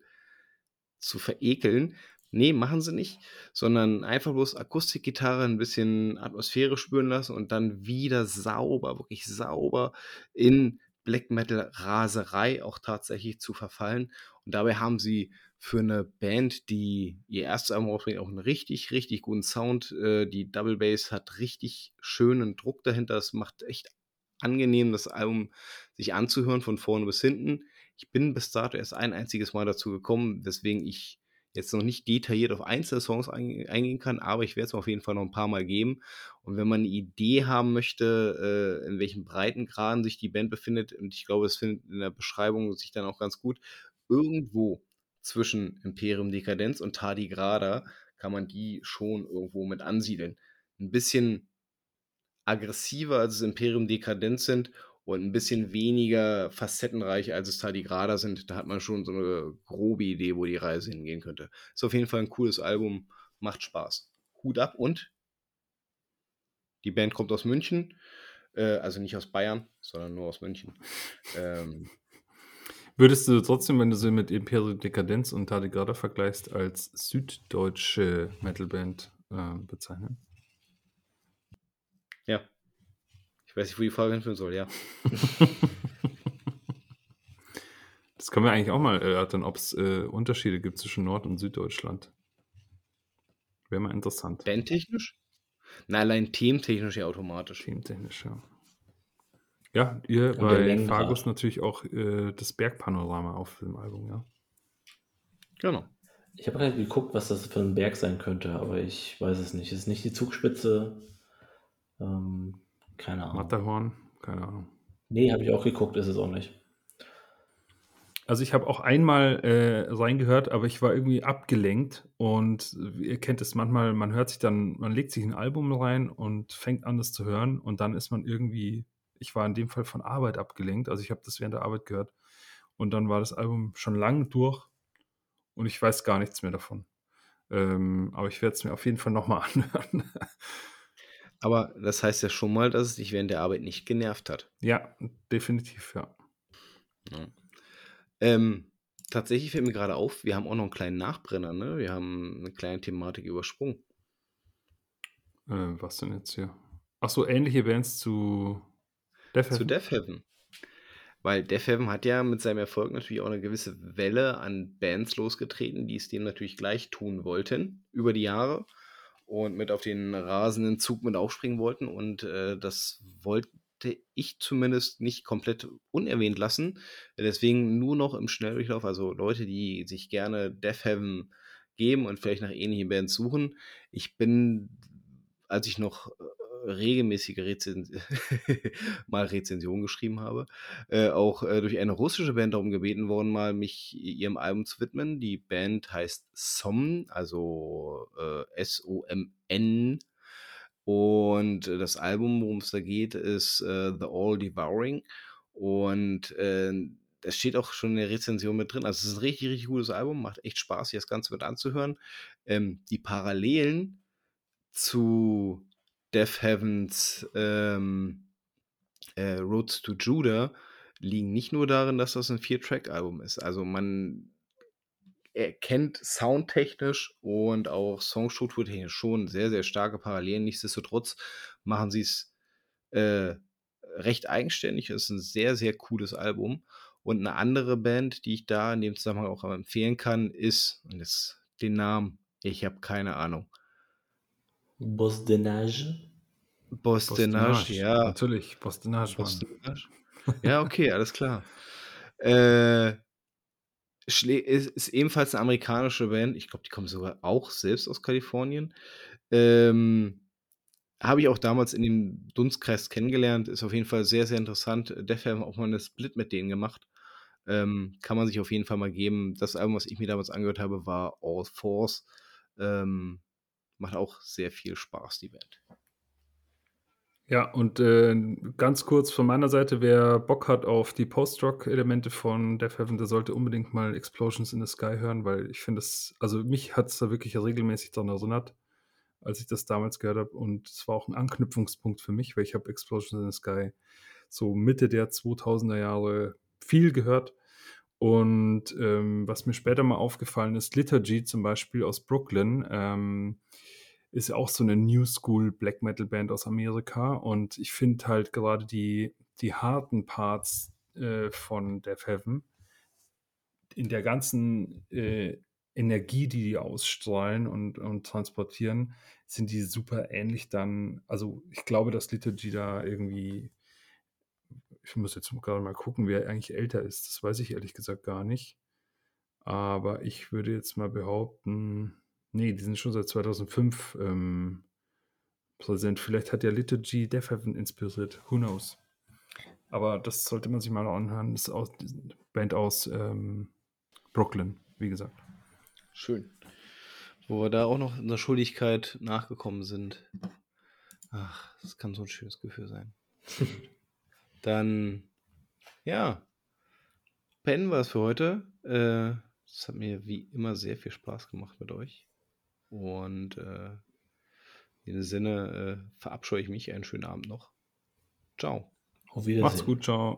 zu verekeln. Nee, machen sie nicht, sondern einfach bloß Akustikgitarre ein bisschen Atmosphäre spüren lassen und dann wieder sauber, wirklich sauber in Black Metal Raserei auch tatsächlich zu verfallen. Und dabei haben sie für eine Band, die ihr erstes Album rausbringt, auch einen richtig, richtig guten Sound. Äh, die Double Bass hat richtig schönen Druck dahinter. Es macht echt angenehm, das Album sich anzuhören von vorne bis hinten. Ich bin bis dato erst ein einziges Mal dazu gekommen, weswegen ich jetzt noch nicht detailliert auf einzelne Songs eingehen kann, aber ich werde es auf jeden Fall noch ein paar Mal geben. Und wenn man eine Idee haben möchte, äh, in welchen Breitengraden sich die Band befindet, und ich glaube, es findet in der Beschreibung sich dann auch ganz gut, irgendwo zwischen Imperium Dekadenz und Tardigrada kann man die schon irgendwo mit ansiedeln. Ein bisschen aggressiver als das Imperium Dekadenz sind und ein bisschen weniger facettenreich als es Tardigrada sind. Da hat man schon so eine grobe Idee, wo die Reise hingehen könnte. Ist auf jeden Fall ein cooles Album, macht Spaß. Hut ab und die Band kommt aus München, äh, also nicht aus Bayern, sondern nur aus München. Ähm, Würdest du trotzdem, wenn du sie mit Imperium Dekadenz und Tardigrada vergleichst, als süddeutsche Metalband äh, bezeichnen? Ja. Ich weiß nicht, wo die Frage hinführen soll, ja. das können wir eigentlich auch mal erörtern, ob es äh, Unterschiede gibt zwischen Nord- und Süddeutschland. Wäre mal interessant. Bandtechnisch? Na, allein thementechnisch ja automatisch. Thementechnisch, ja. Ja, ihr bei Fargus natürlich auch äh, das Bergpanorama auf dem Album, ja. Genau. Ich habe halt geguckt, was das für ein Berg sein könnte, aber ich weiß es nicht. Es ist nicht die Zugspitze. Ähm, keine Ahnung. Matterhorn, keine Ahnung. Nee, habe ich auch geguckt, ist es auch nicht. Also ich habe auch einmal äh, reingehört, aber ich war irgendwie abgelenkt und ihr kennt es manchmal, man hört sich dann, man legt sich ein Album rein und fängt an, das zu hören und dann ist man irgendwie, ich war in dem Fall von Arbeit abgelenkt, also ich habe das während der Arbeit gehört und dann war das Album schon lang durch und ich weiß gar nichts mehr davon. Ähm, aber ich werde es mir auf jeden Fall nochmal anhören. Aber das heißt ja schon mal, dass es dich während der Arbeit nicht genervt hat. Ja, definitiv, ja. ja. Ähm, tatsächlich fällt mir gerade auf, wir haben auch noch einen kleinen Nachbrenner, ne? Wir haben eine kleine Thematik übersprungen. Äh, was denn jetzt hier? Ach so, ähnliche Bands zu Death Heaven. Zu Death Heaven. Weil Death Heaven hat ja mit seinem Erfolg natürlich auch eine gewisse Welle an Bands losgetreten, die es dem natürlich gleich tun wollten über die Jahre und mit auf den rasenden Zug mit aufspringen wollten. Und äh, das wollte ich zumindest nicht komplett unerwähnt lassen. Deswegen nur noch im Schnelldurchlauf, also Leute, die sich gerne Death Heaven geben und vielleicht nach ähnlichen Bands suchen. Ich bin, als ich noch äh, regelmäßige Rezen mal Rezension geschrieben habe, äh, auch äh, durch eine russische Band darum gebeten worden, mal mich ihrem Album zu widmen. Die Band heißt SOM, also äh, S-O-M-N. Und das Album, worum es da geht, ist äh, The All Devouring. Und äh, das steht auch schon in der Rezension mit drin. Also es ist ein richtig, richtig gutes Album, macht echt Spaß, sich das Ganze mit anzuhören. Ähm, die Parallelen zu Death Heavens ähm, äh, Roads to Judah liegen nicht nur darin, dass das ein Vier-Track-Album ist. Also man erkennt soundtechnisch und auch songstrukturtechnisch schon sehr, sehr starke Parallelen. Nichtsdestotrotz machen sie es äh, recht eigenständig. Es ist ein sehr, sehr cooles Album. Und eine andere Band, die ich da in dem Zusammenhang auch empfehlen kann, ist, und jetzt den Namen, ich habe keine Ahnung. Bosdenage? Bosdenage, ja. Natürlich, Bosdenage. Bosdenage. Ja, okay, alles klar. Äh, ist, ist ebenfalls eine amerikanische Band. Ich glaube, die kommen sogar auch selbst aus Kalifornien. Ähm, habe ich auch damals in dem Dunstkreis kennengelernt. Ist auf jeden Fall sehr, sehr interessant. Def haben auch mal eine Split mit denen gemacht. Ähm, kann man sich auf jeden Fall mal geben. Das Album, was ich mir damals angehört habe, war All Force. Ähm, macht auch sehr viel Spaß, die Band. Ja, und äh, ganz kurz von meiner Seite, wer Bock hat auf die Post-Rock-Elemente von Death Heaven, der sollte unbedingt mal Explosions in the Sky hören, weil ich finde es, also mich hat es da wirklich regelmäßig daran erinnert, als ich das damals gehört habe. Und es war auch ein Anknüpfungspunkt für mich, weil ich habe Explosions in the Sky so Mitte der 2000er Jahre viel gehört. Und ähm, was mir später mal aufgefallen ist, Liturgy zum Beispiel aus Brooklyn, ähm, ist auch so eine New School Black Metal Band aus Amerika. Und ich finde halt gerade die, die harten Parts äh, von Death Heaven in der ganzen äh, Energie, die die ausstrahlen und, und transportieren, sind die super ähnlich dann. Also ich glaube, dass Liturgy da irgendwie ich muss jetzt gerade mal gucken, wer eigentlich älter ist. Das weiß ich ehrlich gesagt gar nicht. Aber ich würde jetzt mal behaupten, nee, die sind schon seit 2005 ähm, präsent. Vielleicht hat ja Liturgy Death Heaven inspiriert. Who knows? Aber das sollte man sich mal anhören. Das ist aus, Band aus ähm, Brooklyn, wie gesagt. Schön. Wo wir da auch noch in der Schuldigkeit nachgekommen sind. Ach, das kann so ein schönes Gefühl sein. Dann, ja, pennen wir es für heute. Äh, es hat mir wie immer sehr viel Spaß gemacht mit euch. Und äh, in dem Sinne äh, verabscheue ich mich. Einen schönen Abend noch. Ciao. Auf Wiedersehen. Macht's gut, ciao.